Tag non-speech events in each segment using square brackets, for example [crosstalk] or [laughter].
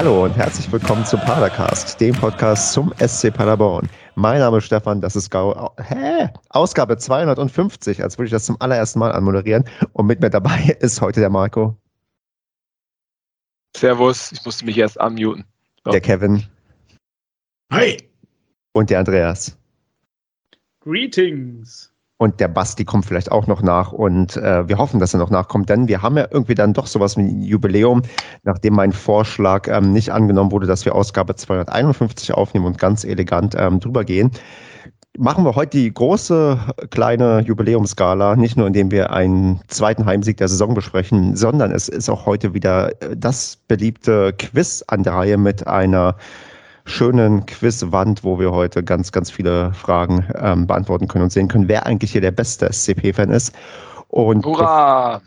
Hallo und herzlich willkommen zum Padercast, dem Podcast zum SC Paderborn. Mein Name ist Stefan, das ist Gau Hä? Ausgabe 250, als würde ich das zum allerersten Mal anmoderieren. Und mit mir dabei ist heute der Marco. Servus, ich musste mich erst unmuten. So. Der Kevin. Hi. Und der Andreas. Greetings. Und der Basti kommt vielleicht auch noch nach und äh, wir hoffen, dass er noch nachkommt, denn wir haben ja irgendwie dann doch sowas wie ein Jubiläum, nachdem mein Vorschlag ähm, nicht angenommen wurde, dass wir Ausgabe 251 aufnehmen und ganz elegant ähm, drüber gehen. Machen wir heute die große kleine Jubiläumsgala, nicht nur indem wir einen zweiten Heimsieg der Saison besprechen, sondern es ist auch heute wieder äh, das beliebte Quiz an der Reihe mit einer schönen Quizwand, wo wir heute ganz, ganz viele Fragen ähm, beantworten können und sehen können, wer eigentlich hier der beste SCP-Fan ist. Und Hurra!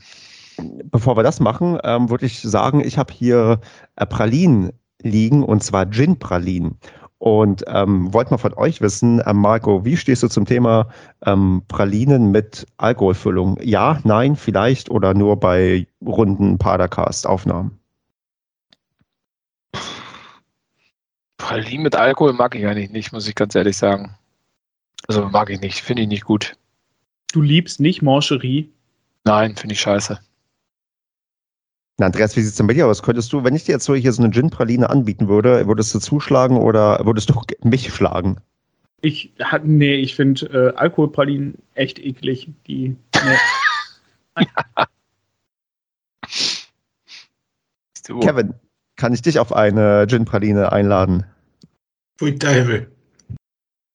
Bevor wir das machen, ähm, würde ich sagen, ich habe hier äh, Pralinen liegen und zwar Gin-Pralinen. Und ähm, wollte mal von euch wissen, äh, Marco, wie stehst du zum Thema ähm, Pralinen mit Alkoholfüllung? Ja, nein, vielleicht oder nur bei runden Padercast-Aufnahmen? Pralinen mit Alkohol mag ich eigentlich nicht, muss ich ganz ehrlich sagen. Also mag ich nicht, finde ich nicht gut. Du liebst nicht Mancherie? Nein, finde ich scheiße. Na, Andreas, wie sieht es denn bei dir aus? Könntest du, wenn ich dir jetzt so hier so eine Gin-Praline anbieten würde, würdest du zuschlagen oder würdest du [laughs] mich schlagen? Ich, nee, ich finde äh, Alkoholpralinen echt eklig. Die, nee. [laughs] Kevin, kann ich dich auf eine Gin-Praline einladen? Pui Teufel.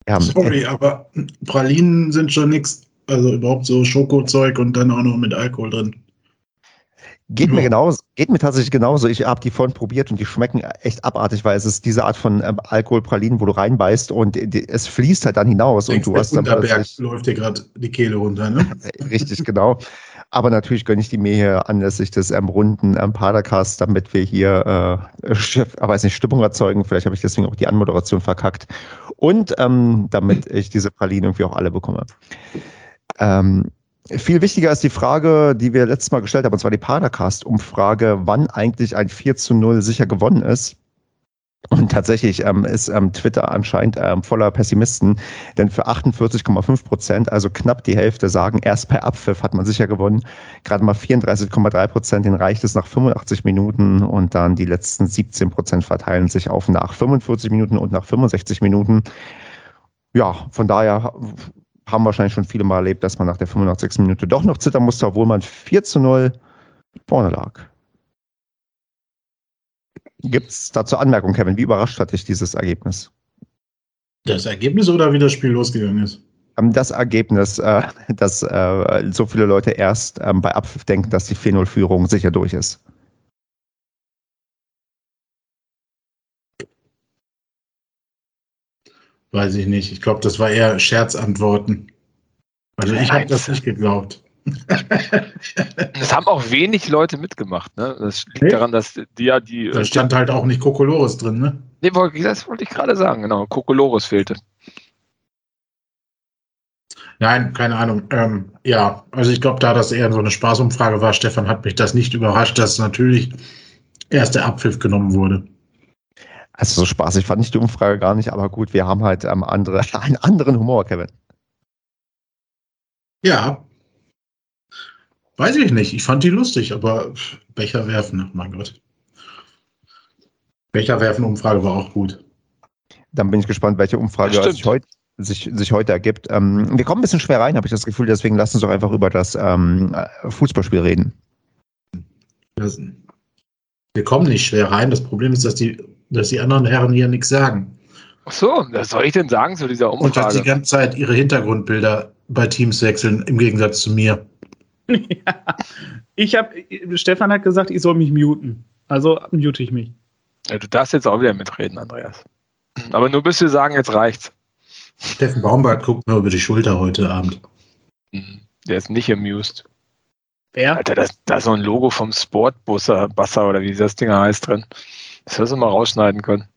Ja, Sorry, aber Pralinen sind schon nichts. Also überhaupt so Schokozeug und dann auch noch mit Alkohol drin. Geht mir genauso, geht mir tatsächlich genauso. Ich habe die vorhin probiert und die schmecken echt abartig, weil es ist diese Art von ähm, Alkoholpralinen, wo du reinbeißt und die, es fließt halt dann hinaus und du hast dann Unterberg läuft dir gerade die Kehle runter, ne? [laughs] Richtig, genau. Aber natürlich gönne ich die mir hier anlässlich des ähm, runden ähm, Padercast, damit wir hier, äh, aber weiß nicht, Stimmung erzeugen. Vielleicht habe ich deswegen auch die Anmoderation verkackt. Und ähm, damit ich diese Pralinen irgendwie auch alle bekomme. Ähm, viel wichtiger ist die Frage, die wir letztes Mal gestellt haben, und zwar die Padercast-Umfrage, wann eigentlich ein 4 zu 0 sicher gewonnen ist. Und tatsächlich ähm, ist ähm, Twitter anscheinend ähm, voller Pessimisten, denn für 48,5 Prozent, also knapp die Hälfte, sagen, erst per Abpfiff hat man sicher gewonnen. Gerade mal 34,3 Prozent, den reicht es nach 85 Minuten und dann die letzten 17 Prozent verteilen sich auf nach 45 Minuten und nach 65 Minuten. Ja, von daher haben wahrscheinlich schon viele Mal erlebt, dass man nach der 85. Minute doch noch zittern musste, obwohl man 4 zu 0 vorne lag. Gibt es dazu Anmerkungen, Kevin? Wie überrascht hat dich dieses Ergebnis? Das Ergebnis oder wie das Spiel losgegangen ist? Ähm, das Ergebnis, äh, [laughs] dass äh, so viele Leute erst ähm, bei Abpfiff denken, dass die 4-0-Führung sicher durch ist. Weiß ich nicht. Ich glaube, das war eher Scherzantworten. Also ich habe das nicht geglaubt. [laughs] Das haben auch wenig Leute mitgemacht. Ne? Das liegt okay. daran, dass die ja die. Da stand halt auch nicht Kokolores drin, ne? Nee, das wollte ich gerade sagen, genau. Kokolores fehlte. Nein, keine Ahnung. Ähm, ja, also ich glaube, da das eher so eine Spaßumfrage war, Stefan, hat mich das nicht überrascht, dass natürlich erst der Abpfiff genommen wurde. Also so spaßig fand ich die Umfrage gar nicht, aber gut, wir haben halt ähm, andere, [laughs] einen anderen Humor, Kevin. Ja, Weiß ich nicht. Ich fand die lustig, aber Becher werfen, mein Gott. Becher werfen Umfrage war auch gut. Dann bin ich gespannt, welche Umfrage sich heute, sich, sich heute ergibt. Ähm, wir kommen ein bisschen schwer rein, habe ich das Gefühl, deswegen lass uns doch einfach über das ähm, Fußballspiel reden. Wir kommen nicht schwer rein. Das Problem ist, dass die, dass die anderen Herren hier nichts sagen. Ach so, was soll ich denn sagen zu dieser Umfrage? Und dass die ganze Zeit ihre Hintergrundbilder bei Teams wechseln, im Gegensatz zu mir. [laughs] ja. Ich habe, Stefan hat gesagt, ich soll mich muten. Also mute ich mich. Ja, du darfst jetzt auch wieder mitreden, Andreas. Aber nur bis wir sagen, jetzt reicht's. Steffen Baumbart guckt mir über die Schulter heute Abend. Mhm. Der ist nicht amused. Wer? Alter, da ist so ein Logo vom Sportbusser, Basser oder wie das Ding heißt drin. Das wirst du mal rausschneiden können.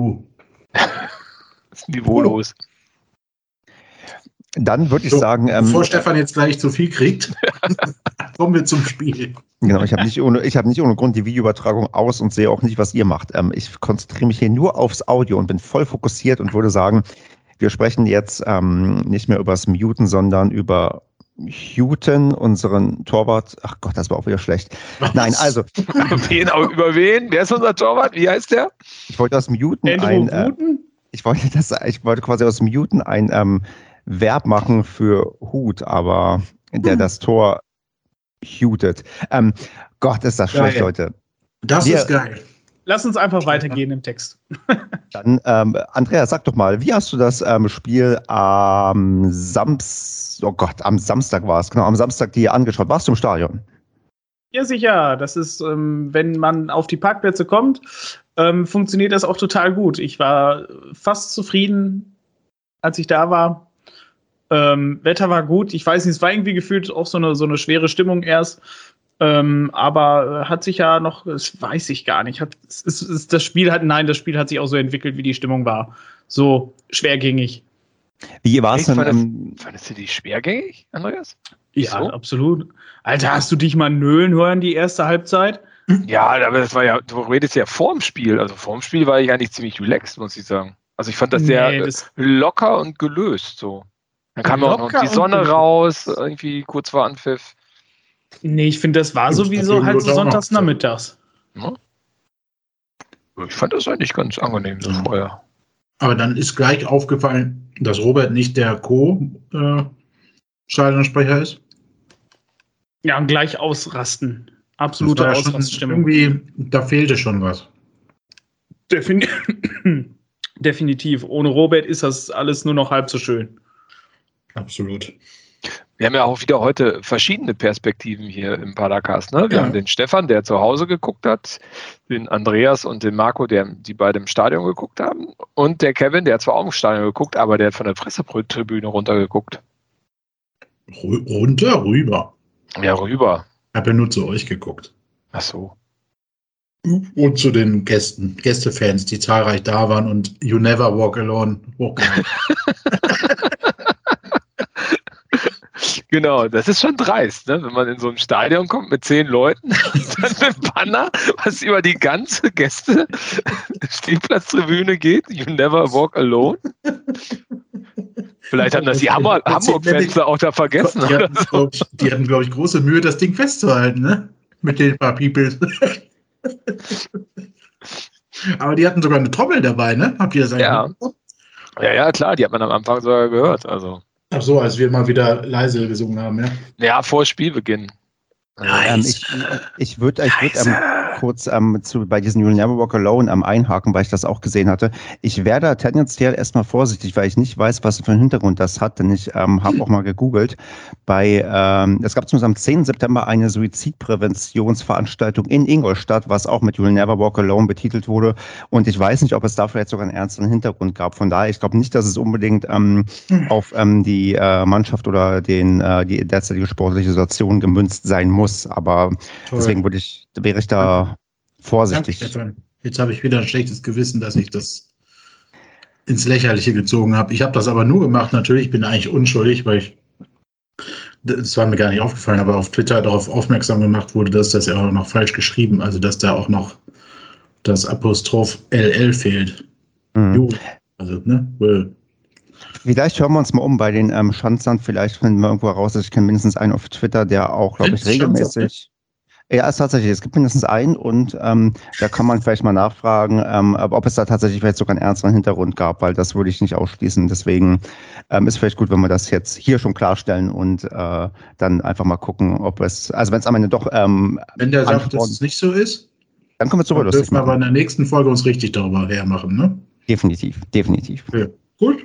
Uh. [laughs] das ist niveaulos. Dann würde ich so, sagen. Ähm, bevor Stefan jetzt gleich zu viel kriegt. [laughs] Kommen wir zum Spiel. Genau, ich habe nicht, ohne, ich hab nicht ohne Grund die Videoübertragung aus und sehe auch nicht, was ihr macht. Ähm, ich konzentriere mich hier nur aufs Audio und bin voll fokussiert und würde sagen, wir sprechen jetzt ähm, nicht mehr über das Muten, sondern über Huten, unseren Torwart. Ach Gott, das war auch wieder schlecht. Was? Nein, also, wen, über wen? Wer ist unser Torwart? Wie heißt der? ich wollte aus Muten Andrew ein, äh, ich wollte das, ich wollte quasi aus Muten ein ähm, Verb machen für Hut, aber der Hm. das Tor hutet. Ähm, Gott, ist das schlecht, Geil. Leute. Das Wir- ist geil. Lass uns einfach weitergehen im Text. [laughs] Dann, ähm, Andreas, sag doch mal, wie hast du das ähm, Spiel am Samstag, oh Gott, am Samstag war es, genau, am Samstag dir angeschaut? Warst du im Stadion? Ja, sicher. Das ist, ähm, wenn man auf die Parkplätze kommt, ähm, funktioniert das auch total gut. Ich war fast zufrieden, als ich da war. Ähm, Wetter war gut. Ich weiß nicht, es war irgendwie gefühlt auch so eine, so eine schwere Stimmung erst. Ähm, aber äh, hat sich ja noch, das weiß ich gar nicht. Hat, es ist, ist das Spiel hat, nein, das Spiel hat sich auch so entwickelt, wie die Stimmung war. So schwergängig. Wie war es Echt? denn? Ähm, Fandest du die schwergängig, Andreas? Ja, Wieso? absolut. Alter, hast du dich mal nölen hören, die erste Halbzeit? Ja, aber das war ja, du redest ja vorm Spiel. Also vorm Spiel war ich eigentlich ziemlich relaxed, muss ich sagen. Also ich fand das sehr Nee, äh, das- locker und gelöst so. Dann kam ja auch noch die Sonne raus, irgendwie kurz vor Anpfiff. Nee, ich finde, das war sowieso halt so sonntags so. nachmittags. Ich fand das eigentlich ganz angenehm so Ja. vorher. Aber dann ist gleich aufgefallen, dass Robert nicht der Co-Stadionsprecher ist. Ja, und gleich ausrasten. Absolute ja Ausraststimmung. Irgendwie, da fehlte schon was. Defin [clears throat] Definitiv. Ohne Robert ist das alles nur noch halb so schön. Absolut. Wir haben ja auch wieder heute verschiedene Perspektiven hier im Padercast. Ne? Wir Ja. haben den Stefan, der zu Hause geguckt hat, den Andreas und den Marco, der, die beide im Stadion geguckt haben, und der Kevin, der hat zwar auch im Stadion geguckt, aber der hat von der Pressetribüne runtergeguckt. Ru- Runter, rüber. Ja, rüber. Ich habe ja nur zu euch geguckt. Ach so. Und zu den Gästen, Gästefans, die zahlreich da waren und You Never Walk Alone. Walk alone. [laughs] Genau, das ist schon dreist, ne? wenn man in so ein Stadion kommt mit zehn Leuten [laughs] und dann mit Banner, was über die ganze Gäste [laughs] Stehplatztribüne geht. You never walk alone. Vielleicht haben das die Hammer- Hamburg-Fans auch da vergessen. Die hatten, so. glaub ich, die hatten, glaube ich, große Mühe, das Ding festzuhalten, ne? Mit den paar People. [laughs] Aber die hatten sogar eine Trommel dabei, ne? Habt ihr das eigentlich Ja. Ja, ja, klar, die hat man am Anfang sogar gehört. Also, Ach so, als wir mal wieder leise gesungen haben, ja. ja, vor Spielbeginn. ähm, ich ich würde ich würd, ähm, kurz ähm, zu, bei diesen You'll Never Walk Alone ähm, einhaken, weil ich das auch gesehen hatte. Ich wäre da tendenziell erstmal vorsichtig, weil ich nicht weiß, was für einen Hintergrund das hat, denn ich ähm, habe auch mal gegoogelt. Bei, ähm, es gab zumindest am 10. September eine Suizidpräventionsveranstaltung in Ingolstadt, was auch mit You'll Never Walk Alone betitelt wurde. Und ich weiß nicht, ob es da vielleicht sogar einen ernsten Hintergrund gab. Von daher, ich glaube nicht, dass es unbedingt ähm, auf ähm, die äh, Mannschaft oder den, äh, die derzeitige sportliche Situation gemünzt sein muss. Aber Toll. deswegen würde ich, wäre ich da Danke, vorsichtig. Stefan. Jetzt habe ich wieder ein schlechtes Gewissen, dass ich das ins Lächerliche gezogen habe. Ich habe das aber nur gemacht, natürlich, ich bin eigentlich unschuldig, weil ich, das war mir gar nicht aufgefallen, aber auf Twitter darauf aufmerksam gemacht wurde, dass das ja auch noch falsch geschrieben, also dass da auch noch das Apostroph LL fehlt. Mhm. Also, ne? Will. Vielleicht hören wir uns mal um bei den ähm, Schanzern. Vielleicht finden wir irgendwo raus. Ich kenne mindestens einen auf Twitter, der auch, glaube ich, regelmäßig. Ja, ist tatsächlich. Es gibt mindestens einen und ähm, da kann man vielleicht mal nachfragen, ähm, ob es da tatsächlich vielleicht sogar einen ernsteren Hintergrund gab, weil das würde ich nicht ausschließen. Deswegen ähm, ist vielleicht gut, wenn wir das jetzt hier schon klarstellen und äh, dann einfach mal gucken, ob es, also wenn es am Ende doch, ähm, Wenn der sagt, dass es nicht so ist, dann können wir super dann dürfen wir aber in der nächsten Folge uns richtig darüber hermachen, ne? Definitiv, definitiv. Gut.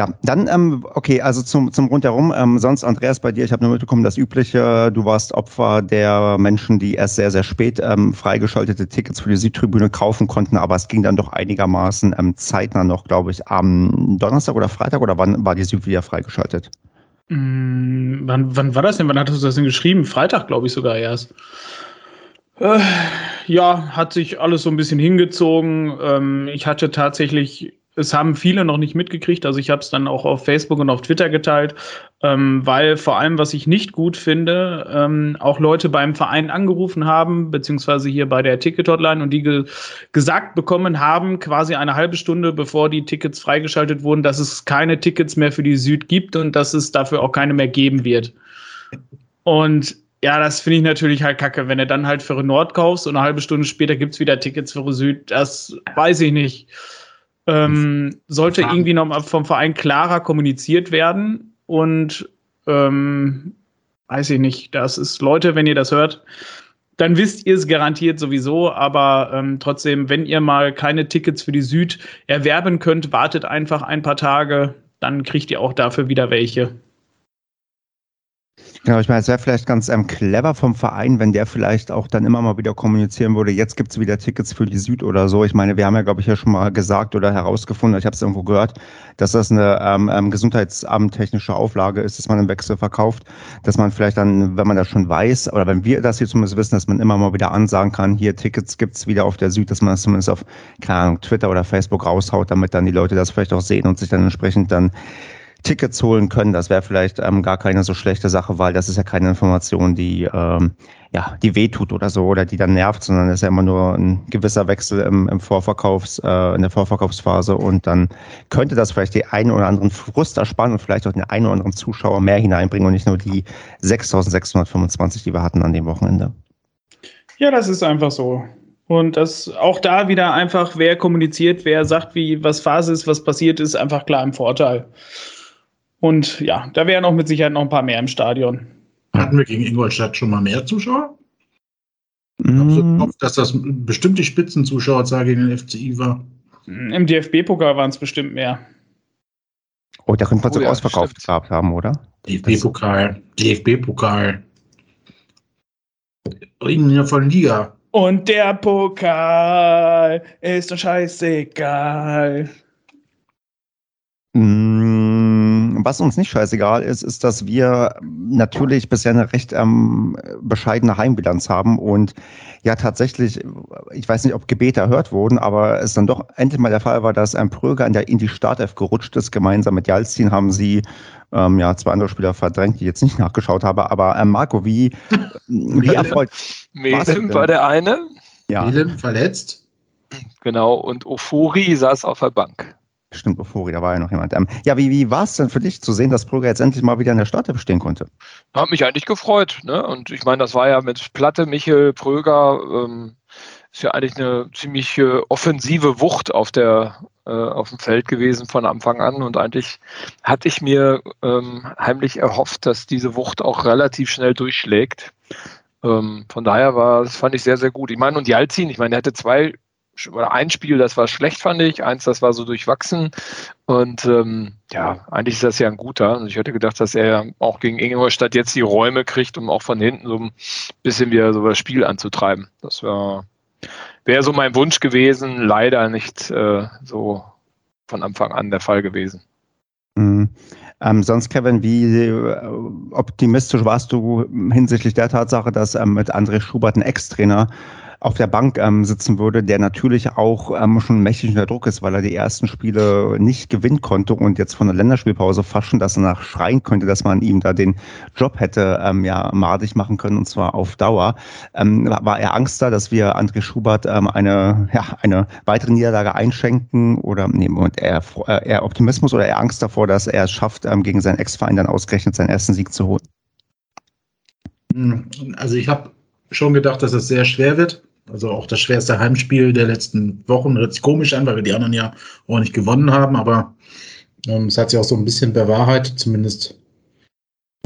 Ja, dann, ähm, okay, also zum, zum Rundherum. Ähm, sonst, Andreas, bei dir, ich habe nur mitbekommen, das Übliche, du warst Opfer der Menschen, die erst sehr, sehr spät ähm, freigeschaltete Tickets für die Südtribüne kaufen konnten, aber es ging dann doch einigermaßen ähm, zeitnah noch, glaube ich, am Donnerstag oder Freitag oder wann war die Süd wieder freigeschaltet? Mm, wann, wann war das denn? Wann hattest du das denn geschrieben? Freitag, glaube ich, sogar erst. Äh, ja, hat sich alles so ein bisschen hingezogen. Ähm, ich hatte tatsächlich es haben viele noch nicht mitgekriegt. Also ich habe es dann auch auf Facebook und auf Twitter geteilt, ähm, weil vor allem, was ich nicht gut finde, ähm, auch Leute beim Verein angerufen haben, beziehungsweise hier bei der Ticket-Hotline und die ge gesagt bekommen haben, quasi eine halbe Stunde bevor die Tickets freigeschaltet wurden, dass es keine Tickets mehr für die Süd gibt und dass es dafür auch keine mehr geben wird. Und ja, das finde ich natürlich halt kacke. Wenn du dann halt für Nord kaufst und eine halbe Stunde später gibt es wieder Tickets für Süd, das weiß ich nicht. Ähm, sollte irgendwie noch vom Verein klarer kommuniziert werden und ähm, weiß ich nicht, das ist Leute, wenn ihr das hört, dann wisst ihr es garantiert sowieso, aber ähm, trotzdem, wenn ihr mal keine Tickets für die Süd erwerben könnt, wartet einfach ein paar Tage, dann kriegt ihr auch dafür wieder welche. Genau, ich meine, es wäre vielleicht ganz ähm, clever vom Verein, wenn der vielleicht auch dann immer mal wieder kommunizieren würde, jetzt gibt es wieder Tickets für die Süd oder so. Ich meine, wir haben ja, glaube ich, ja schon mal gesagt oder herausgefunden, ich habe es irgendwo gehört, dass das eine ähm, ähm, gesundheitsamttechnische Auflage ist, dass man im Wechsel verkauft, dass man vielleicht dann, wenn man das schon weiß, oder wenn wir das hier zumindest wissen, dass man immer mal wieder ansagen kann, hier Tickets gibt's wieder auf der Süd, dass man das zumindest auf, keine Ahnung, Twitter oder Facebook raushaut, damit dann die Leute das vielleicht auch sehen und sich dann entsprechend dann Tickets holen können. Das wäre vielleicht ähm, gar keine so schlechte Sache, weil das ist ja keine Information, die ähm, ja die wehtut oder so oder die dann nervt, sondern das ist ja immer nur ein gewisser Wechsel im, im Vorverkaufs äh, in der Vorverkaufsphase und dann könnte das vielleicht die einen oder anderen Frust ersparen und vielleicht auch den einen oder anderen Zuschauer mehr hineinbringen und nicht nur die 6.625, die wir hatten an dem Wochenende. Ja, das ist einfach so. Und das auch da wieder einfach, wer kommuniziert, wer sagt, wie was Phase ist, was passiert ist, einfach klar im Vorteil. Und ja, da wären auch mit Sicherheit noch ein paar mehr im Stadion. Hatten wir gegen Ingolstadt schon mal mehr Zuschauer? Mm. Ich habe dass das bestimmt die Spitzenzuschauerzahl gegen den FCI war. Im DFB-Pokal waren es bestimmt mehr. Oh, da könnte man oh, ja, ausverkauft stimmt. gehabt haben, oder? DFB-Pokal, DFB-Pokal. Reden ja von Liga. Und der Pokal ist doch scheißegal. Mm, was uns nicht scheißegal ist, ist, dass wir natürlich bisher eine recht ähm, bescheidene Heimbilanz haben und ja tatsächlich, ich weiß nicht, ob Gebete erhört wurden, aber es dann doch endlich mal der Fall war, dass ein Pröger in, der, in die Startelf gerutscht ist. Gemeinsam mit Jalzin haben sie ähm, ja zwei andere Spieler verdrängt, die ich jetzt nicht nachgeschaut habe. Aber ähm, Marco, wie, wie erfolgt Melem war der eine. Ja. Melem verletzt. Genau, und Ofori saß auf der Bank. Stimmt, Euphorie, da war ja noch jemand. Ähm, ja, wie, wie war es denn für dich zu sehen, dass Prüger jetzt endlich mal wieder in der Startelf stehen konnte? Hat mich eigentlich gefreut. Ne? Und ich meine, das war ja mit Platte, Michel, Pröger, ähm, ist ja eigentlich eine ziemlich äh, offensive Wucht auf, der, äh, auf dem Feld gewesen von Anfang an. Und eigentlich hatte ich mir ähm, heimlich erhofft, dass diese Wucht auch relativ schnell durchschlägt. Ähm, von daher war, das fand ich sehr, sehr gut. Ich meine, und Jalzin, ich meine, er hatte zwei oder ein Spiel, das war schlecht, fand ich. Eins, das war so durchwachsen. Und ähm, ja, eigentlich ist das ja ein guter. Also ich hätte gedacht, dass er auch gegen Ingolstadt jetzt die Räume kriegt, um auch von hinten so ein bisschen wieder so das Spiel anzutreiben. Das wäre wär so mein Wunsch gewesen. Leider nicht äh, so von Anfang an der Fall gewesen. Mhm. Ähm, sonst, Kevin, wie äh, optimistisch warst du hinsichtlich der Tatsache, dass ähm, mit André Schubert ein Ex-Trainer auf der Bank ähm, sitzen würde, der natürlich auch ähm, schon mächtig unter Druck ist, weil er die ersten Spiele nicht gewinnen konnte und jetzt von der Länderspielpause fast schon das danach schreien könnte, dass man ihm da den Job hätte ähm, ja madig machen können und zwar auf Dauer. Ähm, war er Angst da, dass wir André Schubert ähm, eine, ja, eine weitere Niederlage einschenken oder nee, und eher, äh, eher Optimismus oder eher Angst davor, dass er es schafft, ähm, gegen seinen Ex-Verein dann ausgerechnet seinen ersten Sieg zu holen? Hm, also ich habe schon gedacht, dass es sehr schwer wird. Also auch das schwerste Heimspiel der letzten Wochen. Hört sich komisch an, weil wir die anderen ja auch nicht gewonnen haben, aber ähm, es hat sich auch so ein bisschen bewahrheitet, zumindest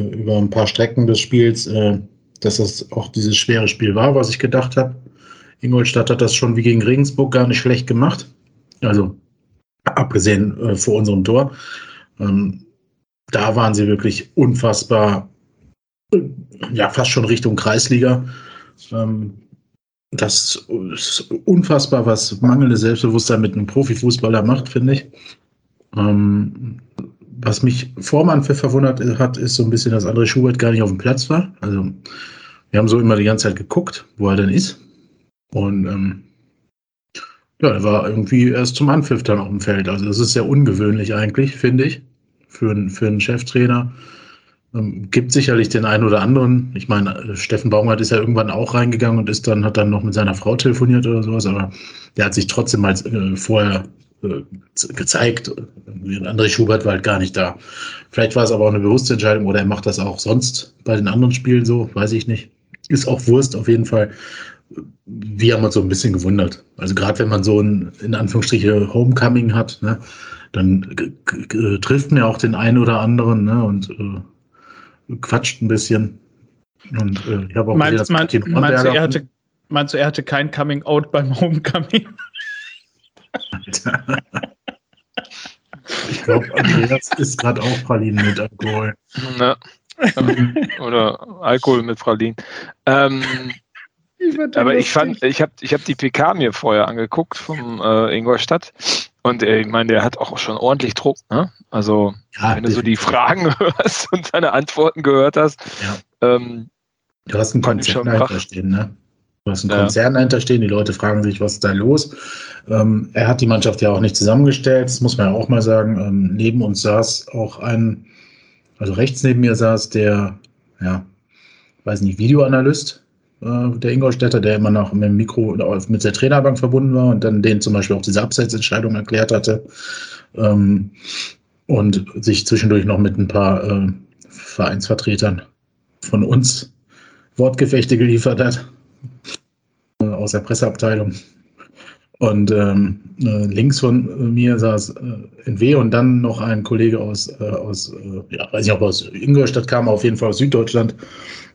äh, über ein paar Strecken des Spiels, äh, dass das auch dieses schwere Spiel war, was ich gedacht habe. Ingolstadt hat das schon wie gegen Regensburg gar nicht schlecht gemacht. Also abgesehen äh, vor unserem Tor. Ähm, da waren sie wirklich unfassbar, äh, ja, fast schon Richtung Kreisliga. Ähm, das ist unfassbar, was mangelnde Selbstbewusstsein mit einem Profifußballer macht, finde ich. Ähm, was mich vor dem verwundert hat, ist so ein bisschen, dass André Schubert gar nicht auf dem Platz war. Also wir haben so immer die ganze Zeit geguckt, wo er denn ist. Und ähm, Ja, er war irgendwie erst zum Anpfiff dann auf dem Feld. Also das ist sehr ungewöhnlich eigentlich, finde ich, für, für einen Cheftrainer. Ähm, gibt sicherlich den einen oder anderen. Ich meine, äh, Steffen Baumgart ist ja irgendwann auch reingegangen und ist dann, hat dann noch mit seiner Frau telefoniert oder sowas, aber der hat sich trotzdem mal äh, vorher äh, gezeigt. André Schubert war halt gar nicht da. Vielleicht war es aber auch eine bewusste Entscheidung oder er macht das auch sonst bei den anderen Spielen so, weiß ich nicht. Ist auch Wurst auf jeden Fall. Wir haben uns so ein bisschen gewundert. Also gerade wenn man so ein, in Anführungsstriche, Homecoming hat, ne, dann trifft man ja auch den einen oder anderen ne, und äh, quatscht ein bisschen. Und äh, ich habe auch Meinst, gesehen, dass meinst, du, er hatte, meinst du, er hatte kein Coming Out beim Homecoming? [laughs] ich glaube, Andreas ist gerade auch Pralinen mit Alkohol. Ne? Ähm, Oder Alkohol mit Pralinen. Ähm, aber ich fand, ich habe ich hab die PK mir vorher angeguckt vom äh, Ingolstadt und äh, ich meine, der hat auch schon ordentlich Druck. Ne? Also Ja, wenn du so die Fragen [laughs] hörst und seine Antworten gehört hast, Ja. ähm, Du hast einen Konzern schon dahinter Krach. stehen, ne? Du hast einen Ja. Konzern dahinter stehen, die Leute fragen sich, was ist da los? Ähm, er hat die Mannschaft ja auch nicht zusammengestellt, das muss man ja auch mal sagen. Ähm, neben uns saß auch ein, also rechts neben mir saß der, ja, weiß nicht, Videoanalyst äh, der Ingolstädter, der immer noch mit dem Mikro mit der Trainerbank verbunden war und dann den zum Beispiel auch diese Abseitsentscheidung erklärt hatte. Ähm, und sich zwischendurch noch mit ein paar äh, Vereinsvertretern von uns Wortgefechte geliefert hat äh, aus der Presseabteilung. Und ähm, äh, links von mir saß äh, NW und dann noch ein Kollege aus, äh, aus äh, ja, weiß nicht, ob aus Ingolstadt kam, auf jeden Fall aus Süddeutschland.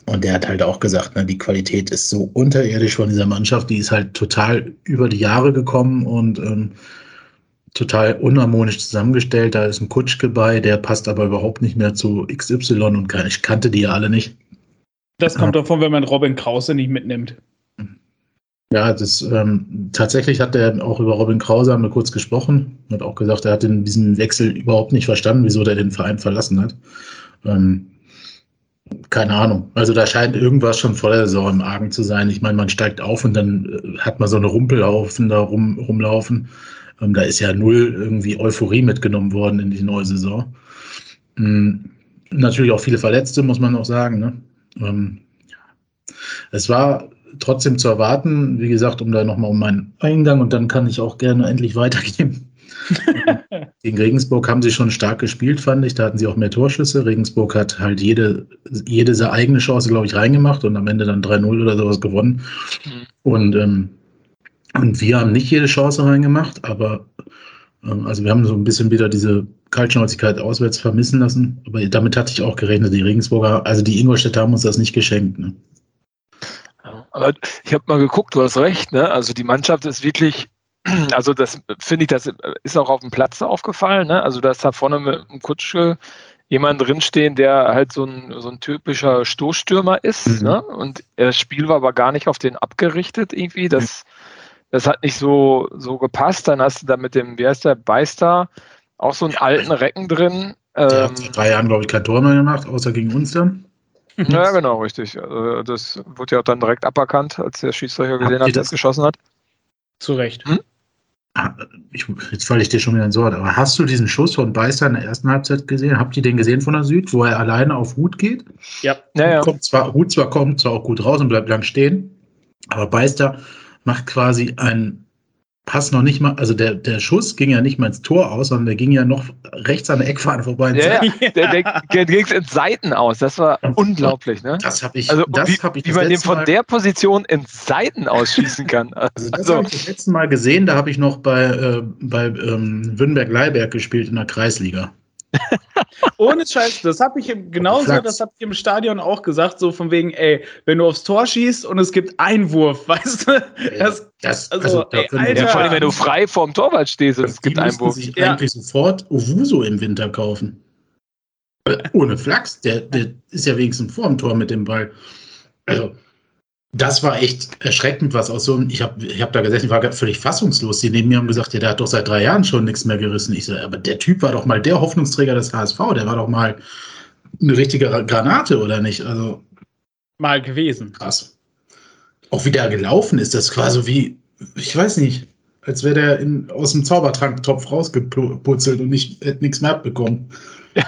Und der hat halt auch gesagt, ne, die Qualität ist so unterirdisch von dieser Mannschaft, die ist halt total über die Jahre gekommen und ähm, total unharmonisch zusammengestellt. Da ist ein Kutschke bei, der passt aber überhaupt nicht mehr zu XY und kann, ich kannte die ja alle nicht. Das kommt davon, wenn man Robin Krause nicht mitnimmt. Ja, das ähm, tatsächlich hat er auch über Robin Krause haben wir kurz gesprochen. Hat auch gesagt, er hat in diesem Wechsel überhaupt nicht verstanden, wieso der den Verein verlassen hat. Ähm, keine Ahnung. Also da scheint irgendwas schon vor der Saison im Argen zu sein. Ich meine, man steigt auf und dann äh, hat man so eine Rumpelhaufen da rum, rumlaufen. Ähm, da ist ja null irgendwie Euphorie mitgenommen worden in die neue Saison. Ähm, natürlich auch viele Verletzte, muss man auch sagen. Ne? Ähm, es war trotzdem zu erwarten, wie gesagt, um da nochmal um meinen Eingang und dann kann ich auch gerne endlich [laughs] weitergeben. [laughs] Gegen Regensburg haben sie schon stark gespielt, fand ich. Da hatten sie auch mehr Torschüsse. Regensburg hat halt jede, jede seine eigene Chance, glaube ich, reingemacht und am Ende dann 3-0 oder sowas gewonnen. Mhm. Und, ähm, und wir haben nicht jede Chance reingemacht, aber ähm, also wir haben so ein bisschen wieder diese Kaltschnäuzigkeit auswärts vermissen lassen. Aber damit hatte ich auch gerechnet. Die Regensburger, also die Ingolstädter haben uns das nicht geschenkt. Ne? Aber ich habe mal geguckt, du hast recht, ne? Also die Mannschaft ist wirklich, [clears throat] also das finde ich, das ist auch auf dem Platz aufgefallen, ne? Also da ist da vorne mit dem Kutschke jemand drinstehen, der halt so ein, so ein typischer Stoßstürmer ist, Mhm. ne? Und das Spiel war aber gar nicht auf den abgerichtet irgendwie. Das, das hat nicht so, so gepasst. Dann hast du da mit dem, wie heißt der, Beister, auch so einen alten Recken drin. Der Ähm, hat drei Jahren, glaube ich, kein Tor mehr gemacht, außer gegen uns dann. ja, genau, richtig. Also das wurde ja auch dann direkt aberkannt, als der Schiedsrichter gesehen hat, der das- es geschossen hat. Zu Recht. Ah, Ich, jetzt falle ich dir schon wieder ins Wort, aber hast du diesen Schuss von Beister in der ersten Halbzeit gesehen? Habt ihr den gesehen von der Süd, wo er alleine auf Hut geht? Ja. Ja, ja. Kommt zwar, Hut zwar kommt zwar auch gut raus und bleibt lang stehen, aber Beister macht quasi einen Pass noch nicht mal, also der, der Schuss ging ja nicht mal ins Tor aus, sondern der ging ja noch rechts an der Eckfahne vorbei. Ja, ja. Der, der, der ging ins Seiten aus. Das war unglaublich, ne? Das habe ich, Also das wie, hab ich wie man den von Mal- der Position ins Seiten ausschießen kann. [laughs] Also das Also, habe ich das letzte Mal gesehen, da habe ich noch bei, äh, bei ähm, Württemberg-Leiberg gespielt in der Kreisliga. Ohne Scheiß, das habe ich im, genauso, das habe ich im Stadion auch gesagt, so von wegen, ey, wenn du aufs Tor schießt und es gibt Einwurf, [laughs] weißt du? Das, Das, Also, ey, können wir- Alter. ja, vor allem, wenn du frei vorm Torwart stehst und es gibt Einwurf. sich Ja. eigentlich sofort Owuso im Winter kaufen. Äh, Ohne Flachs, der, der ist ja wenigstens vor dem Tor mit dem Ball. Also, das war echt erschreckend, was aus so einem. Ich habe ich hab da gesessen, ich war völlig fassungslos. Die neben mir haben gesagt, ja, der hat doch seit drei Jahren schon nichts mehr gerissen. Ich so, aber der Typ war doch mal der Hoffnungsträger des HSV, der war doch mal eine richtige Granate, oder nicht? Also, mal gewesen. krass. Auch wie der gelaufen ist, das war so wie, ich weiß nicht, als wäre der in, aus dem Zaubertranktopf rausgeputzelt und nicht, hätte nichts mehr abbekommen. [laughs]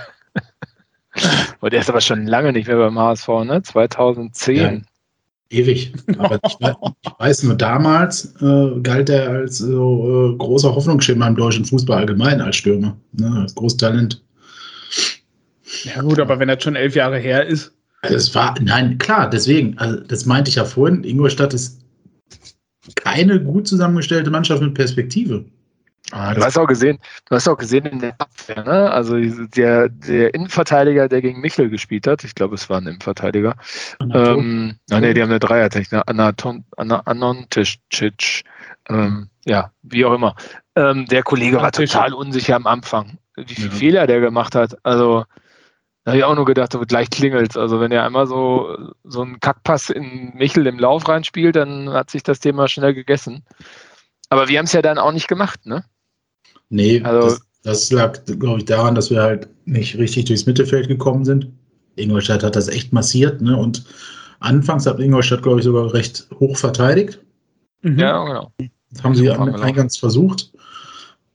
Und der ist aber schon lange nicht mehr beim HSV, ne? 2010. Ja, ewig. Aber ich, ich, weiß nur, damals äh, galt er als so, äh, großer Hoffnungsschimmer im deutschen Fußball allgemein als Stürmer. Ne? Als Großtalent. Ja, gut, aber wenn das schon elf Jahre her ist. Das war, nein, klar, deswegen, also das meinte ich ja vorhin, Ingolstadt ist keine gut zusammengestellte Mannschaft mit Perspektive. Ah, du hast auch gesehen, du hast auch gesehen in der Abwehr, ne? Also der, der Innenverteidiger, der gegen Michel gespielt hat, ich glaube, es war ein Innenverteidiger. Ähm, ah, nee, die haben eine Dreiertechnik, Anaton, Anontic, ähm, ja, wie auch immer. Ähm, der Kollege war total unsicher am Anfang, wie viele ja. Fehler der gemacht hat. Also, da habe ich auch nur gedacht, gleich klingelt Also, wenn er einmal so, so einen Kackpass in Michel im Lauf reinspielt, dann hat sich das Thema schnell gegessen. Aber wir haben es ja dann auch nicht gemacht, ne? Nee, also, das, das lag, glaube ich, daran, dass wir halt nicht richtig durchs Mittelfeld gekommen sind. Ingolstadt hat das echt massiert, ne? Und anfangs hat Ingolstadt, glaube ich, sogar recht hoch verteidigt. Mhm. Ja, genau. Das haben sie an, eingangs versucht.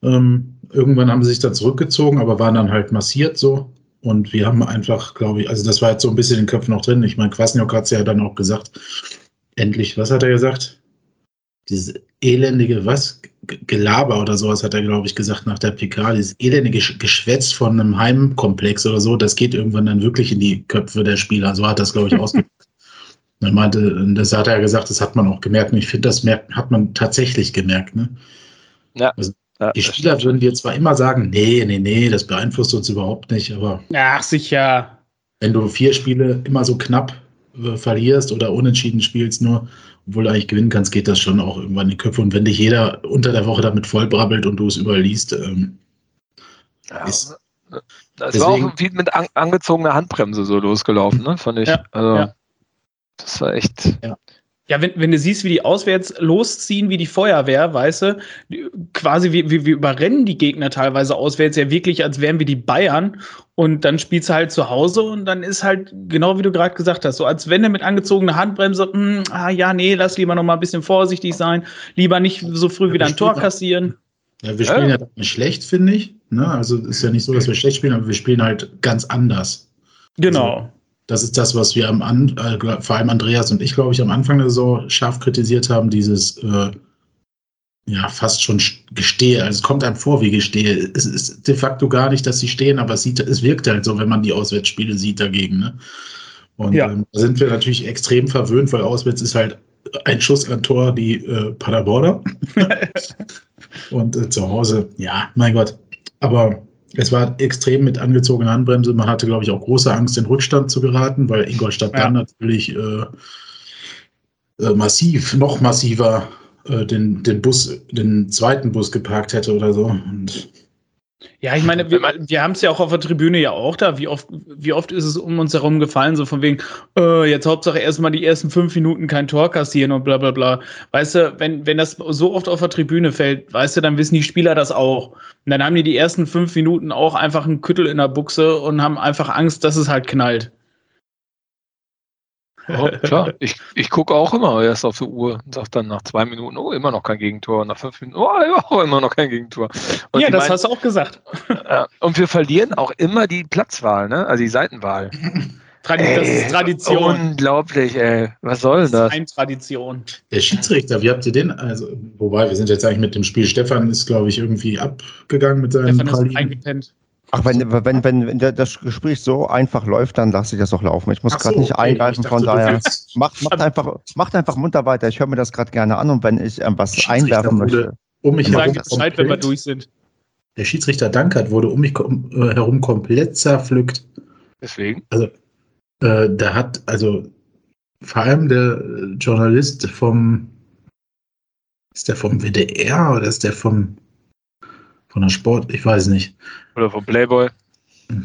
Ähm, irgendwann haben sie sich dann zurückgezogen, aber waren dann halt massiert so. Und wir haben einfach, glaube ich, also das war jetzt so ein bisschen in den Köpfen noch drin. Ich meine, Kwasniok hat es ja dann auch gesagt. Endlich, was hat er gesagt? Dieses elendige, was? Gelaber oder sowas hat er, glaube ich, gesagt nach der PK. Dieses elendige Geschwätz von einem Heimkomplex oder so, das geht irgendwann dann wirklich in die Köpfe der Spieler. So hat das, glaube ich, [laughs] ausgedrückt. Dann meinte, das hat er gesagt, das hat man auch gemerkt. Und ich finde, das merkt, hat man tatsächlich gemerkt. Ne? Ja. Also, ja, die Spieler würden dir zwar immer sagen, nee, nee, nee, das beeinflusst uns überhaupt nicht, aber. Ach, sicher. Wenn du vier Spiele immer so knapp äh, verlierst oder unentschieden spielst, nur obwohl du eigentlich gewinnen kannst, geht das schon auch irgendwann in die Köpfe. Und wenn dich jeder unter der Woche damit vollbrabbelt und du es überliest, ähm, ja, ist. Das deswegen, war auch wie mit an, angezogener Handbremse so losgelaufen, ne? Fand ich. Ja, also, ja. Das war echt. Ja. Ja, wenn, wenn du siehst, wie die auswärts losziehen, wie die Feuerwehr, weißt du, quasi wie, wie, wie überrennen die Gegner teilweise auswärts ja wirklich, als wären wir die Bayern. Und dann spielst du halt zu Hause und dann ist halt, genau wie du gerade gesagt hast, so als wenn du mit angezogener Handbremse, mh, hm, ah ja, nee, lass lieber noch mal ein bisschen vorsichtig sein, lieber nicht so früh ja, wieder ein Tor kassieren. Ja, wir spielen ja, ja nicht schlecht, finde ich. Ne? Also ist ja nicht so, dass wir schlecht spielen, aber wir spielen halt ganz anders. Genau. Also, das ist das, was wir am An äh, vor allem Andreas und ich, glaube ich, am Anfang der Saison scharf kritisiert haben, dieses äh, ja, fast schon Gestehe. Also es kommt einem vor wie Gestehe. Es ist de facto gar nicht, dass sie stehen, aber es, sieht, es wirkt halt so, wenn man die Auswärtsspiele sieht dagegen. Ne? Und ja. ähm, da sind wir natürlich extrem verwöhnt, weil auswärts ist halt ein Schuss an Tor die äh, Paderborner. [laughs] und äh, zu Hause, ja, mein Gott. Aber es war extrem mit angezogener Handbremse. Man hatte, glaube ich, auch große Angst, in Rückstand zu geraten, weil Ingolstadt ja. dann natürlich äh, äh, massiv, noch massiver äh, den, den Bus, den zweiten Bus geparkt hätte oder so. Und ja, ich meine, wir, wir haben es ja auch auf der Tribüne ja auch da. Wie oft, wie oft ist es um uns herum gefallen, so von wegen, äh, jetzt Hauptsache erstmal die ersten fünf Minuten kein Tor kassieren und bla bla bla. Weißt du, wenn, wenn das so oft auf der Tribüne fällt, weißt du, dann wissen die Spieler das auch. Und dann haben die die ersten fünf Minuten auch einfach einen Küttel in der Buchse und haben einfach Angst, dass es halt knallt. Ja, klar, [laughs] ich, ich gucke auch immer erst auf die Uhr und sage dann nach zwei Minuten, oh, immer noch kein Gegentor. Und nach fünf Minuten, oh, immer noch kein Gegentor. Und ja, das meinen, hast du auch gesagt. [laughs] und wir verlieren auch immer die Platzwahl, ne? also die Seitenwahl. Tradi ey, das ist Tradition. Unglaublich, ey. Was soll das? Das ist eine Tradition. Der Schiedsrichter, wie habt ihr den? Also, wobei, wir sind jetzt eigentlich mit dem Spiel. Stefan ist, glaube ich, irgendwie abgegangen mit seinem Stefan ist eingepennt. Ach, wenn, wenn, wenn, wenn das Gespräch so einfach läuft, dann lasse ich das auch laufen. Ich muss gerade so, nicht okay. eingreifen, dachte, von daher [laughs] macht, macht, einfach, macht einfach munter weiter. Ich höre mir das gerade gerne an und wenn ich ähm, was einwerfen möchte. Um mich herum Bescheid, wenn wir durch sind. Der Schiedsrichter Dankert wurde um mich äh, herum komplett zerpflückt. Deswegen? Also, äh, da hat, also vor allem der Journalist vom, ist der vom WDR oder ist der vom von der Sport, ich weiß nicht. Oder vom Playboy?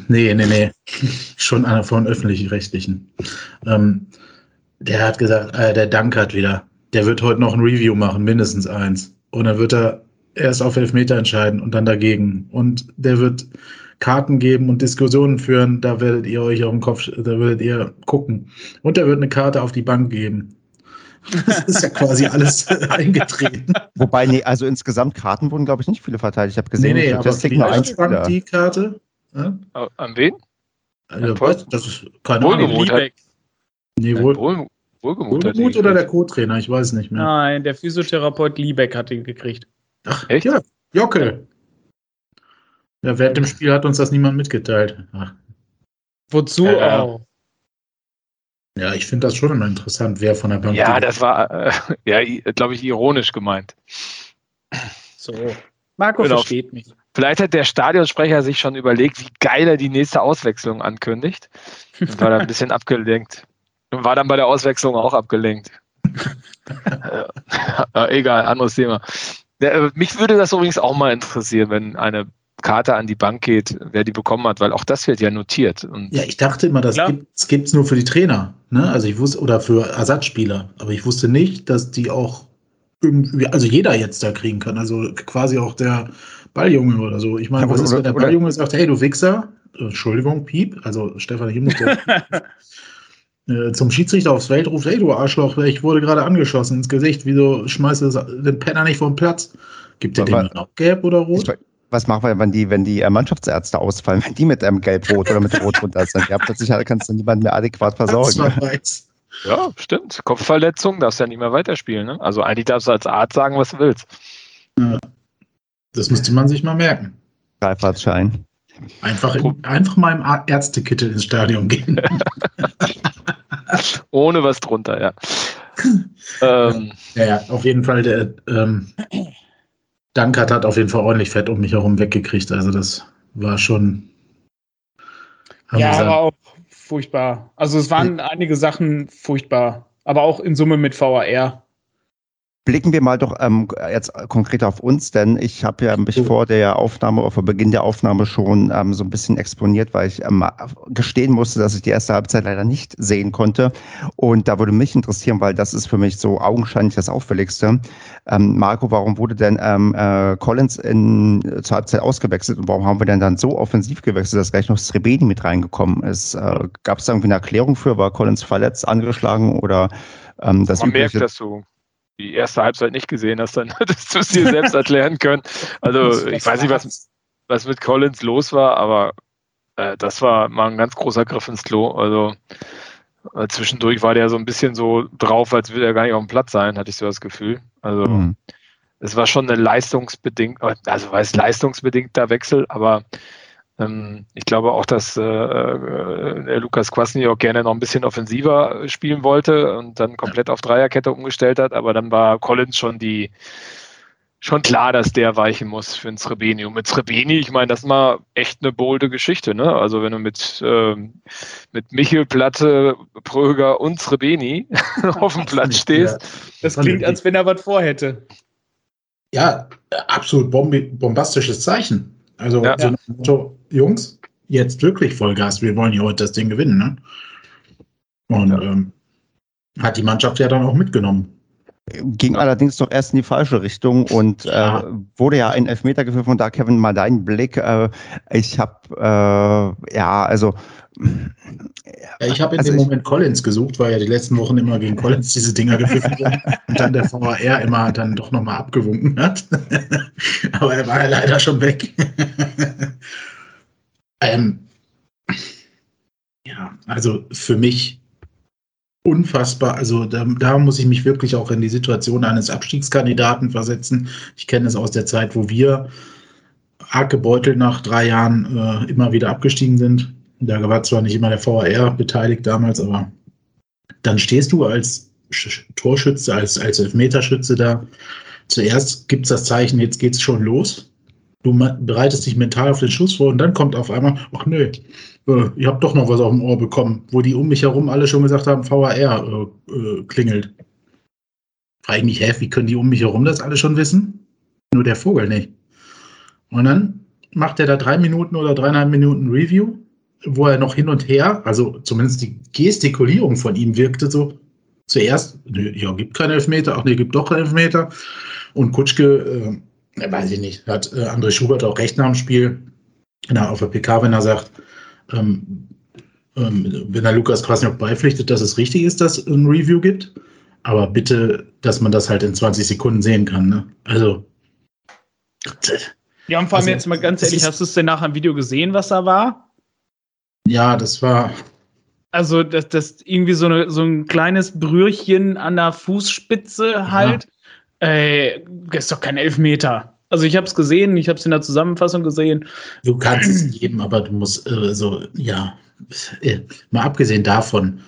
Nee, nee, nee. [laughs] Schon einer von öffentlich-rechtlichen. Ähm, der hat gesagt, äh, der Dank hat wieder. Der wird heute noch ein Review machen, mindestens eins. Und dann wird er erst auf Elfmeter entscheiden und dann dagegen. Und der wird Karten geben und Diskussionen führen. Da werdet ihr euch auf den Kopf, da werdet ihr gucken. Und er wird eine Karte auf die Bank geben. Das ist ja quasi alles [laughs] eingetreten. Wobei, nee, also insgesamt Karten wurden, glaube ich, nicht viele verteilt. Ich habe gesehen, nee, nee, aber Statistik nur ein Ausbank, Spieler. die Karte. Ja? Äh, An wen? Also, das ist keine. Ahnung. Nee, Nein, wohl, Wohl, Wohlgemut Wohlgemut oder der. Co-Trainer, ich weiß nicht mehr. Nein, der Physiotherapeut Liebeck hat ihn gekriegt. Ach, Echt? ja, Jockel. Ja, während dem Spiel hat uns das niemand mitgeteilt. Ach, Wozu Ja. auch? Ja, ich finde das schon immer interessant, wer von der Bank. Ja, das war, äh, [laughs] ja, glaube ich, ironisch gemeint. So. Marco Genau. versteht mich. Vielleicht hat der Stadionsprecher sich schon überlegt, wie geil er die nächste Auswechslung ankündigt. Und war da ein bisschen [laughs] abgelenkt. Und war dann bei der Auswechslung auch abgelenkt. [laughs] egal, anderes Thema. Äh, mich würde das übrigens auch mal interessieren, wenn eine Karte an die Bank geht, wer die bekommen hat, weil auch das wird ja notiert. Und Ja, ich dachte immer, das Klar. gibt es nur für die Trainer, ne? Also ich wusste, oder für Ersatzspieler. Aber ich wusste nicht, dass die auch irgendwie, also jeder jetzt da kriegen kann. Also quasi auch der Balljunge oder so. Ich meine, Ja, was oder- ist, wenn der oder- Balljunge sagt, hey, du Wichser, Entschuldigung, Piep, also Stefan, ich muss zum Schiedsrichter aufs Feld ruft, hey, du Arschloch, ich wurde gerade angeschossen ins Gesicht, wieso schmeißt du den Penner nicht vom Platz? Gibt er dem Aber- dann auch gelb oder rot? Ich- Was machen wir, wenn die, wenn die äh, Mannschaftsärzte ausfallen, wenn die mit einem Gelb-Rot oder mit Rot runter sind? Ja, plötzlich kannst du niemanden mehr adäquat versorgen. Ja, stimmt. Kopfverletzung, darfst ja nicht mehr weiterspielen. Ne? Also eigentlich darfst du als Arzt sagen, was du willst. Das müsste man sich mal merken. Freifahrtschein. Einfach, einfach mal im Ärztekittel ins Stadion gehen. [laughs] Ohne was drunter, ja. [laughs] ähm, ja, ja, auf jeden Fall, der ähm, Dankert hat auf jeden Fall ordentlich Fett um mich herum weggekriegt. Also das war schon. Ja, aber auch furchtbar. Also es waren einige Sachen furchtbar. Aber auch in Summe mit VAR. Blicken wir mal doch ähm, jetzt konkret auf uns, denn ich habe ja mich Oh. vor der Aufnahme, oder vor Beginn der Aufnahme schon ähm, so ein bisschen exponiert, weil ich ähm, gestehen musste, dass ich die erste Halbzeit leider nicht sehen konnte. Und da würde mich interessieren, weil das ist für mich so augenscheinlich das Auffälligste. Ähm, Marco, warum wurde denn ähm, äh, Collins in, zur Halbzeit ausgewechselt und warum haben wir denn dann so offensiv gewechselt, dass gleich noch Srebeni mit reingekommen ist? Äh, Gab es da irgendwie eine Erklärung für? War Collins verletzt, angeschlagen oder ähm, das man merkt, übliche? dass du die erste Halbzeit nicht gesehen hast, dann [laughs] hättest du es dir selbst erklären können. Also ich weiß nicht, was, was mit Collins los war, aber äh, das war mal ein ganz großer Griff ins Klo. Also äh, zwischendurch war der so ein bisschen so drauf, als würde er gar nicht auf dem Platz sein, hatte ich so das Gefühl. Also Hm. es war schon eine leistungsbedingt, also war es leistungsbedingter Wechsel, aber ich glaube auch, dass äh, äh, der Lukas Kwasny auch gerne noch ein bisschen offensiver spielen wollte und dann komplett auf Dreierkette umgestellt hat, aber dann war Collins schon die schon klar, dass der weichen muss für ein Srebeni. Und mit Srebeni, ich meine, das ist mal echt eine bolde Geschichte, ne? Also wenn du mit, ähm, mit Michel, Platte, Pröger und Srebeni [laughs] auf dem Platz stehst, Das klingt, als wenn er was vorhätte. Ja, absolut bombastisches Zeichen. Also Ja. so nach dem Motto, Jungs, jetzt wirklich Vollgas, wir wollen hier heute das Ding gewinnen. Ne? Und Ja. ähm, hat die Mannschaft ja dann auch mitgenommen. Ging allerdings doch erst in die falsche Richtung und Ja. äh, wurde ja ein Elfmeter geführt. Von da, Kevin, mal deinen Blick. Äh, ich habe, äh, ja, also. Ja, ich habe in Also dem Moment Collins gesucht, weil ja die letzten Wochen immer gegen Collins diese Dinger gepfiffen wurden und dann der VAR immer dann doch nochmal abgewunken hat. [laughs] Aber er war ja leider schon weg. [laughs] ähm, ja, also für mich unfassbar. Also da, da muss ich mich wirklich auch in die Situation eines Abstiegskandidaten versetzen. Ich kenne es aus der Zeit, wo wir arg gebeutelt nach drei Jahren äh, immer wieder abgestiegen sind. Da war zwar nicht immer der VAR beteiligt damals, aber dann stehst du als Sch- Torschütze, als, als Elfmeterschütze da. Zuerst gibt es das Zeichen, jetzt geht's schon los. Du bereitest dich mental auf den Schuss vor und dann kommt auf einmal, ach nö, äh, ihr habt doch noch was auf dem Ohr bekommen, wo die um mich herum alle schon gesagt haben, VAR äh, äh, klingelt. Frage ich mich, hä, wie können die um mich herum das alle schon wissen? Nur der Vogel nicht. Und dann macht er da drei Minuten oder dreieinhalb Minuten Review, wo er noch hin und her, also zumindest die Gestikulierung von ihm wirkte so, zuerst, nö, ja, gibt keine Elfmeter, ach nee, gibt doch Elfmeter. Und Kutschke, äh, weiß ich nicht, hat äh, André Schubert auch recht nach dem Spiel, na, auf der PK, wenn er sagt, ähm, ähm, wenn er Lukas quasi noch beipflichtet, dass es richtig ist, dass es ein Review gibt. Aber bitte, dass man das halt in 20 Sekunden sehen kann. Ne? Also. Ja, und vor allem Also, jetzt mal ganz ehrlich, hast du es denn nachher im Video gesehen, was da war? Ja, das war. Also, das, das irgendwie so, eine, so ein kleines Brührchen an der Fußspitze halt. Ey, das ist doch kein Elfmeter. Also, ich habe es gesehen, ich habe es in der Zusammenfassung gesehen. Du kannst es geben, aber du musst äh, so, ja, äh, mal abgesehen davon,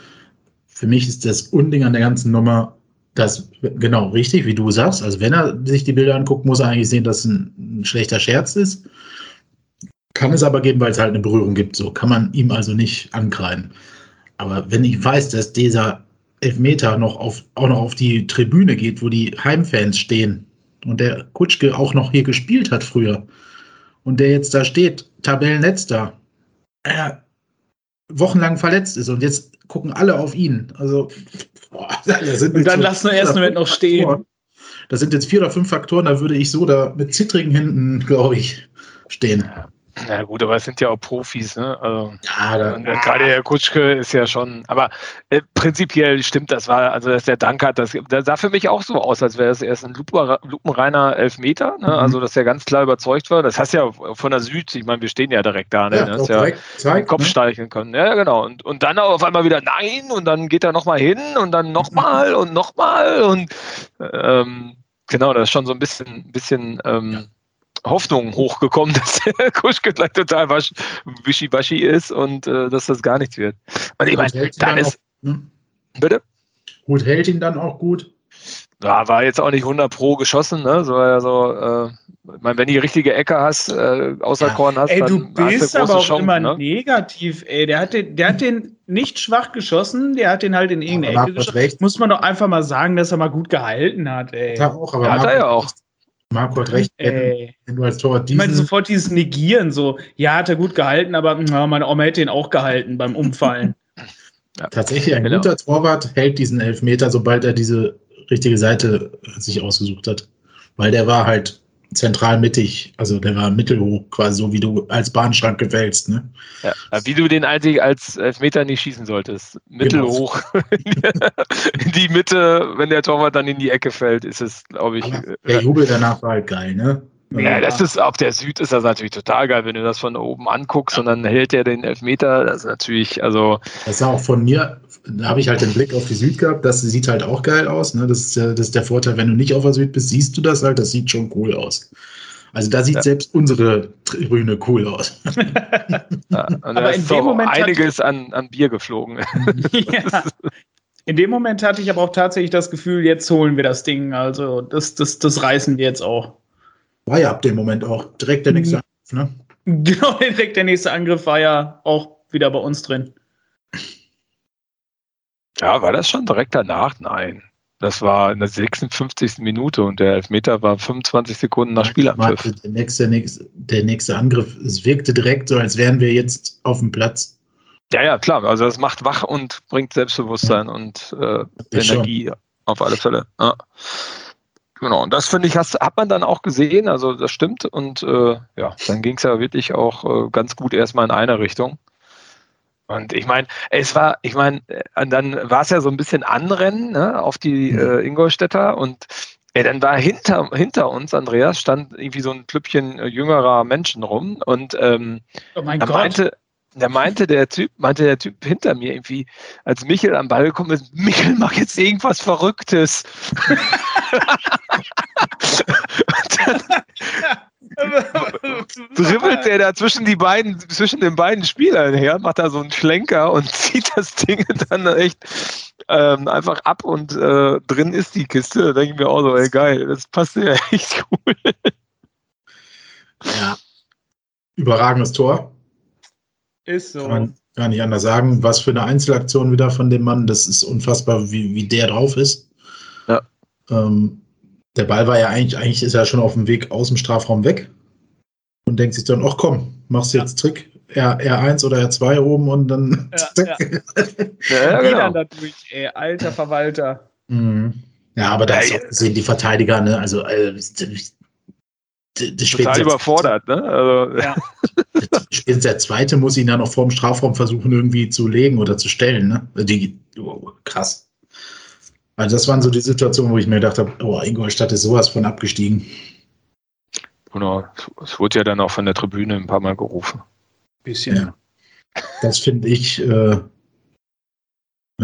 für mich ist das Unding an der ganzen Nummer, das genau richtig, wie du sagst. Also, wenn er sich die Bilder anguckt, muss er eigentlich sehen, dass es ein, ein schlechter Scherz ist. Kann es aber geben, weil es halt eine Berührung gibt. So kann man ihm also nicht ankreiden. Aber wenn ich weiß, dass dieser Elfmeter noch auf, auch noch auf die Tribüne geht, wo die Heimfans stehen und der Kutschke auch noch hier gespielt hat früher und der jetzt da steht, Tabellenletzter, er wochenlang verletzt ist und jetzt gucken alle auf ihn. Also, boah, [laughs] da sind Und dann so lassen wir erst fünf noch stehen. Das sind jetzt vier oder fünf Faktoren, da würde ich so da mit zittrigen Händen, [laughs] glaube ich, stehen. Na gut, aber es sind ja auch Profis, ne? Also, Ja, da, und, äh, gerade der Kutschke ist ja schon, aber äh, prinzipiell stimmt das war, also dass der Dank hat, das, das sah für mich auch so aus, als wäre es erst ein lupenreiner Elfmeter, ne? Mhm. also dass er ganz klar überzeugt war. Das hast du ja von der Süd, ich meine, wir stehen ja direkt da, ne? ja, das ja direkt zeigt, Kopf ne? streicheln können. Ja, genau. Und, und dann auf einmal wieder nein und dann geht er nochmal hin und dann nochmal und nochmal und ähm, genau, da ist schon so ein bisschen, bisschen ähm, Hoffnung hochgekommen, [laughs] dass der Kuschke gleich total wasch, wischiwaschi ist und äh, dass das gar nichts wird. Und ich meine, Hut hält ihn dann ist, auch, ne? bitte? Hut hält ihn dann auch gut. Ja, war jetzt auch nicht 100 pro geschossen, ne? So, ja, so, äh, ich meine, wenn du die richtige Ecke hast, äh, außer Ja. Korn hast, Ey, du dann hast bist du große aber auch Chancen, immer ne? negativ, ey. Der hat, den, der hat den nicht schwach geschossen, der hat den halt in irgendeine Ecke geschossen. recht. Muss man doch einfach mal sagen, dass er mal gut gehalten hat, ey. Hat er auch, aber Ja, hat er ja auch. Marco hat recht. Wenn, ey. wenn du als Torwart Ich meine, diesen, sofort dieses Negieren, so, ja, hat er gut gehalten, aber ja, meine Oma hätte ihn auch gehalten beim Umfallen. [laughs] tatsächlich ein Genau. guter Torwart hält diesen Elfmeter, sobald er diese richtige Seite sich ausgesucht hat. Weil der war halt zentral mittig, also der war mittelhoch, quasi so wie du als Bahnschranke fällst. Ne? Ja, wie du den eigentlich als Elfmeter nicht schießen solltest. Mittelhoch. [laughs] in die Mitte, wenn der Torwart dann in die Ecke fällt, ist es, glaube ich. Aber äh, der Jubel danach war halt geil, ne? Ja, das ist auf der Süd ist das natürlich total geil, wenn du das von oben anguckst und dann hält er den Elfmeter. Das ist natürlich, also Das sah auch von mir, da habe ich halt den Blick auf die Süd gehabt, das sieht halt auch geil aus. Ne? Das, ist, der- das ist der Vorteil, wenn du nicht auf der Süd bist, siehst du das halt, das sieht schon cool aus. Also da sieht Ja. selbst unsere Tribüne cool aus. [laughs] ja, und Aber da in ist dem Moment hat- einiges an, an Bier geflogen. [laughs] ja. In dem Moment hatte ich aber auch tatsächlich das Gefühl, jetzt holen wir das Ding. Also, das, das, das reißen wir jetzt auch. War ja ab dem Moment auch direkt der nächste Angriff, ne? Genau, [laughs] direkt der nächste Angriff war ja auch wieder bei uns drin. Ja, war das schon direkt danach? Nein. Das war in der 56. Minute und der Elfmeter war 25 Sekunden nach Spielanpfiff. Warte, Der nächste, der nächste Angriff, es wirkte direkt so, als wären wir jetzt auf dem Platz. Ja, ja, klar. Also das macht wach und bringt Selbstbewusstsein und äh, Das schon. Energie auf alle Fälle. Ja. Genau, und das finde ich, hast, hat man dann auch gesehen, also das stimmt. Und äh, ja, dann ging es ja wirklich auch äh, ganz gut erstmal in eine Richtung. Und ich meine, es war, ich meine, äh, dann war es ja so ein bisschen Anrennen ne, auf die Mhm. äh, Ingolstädter und äh, dann war hinter, hinter uns, Andreas, stand irgendwie so ein Klüppchen äh, jüngerer Menschen rum und ähm, Oh mein Gott. meinte, da meinte der Typ, meinte der Typ hinter mir irgendwie, als Michel am Ball gekommen ist, Michel, mach jetzt irgendwas Verrücktes. [laughs] Dribbelt der da zwischen die beiden, zwischen den beiden Spielern her, macht da so einen Schlenker und [laughs] zieht das Ding dann echt ähm, einfach ab und äh, drin ist die Kiste. Da denke ich mir auch so, ey geil, das passt ja [laughs] echt cool. Ja. Überragendes Tor. Ist so. Kann man gar nicht anders sagen. Was für eine Einzelaktion wieder von dem Mann. Das ist unfassbar, wie, wie der drauf ist. Ja. Ähm, der Ball war ja eigentlich, eigentlich ist er schon auf dem Weg aus dem Strafraum weg und denkt sich dann, ach komm, machst du jetzt Trick R, R1 oder R2 oben und dann. Ja, [laughs] ja. Ja, genau. durch, ey, alter Verwalter. Mhm. Ja, aber da Ja, gesehen, die Verteidiger, ne? Also, äh, das Total überfordert, ne? Also, Ja. [laughs] [laughs] Der zweite muss ihn dann noch vorm Strafraum versuchen, irgendwie zu legen oder zu stellen. Ne? Die, oh, krass. Also das waren so die Situationen, wo ich mir gedacht habe, oh, Ingolstadt ist sowas von abgestiegen. Genau. Es wurde ja dann auch von der Tribüne ein paar Mal gerufen. Bisschen. Ja. Das finde ich, äh,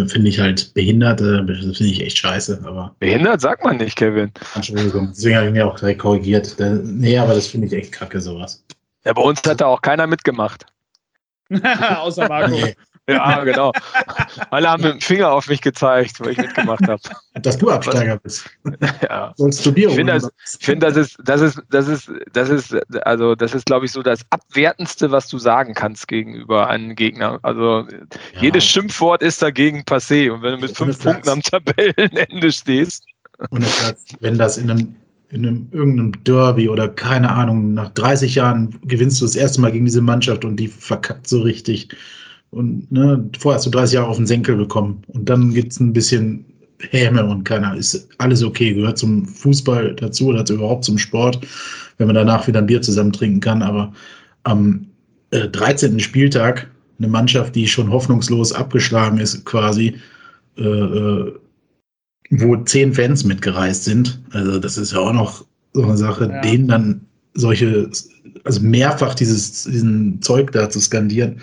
finde ich halt behindert. Äh, das finde ich echt scheiße. Aber Behindert sagt man nicht, Kevin. Entschuldigung, deswegen habe ich mir auch direkt korrigiert. Da, nee, aber das finde ich echt kacke, sowas. Ja, bei uns hat da auch keiner mitgemacht. [laughs] Außer Marco. Nee, Ja, genau. Alle haben mit dem Finger auf mich gezeigt, weil ich mitgemacht habe. dass du Absteiger bist. Ja. Sollst du Bier Ich finde, das, ich finde, das ist, das ist, das ist, das ist, also das ist, glaube ich, so das Abwertendste, was du sagen kannst gegenüber einem Gegner. Also Ja. jedes Schimpfwort ist dagegen passé. Und wenn du mit fünf Punkten am. Tabellenende stehst, Und das, wenn das in einem, in einem irgendeinem Derby oder keine Ahnung, nach 30 Jahren gewinnst du das erste Mal gegen diese Mannschaft und die verkackt so richtig. Und ne, vorher hast du 30 Jahre auf den Senkel bekommen. Und dann gibt es ein bisschen Häme und keiner ist alles okay, gehört zum Fußball dazu oder überhaupt zum Sport, wenn man danach wieder ein Bier zusammen trinken kann. Aber am äh, 13. Spieltag eine Mannschaft, die schon hoffnungslos abgeschlagen ist, quasi, äh, äh, wo zehn Fans mitgereist sind. Also das ist ja auch noch so eine Sache, Ja. denen dann solche, also mehrfach dieses, diesen Zeug da zu skandieren,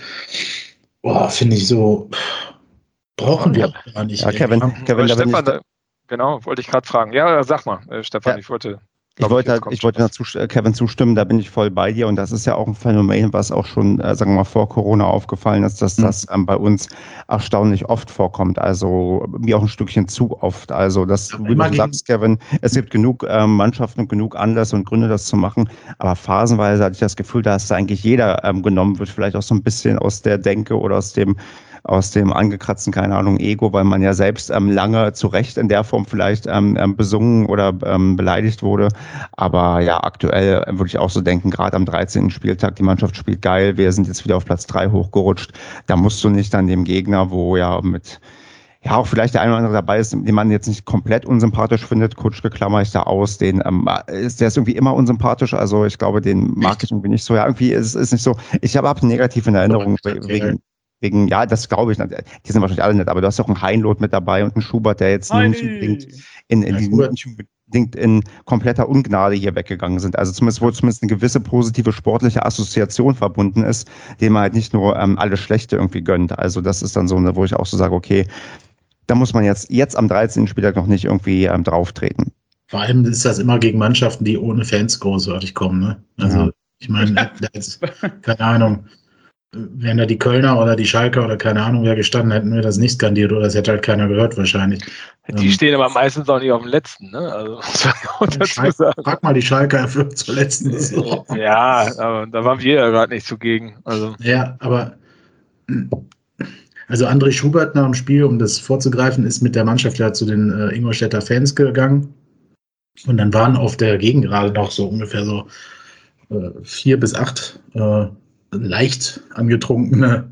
boah, finde ich so, brauchen wir gar nicht. Ja. Kevin, Kevin, bin Stefan, genau, wollte ich gerade fragen. Ja, sag mal, äh, Stefan, Ja. ich wollte. Ich glaub wollte, halt- ich wollte dazu, äh, Kevin zustimmen, da bin ich voll bei dir. Und das ist ja auch ein Phänomen, was auch schon, äh, sagen wir mal, vor Corona aufgefallen ist, dass Mhm. das ähm, bei uns erstaunlich oft vorkommt, also mir auch ein Stückchen zu oft. Also das, Aber wie du sagst, Kevin, es gibt genug ähm, Mannschaften und genug Anlässe und Gründe, das zu machen, aber phasenweise hatte ich das Gefühl, dass da eigentlich jeder ähm, genommen wird, vielleicht auch so ein bisschen aus der Denke oder aus dem aus dem angekratzten, keine Ahnung, Ego, weil man ja selbst ähm, lange zu Recht in der Form vielleicht ähm, ähm, besungen oder ähm, beleidigt wurde. Aber ja, aktuell äh, würde ich auch so denken, gerade am 13. Spieltag, die Mannschaft spielt geil, wir sind jetzt wieder auf Platz drei hochgerutscht. Da musst du nicht dann dem Gegner, wo ja mit ja, auch vielleicht der eine oder andere dabei ist, den man jetzt nicht komplett unsympathisch findet. Kutschke klammer ich da aus. Den ähm, ist, der ist irgendwie immer unsympathisch. Also ich glaube, den mag ich irgendwie nicht so. Ja, irgendwie ist es nicht so. Ich habe ab negativ in Erinnerung wegen, wegen, ja, das glaube ich. Die sind wahrscheinlich alle nicht, aber du hast auch einen Heinloth mit dabei und einen Schubert, der jetzt nicht unbedingt in, in, Ja, unbedingt in kompletter Ungnade hier weggegangen sind. Also zumindest, wo zumindest eine gewisse positive sportliche Assoziation verbunden ist, dem man halt nicht nur ähm, alles Schlechte irgendwie gönnt. Also das ist dann so eine, wo ich auch so sage, okay, da muss man jetzt, jetzt am 13. Spieltag noch nicht irgendwie ähm, drauftreten. Vor allem ist das immer gegen Mannschaften, die ohne Fans großartig kommen. Ne? Also Ja. ich meine, [laughs] da ist, keine Ahnung, wären da die Kölner oder die Schalker oder keine Ahnung, wer gestanden, hätten wir das nicht skandiert oder es hätte halt keiner gehört wahrscheinlich. Die Ähm, stehen aber meistens auch nicht auf dem letzten, ne? Also [laughs] frag mal die Schalker für zur letzten Saison. Ja, aber da waren wir ja gerade nicht zugegen. Also Ja, aber also André Schubert nach dem Spiel, um das vorzugreifen, ist mit der Mannschaft ja zu den äh, Ingolstädter Fans gegangen. Und dann waren auf der Gegengrade noch so ungefähr so äh, vier bis acht äh, leicht angetrunkene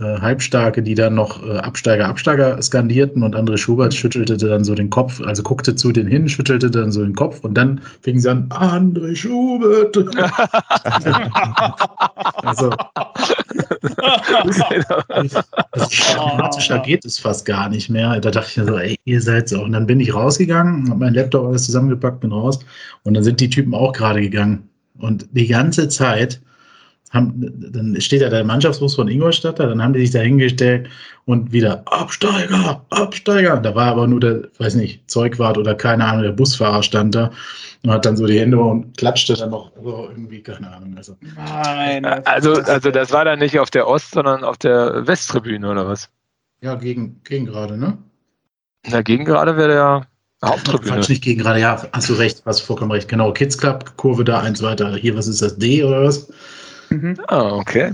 äh, Halbstarke, die dann noch äh, Absteiger, Absteiger skandierten und André Schubert schüttelte dann so den Kopf, also guckte zu denen hin, schüttelte dann so den Kopf und dann fing sie an, André Schubert. [laughs] also, dramatischer geht es fast gar nicht mehr. Da dachte ich mir so, ey, ihr seid so. Und dann bin ich rausgegangen, habe meinen Laptop alles zusammengepackt, bin raus. Und dann sind die Typen auch gerade gegangen. Und die ganze Zeit haben, dann steht da der Mannschaftsbus von Ingolstadt da, dann haben die sich da hingestellt und wieder Absteiger, Absteiger. Da war aber nur der, weiß nicht, Zeugwart oder keine Ahnung, der Busfahrer stand da und hat dann so die Hände und klatschte dann noch so irgendwie, keine Ahnung. Also, Meine Also, also das war dann nicht auf der Ost, sondern auf der Westtribüne oder was? ja, gegen, gegen gerade, ne? Dagegen gerade wäre der Haupttribüne. Falsch, nicht gegen gerade, ja, hast du recht, hast vollkommen recht. Genau, Kids Club, Kurve da, eins weiter. Hier, was ist das, D oder was? Mhm. Ah, okay.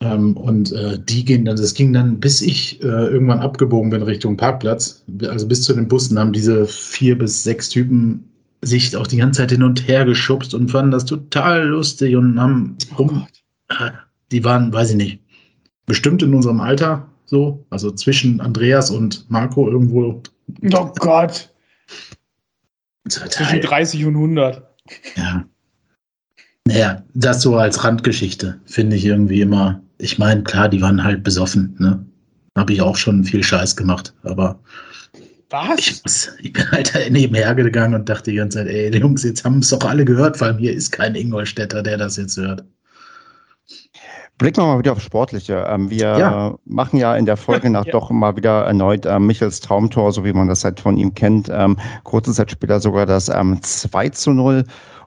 Ähm, und äh, die gehen dann, das ging dann, bis ich äh, irgendwann abgebogen bin Richtung Parkplatz, also bis zu den Bussen, haben diese vier bis sechs Typen sich auch die ganze Zeit hin und her geschubst und fanden das total lustig und haben rum. Äh, die waren, weiß ich nicht, bestimmt in unserem Alter so, also zwischen Andreas und Marco irgendwo. Oh Gott. Total. Zwischen 30 und 100. Ja. Naja, das so als Randgeschichte finde ich irgendwie immer. Ich meine, klar, die waren halt besoffen, ne? Habe ich auch schon viel Scheiß gemacht, aber Was? Ich, muss, ich bin halt nebenher gegangen und dachte die ganze Zeit, ey, Jungs, jetzt haben es doch alle gehört, vor allem hier ist kein Ingolstädter, der das jetzt hört. Blicken wir mal wieder auf Sportliche. Ähm, wir ja. machen ja in der Folge nach [laughs] ja. doch mal wieder erneut ähm, Michels Traumtor, so wie man das halt von ihm kennt. Ähm, kurze Zeit später sogar das 2 zu 0.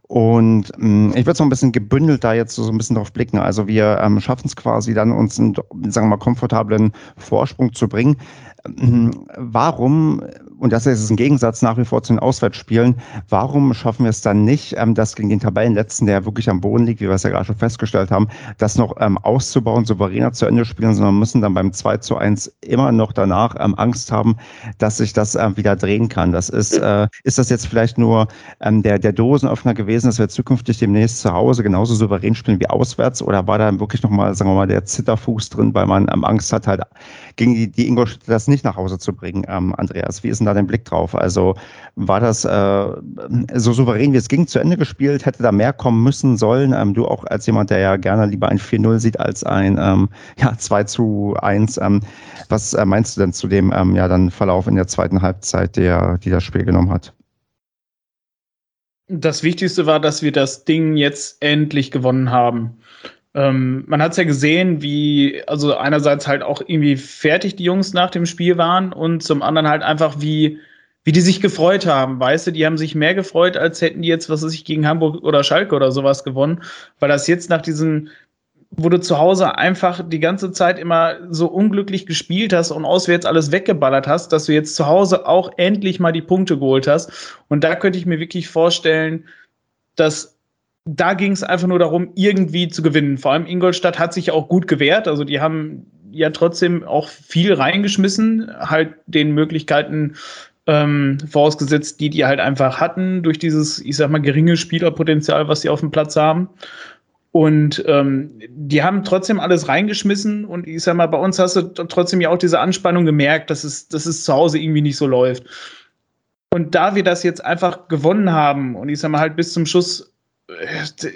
Und ähm, ich würde so ein bisschen gebündelt da jetzt so ein bisschen drauf blicken. Also wir ähm, schaffen es quasi dann, uns einen, sagen wir mal, komfortablen Vorsprung zu bringen. Ähm, warum und das ist ein Gegensatz nach wie vor zu den Auswärtsspielen. Warum schaffen wir es dann nicht, ähm, das gegen den Tabellenletzten, der wirklich am Boden liegt, wie wir es ja gerade schon festgestellt haben, das noch ähm, auszubauen, souveräner zu Ende spielen, sondern müssen dann beim 2 zu 1 immer noch danach ähm, Angst haben, dass sich das wieder drehen kann. Das ist, äh, ist das jetzt vielleicht nur der, der Dosenöffner gewesen, dass wir zukünftig demnächst zu Hause genauso souverän spielen wie auswärts oder war da wirklich nochmal, sagen wir mal, der Zitterfuß drin, weil man Angst hat, halt gegen die, die Ingolstadt das nicht nach Hause zu bringen, Andreas? Wie ist denn da dein Blick drauf? Also war das äh, so souverän, wie es ging, zu Ende gespielt? Hätte da mehr kommen müssen sollen? Ähm, du auch als jemand, der ja gerne lieber ein 4-0 sieht als ein ähm, [laughs] ja, 2 zu 1. Ähm, was äh, meinst du denn zu dem ähm, ja, dann Verlauf in der zweiten Halbzeit, der, die das Spiel genommen hat? Das Wichtigste war, dass wir das Ding jetzt endlich gewonnen haben. Ähm, man hat es ja gesehen, wie, also einerseits halt auch irgendwie fertig die Jungs nach dem Spiel waren und zum anderen halt einfach wie, wie die sich gefreut haben. Weißt du, die haben sich mehr gefreut, als hätten die jetzt, was weiß ich, gegen Hamburg oder Schalke oder sowas gewonnen, weil das jetzt nach diesem, wo du zu Hause einfach die ganze Zeit immer so unglücklich gespielt hast und auswärts alles weggeballert hast, dass du jetzt zu Hause auch endlich mal die Punkte geholt hast. Und da könnte ich mir wirklich vorstellen, dass da ging es einfach nur darum, irgendwie zu gewinnen. Vor allem Ingolstadt hat sich auch gut gewehrt. Also die haben ja trotzdem auch viel reingeschmissen, halt den Möglichkeiten ähm, vorausgesetzt, die die halt einfach hatten, durch dieses, ich sag mal, geringe Spielerpotenzial, was sie auf dem Platz haben. Und ähm, die haben trotzdem alles reingeschmissen und ich sag mal, bei uns hast du trotzdem ja auch diese Anspannung gemerkt, dass es, dass es zu Hause irgendwie nicht so läuft. Und da wir das jetzt einfach gewonnen haben und ich sag mal halt bis zum Schuss äh,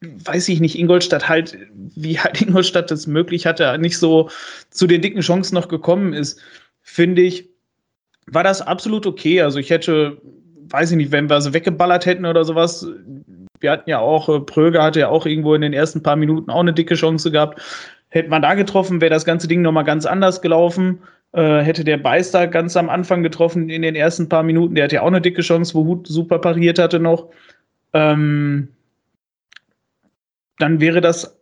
weiß ich nicht, Ingolstadt halt, wie halt [laughs] Ingolstadt das möglich hatte, nicht so zu den dicken Chancen noch gekommen ist, finde ich, war das absolut okay. Also ich hätte, weiß ich nicht, wenn wir so weggeballert hätten oder sowas, wir hatten ja auch, äh, Pröger hatte ja auch irgendwo in den ersten paar Minuten auch eine dicke Chance gehabt. Hätte man da getroffen, wäre das ganze Ding nochmal ganz anders gelaufen. Äh, hätte der Beister ganz am Anfang getroffen in den ersten paar Minuten, der hat ja auch eine dicke Chance, wo Hut super pariert hatte noch ähm, dann wäre das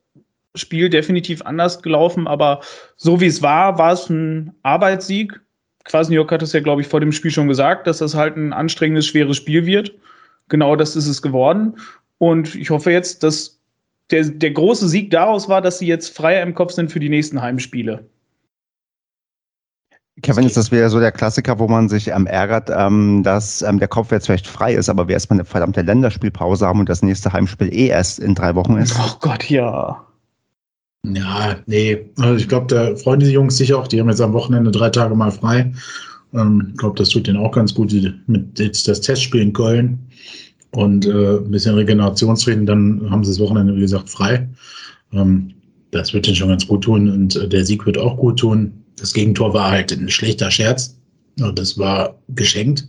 Spiel definitiv anders gelaufen. Aber so wie es war, war es ein Arbeitssieg. Kwasniok hat es ja, glaube ich, vor dem Spiel schon gesagt, dass das halt ein anstrengendes, schweres Spiel wird. Genau das ist es geworden. Und ich hoffe jetzt, dass der, der große Sieg daraus war, dass sie jetzt freier im Kopf sind für die nächsten Heimspiele. Kevin, ist das wieder so der Klassiker, wo man sich ähm, ärgert, ähm, dass ähm, der Kopf jetzt vielleicht frei ist, aber wir erstmal eine verdammte Länderspielpause haben und das nächste Heimspiel eh erst in drei Wochen ist? Oh Gott, ja. Ja, nee. Also ich glaube, da freuen die Jungs sich auch. Die haben jetzt am Wochenende drei Tage mal frei. Ähm, ich glaube, das tut denen auch ganz gut mit jetzt das Testspiel in Köln und äh, ein bisschen Regenerationstraining. Dann haben sie das Wochenende, wie gesagt, frei. Ähm, das wird denen schon ganz gut tun und äh, der Sieg wird auch gut tun das Gegentor war halt ein schlechter Scherz. Das war geschenkt.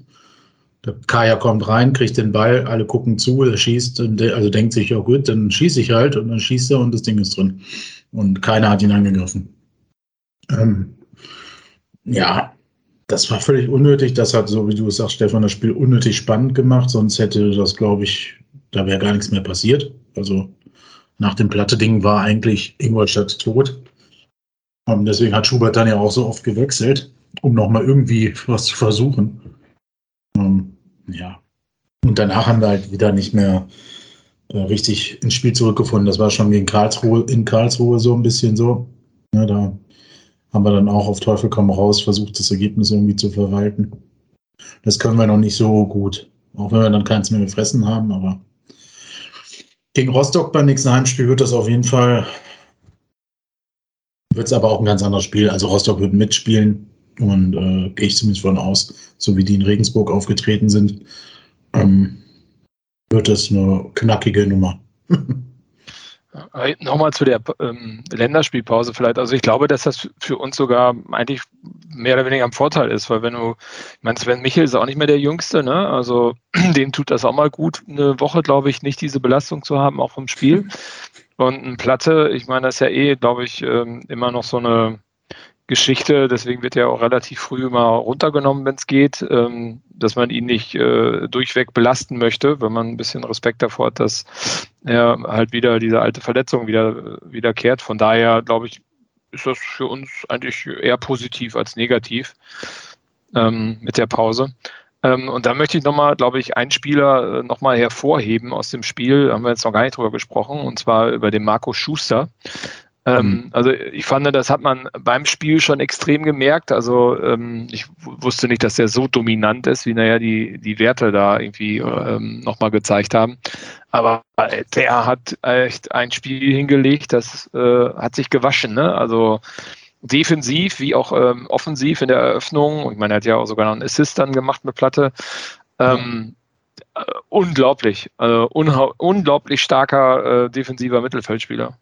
Der Kaya kommt rein, kriegt den Ball, alle gucken zu, er schießt, also denkt sich, ja gut, dann schieße ich halt und dann schießt er und das Ding ist drin. Und keiner hat ihn angegriffen. Ähm, ja, das war völlig unnötig. Das hat, so wie du sagst, Stefan, das Spiel unnötig spannend gemacht. Sonst hätte das, glaube ich, da wäre gar nichts mehr passiert. Also nach dem Platte-Ding war eigentlich Ingolstadt tot. Und deswegen hat Schubert dann ja auch so oft gewechselt, um nochmal irgendwie was zu versuchen. Ähm, ja. Und danach haben wir halt wieder nicht mehr äh, richtig ins Spiel zurückgefunden. Das war schon gegen Karlsruhe, in Karlsruhe so ein bisschen so. Ja, da haben wir dann auch auf Teufel komm raus versucht, das Ergebnis irgendwie zu verwalten. Das können wir noch nicht so gut. Auch wenn wir dann keins mehr gefressen haben, aber gegen Rostock beim nächsten Heimspiel wird das auf jeden Fall wird es aber auch ein ganz anderes Spiel. Also Rostock wird mitspielen und äh, gehe ich zumindest von aus, so wie die in Regensburg aufgetreten sind, ähm, wird es eine knackige Nummer. [laughs] Nochmal zu der ähm, Länderspielpause vielleicht. Also ich glaube, dass das für uns sogar eigentlich mehr oder weniger am Vorteil ist, weil wenn du, ich meine, Sven Michel ist auch nicht mehr der Jüngste, ne? Also [clears throat] dem tut das auch mal gut, eine Woche, glaube ich, nicht diese Belastung zu haben, auch vom Spiel. Und ein Platte, ich meine, das ist ja eh, glaube ich, ähm, immer noch so eine Geschichte, deswegen wird er auch relativ früh mal runtergenommen, wenn es geht, ähm, dass man ihn nicht äh, durchweg belasten möchte, wenn man ein bisschen Respekt davor hat, dass er halt wieder diese alte Verletzung wieder wiederkehrt. Von daher, glaube ich, ist das für uns eigentlich eher positiv als negativ ähm, mit der Pause. Ähm, und da möchte ich nochmal, glaube ich, einen Spieler äh, nochmal hervorheben aus dem Spiel, haben wir jetzt noch gar nicht drüber gesprochen, und zwar über den Marco Schuster. Ähm, mhm. also ich fand, das hat man beim Spiel schon extrem gemerkt. Also ähm, ich wusste nicht, dass der so dominant ist, wie naja die, die Werte da irgendwie ähm, nochmal gezeigt haben. Aber äh, der hat echt ein Spiel hingelegt, das äh, hat sich gewaschen. Ne? Also defensiv wie auch ähm, offensiv in der Eröffnung. Ich meine, er hat ja auch sogar noch einen Assist dann gemacht mit Platte. Ähm, äh, unglaublich, also unglaublich starker äh, defensiver Mittelfeldspieler.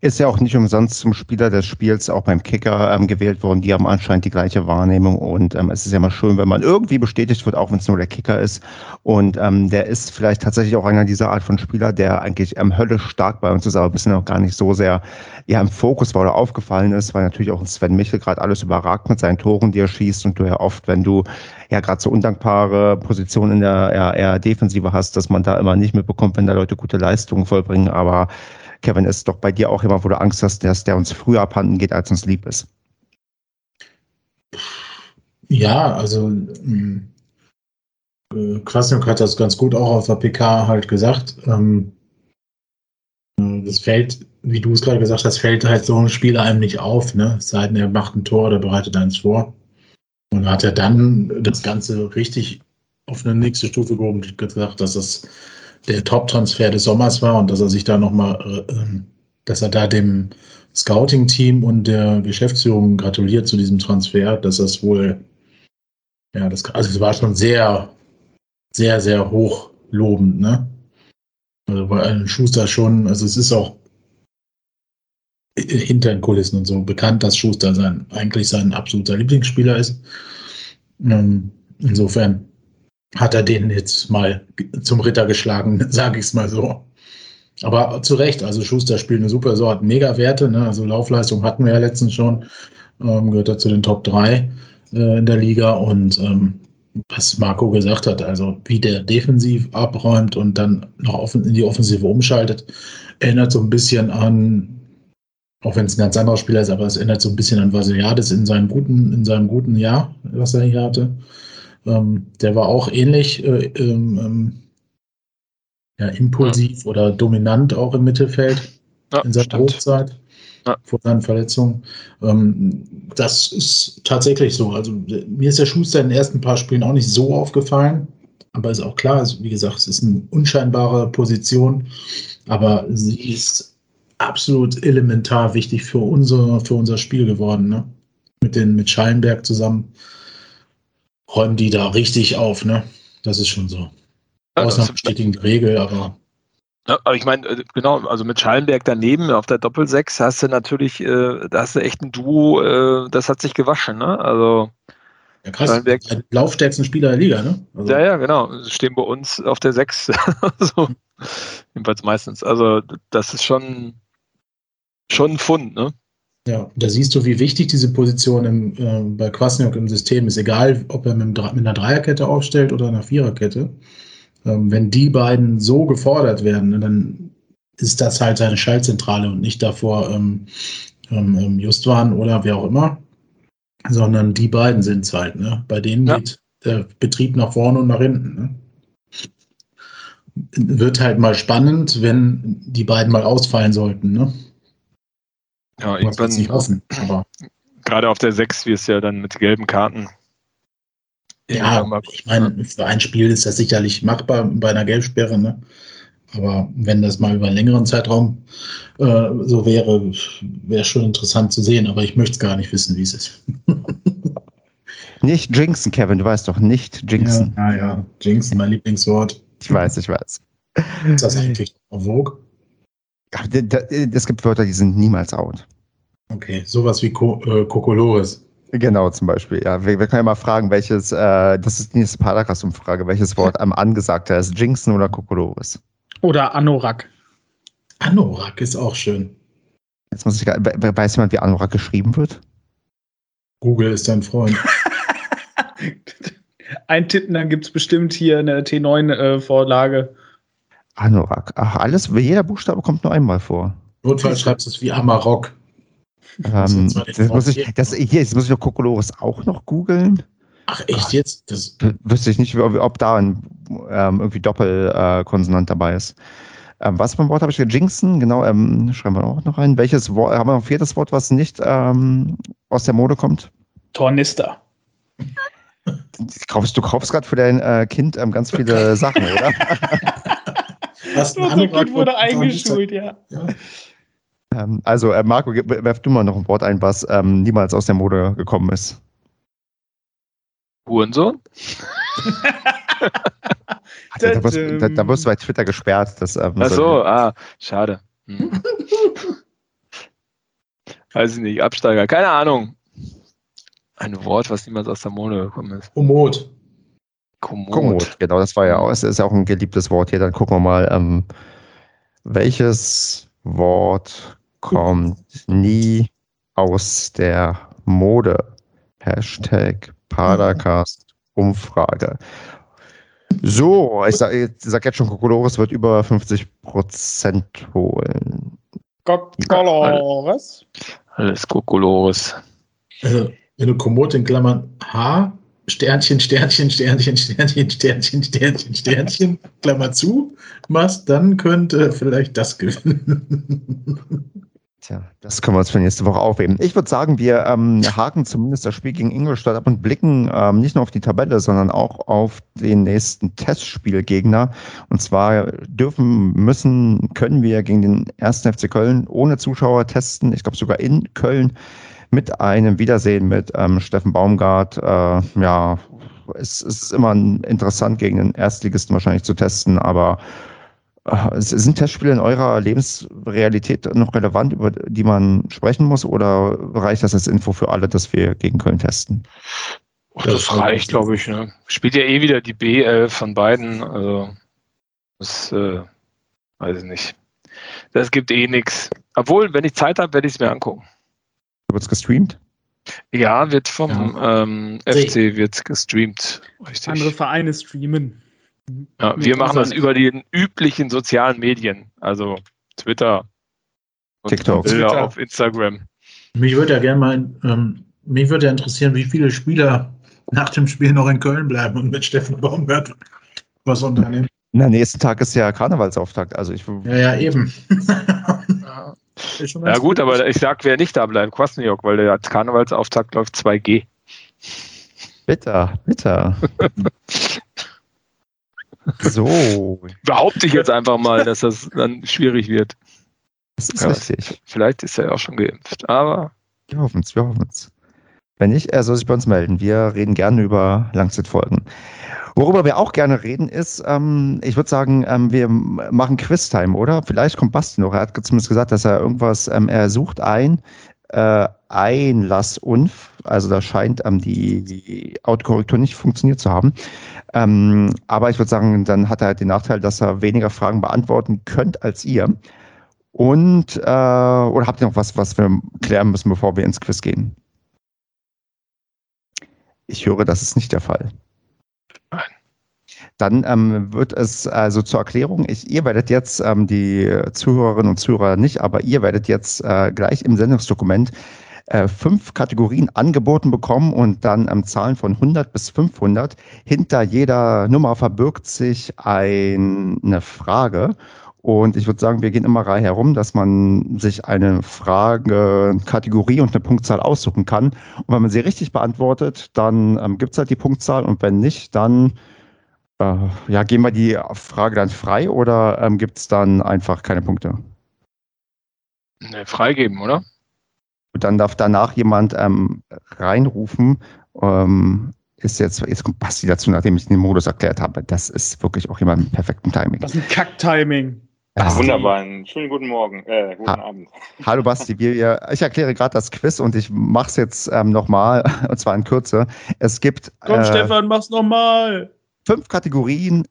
Ist ja auch nicht umsonst zum Spieler des Spiels auch beim Kicker ähm, gewählt worden. Die haben anscheinend die gleiche Wahrnehmung und ähm, es ist ja immer schön, wenn man irgendwie bestätigt wird, auch wenn es nur der Kicker ist. Und ähm, der ist vielleicht tatsächlich auch einer dieser Art von Spieler, der eigentlich ähm, höllisch stark bei uns ist, aber bisher noch gar nicht so sehr ja, im Fokus war oder aufgefallen ist, weil natürlich auch Sven Michel gerade alles überragt mit seinen Toren, die er schießt und du ja oft, wenn du ja gerade so undankbare Positionen in der eher, eher Defensive hast, dass man da immer nicht mitbekommt, wenn da Leute gute Leistungen vollbringen, aber Kevin, ist doch bei dir auch immer, wo du Angst hast, dass der uns früher abhanden geht, als uns lieb ist. Ja, also ähm, äh, Kwasniok hat das ganz gut auch auf der PK halt gesagt. Ähm, äh, das fällt, wie du es gerade gesagt hast, fällt halt so ein Spieler einem nicht auf, ne? Es er macht ein Tor oder bereitet eins vor. Und hat er dann das Ganze richtig auf eine nächste Stufe gehoben und gesagt, dass das der Top-Transfer des Sommers war und dass er sich da nochmal, äh, ähm, dass er da dem Scouting-Team und der Geschäftsführung gratuliert zu diesem Transfer, dass das wohl, ja, das, also es war schon sehr, sehr, sehr hoch lobend, ne? Also bei einem Schuster schon, also es ist auch hinter den Kulissen und so bekannt, dass Schuster sein, eigentlich sein absoluter Lieblingsspieler ist. Ähm, insofern hat er den jetzt mal zum Ritter geschlagen, [laughs] sage ich es mal so. Aber zu Recht, also Schuster spielt eine super Saison, hat mega Werte, ne? also Laufleistung hatten wir ja letztens schon, ähm, gehört er zu den Top 3 äh, in der Liga und ähm, was Marco gesagt hat, also wie der defensiv abräumt und dann noch in die Offensive umschaltet, erinnert so ein bisschen an, auch wenn es ein ganz anderer Spieler ist, aber es erinnert so ein bisschen an Vasiliades in seinem guten, in seinem guten Jahr, was er hier hatte. Ähm, der war auch ähnlich äh, ähm, ähm, ja, impulsiv ja. oder dominant auch im Mittelfeld ja, in seiner Hochzeit ja. vor seinen Verletzungen. Ähm, das ist tatsächlich so. Also mir ist der Schuster in den ersten paar Spielen auch nicht so aufgefallen, aber ist auch klar, also, wie gesagt, es ist eine unscheinbare Position, aber sie ist absolut elementar wichtig für unser, für unser Spiel geworden, ne? Mit den, mit Schallenberg zusammen räumen die da richtig auf, ne? Das ist schon so. Ausnahme bestätigen die Regel, aber. Ja, aber ich meine, äh, genau, also mit Schallenberg daneben auf der Doppelsechs hast du natürlich, äh, da hast du echt ein Duo, äh, das hat sich gewaschen, ne? Also. Ja, krass. Schallenberg, der laufstärksten Spieler der Liga, ne? Also. Ja, ja, genau. Stehen bei uns auf der Sechs. [laughs] so. Jedenfalls meistens. Also, das ist schon, schon ein Fund, ne? Ja, da siehst du, wie wichtig diese Position im, äh, bei Kwasniok im System ist. Egal, ob er mit, mit einer Dreierkette aufstellt oder einer Viererkette. Ähm, wenn die beiden so gefordert werden, ne, dann ist das halt seine Schaltzentrale und nicht davor ähm, ähm, ähm Justwan oder wer auch immer, sondern die beiden sind es halt. Ne? Bei denen ja. geht der Betrieb nach vorne und nach hinten. Ne? Wird halt mal spannend, wenn die beiden mal ausfallen sollten. Ne? Ja, irgendwann nicht hoffen, aber gerade auf der 6, wie es ja dann mit gelben Karten. Ja, ich meine, für ein Spiel ist das sicherlich machbar bei einer Gelbsperre, ne? Aber wenn das mal über einen längeren Zeitraum äh, so wäre, wäre schon interessant zu sehen, aber ich möchte es gar nicht wissen, wie es ist. [laughs] nicht jinxen, Kevin, du weißt doch nicht jinxen. Ja, ja, ja. jinxen, mein Lieblingswort. Ich weiß, ich weiß. Ist das eigentlich Vogue? Es gibt Wörter, die sind niemals out. Okay, sowas wie Co äh, Kokolores. Genau, zum Beispiel. Ja, wir, wir können ja mal fragen, welches, äh, das ist die nächste Paracast-Umfrage, welches Wort am angesagter ist, Jinxen oder Kokolores? Oder Anorak. Anorak ist auch schön. Jetzt muss ich, weiß jemand, wie Anorak geschrieben wird? Google ist dein Freund. [laughs] [laughs] Eintippen, dann gibt es bestimmt hier eine T9-Vorlage. Anorak. Ach, alles, jeder Buchstabe kommt nur einmal vor. Notfalls schreibst du es wie Amarok. Ähm, zwar nicht das muss ich, das, hier, jetzt muss ich noch Kokolores auch noch googeln. Ach, echt jetzt? Das, Wüsste ich nicht, ob, ob da ein ähm, irgendwie Doppelkonsonant äh, dabei ist. Ähm, was für ein Wort habe ich hier? Jinxen, genau, ähm, schreiben wir auch noch rein. Welches Wort, haben wir noch ein viertes Wort, was nicht ähm, aus der Mode kommt? Tornister. Kaufst, du kaufst gerade für dein äh, Kind ähm, ganz viele [laughs] Sachen, oder? [laughs] was Unser Kind wurde wird- eingeschult, ja. Ja. ähm, also, äh, Marco, werf du mal noch ein Wort ein, was ähm, niemals aus der Mode gekommen ist. Hurensohn? Da, da, wirst, da, da wirst du bei Twitter gesperrt. Das, ähm, Ach so, ah, schade. Hm. Weiß ich nicht, Absteiger, keine Ahnung. Ein Wort, was niemals aus der Mode gekommen ist. Komoot. Kommod, genau, das war ja auch, es ist ja auch ein geliebtes Wort hier. Dann gucken wir mal, ähm, welches Wort kommt nie aus der Mode? Hashtag Padercast Umfrage. So, ich sage ich sag jetzt schon, Kokolores wird über 50 Prozent holen. Colores. Alles Kokolores. Also, wenn du Komoot in Klammern H, Sternchen, Sternchen, Sternchen, Sternchen, Sternchen, Sternchen, Sternchen, Klammer zu, machst, dann könnte vielleicht das gewinnen. Tja, das können wir uns für nächste Woche aufheben. Ich würde sagen, wir ähm, haken zumindest das Spiel gegen Ingolstadt ab und blicken ähm, nicht nur auf die Tabelle, sondern auch auf den nächsten Testspielgegner. Und zwar dürfen, müssen, können wir gegen den 1. FC Köln ohne Zuschauer testen. Ich glaube sogar in Köln mit einem Wiedersehen mit ähm, Steffen Baumgart. Äh, ja, es, es ist immer interessant, gegen den Erstligisten wahrscheinlich zu testen, aber äh, Sind Testspiele in eurer Lebensrealität noch relevant, über die man sprechen muss, oder reicht das als Info für alle, dass wir gegen Köln testen? Och, das reicht, glaube ich. Ne? Spielt ja eh wieder die B11 von beiden. Also, das äh, weiß ich nicht. Das gibt eh nichts. Obwohl, wenn ich Zeit habe, werde ich es mir angucken. Wird es gestreamt? Ja, wird vom ähm, FC wird gestreamt. Richtig. Andere Vereine streamen. Ja, wir machen das über die üblichen sozialen Medien, also Twitter und TikTok. Bilder Twitter. auf Instagram. Mich würde ja gerne mal, ähm, mich würde ja interessieren, wie viele Spieler nach dem Spiel noch in Köln bleiben und mit Steffen Baumgart was unternehmen. Na, nächsten Tag ist ja Karnevalsauftakt. Also ich Ja, ja, eben. [laughs] Ja, ganz gut, aber ich sag, wer nicht da bleibt, Kwasniok, weil der Karnevalsauftakt läuft 2G. bitter, bitter. [laughs] so, Behaupte ich jetzt einfach mal, dass das dann schwierig wird. das ist Ja. richtig. Vielleicht ist er ja auch schon geimpft, aber Wir hoffen es, wir hoffen es. Wenn nicht, er soll sich bei uns melden. Wir reden gerne über Langzeitfolgen. Worüber wir auch gerne reden, ist, ähm, ich würde sagen, ähm, wir machen Quiztime, oder? Vielleicht kommt Basti noch. Er hat zumindest gesagt, dass er irgendwas, ähm, er sucht ein äh, Einlassunf. Also da scheint ähm, die, die Autokorrektur nicht funktioniert zu haben. Ähm, aber ich würde sagen, dann hat er halt den Nachteil, dass er weniger Fragen beantworten könnt als ihr. Und, äh, oder habt ihr noch was, was wir klären müssen, bevor wir ins Quiz gehen? Ich höre, das ist nicht der Fall. Dann ähm, wird es also zur Erklärung, ich, ihr werdet jetzt, ähm, die Zuhörerinnen und Zuhörer nicht, aber ihr werdet jetzt äh, gleich im Sendungsdokument äh, fünf Kategorien angeboten bekommen und dann ähm, Zahlen von 100 bis 500. Hinter jeder Nummer verbirgt sich ein, eine Frage. Und ich würde sagen, wir gehen immer Reihe herum, dass man sich eine Frage, Kategorie und eine Punktzahl aussuchen kann. Und wenn man sie richtig beantwortet, dann ähm, gibt es halt die Punktzahl und wenn nicht, dann äh, ja, geben wir die Frage dann frei oder ähm, gibt es dann einfach keine Punkte? ne, freigeben, oder? Und dann darf danach jemand ähm, reinrufen, ähm, ist jetzt, jetzt kommt Basti dazu, nachdem ich den Modus erklärt habe. Das ist wirklich auch jemand mit perfektem Timing. Was ein Kack-Timing. Basti. Wunderbar, einen schönen guten Morgen, äh, guten Ha- Abend. Hallo Basti, wir, ich erkläre gerade das Quiz und ich mache es jetzt ähm, nochmal, [laughs] und zwar in Kürze. Es gibt Komm, äh, Stefan, mach's nochmal. Fünf Kategorien,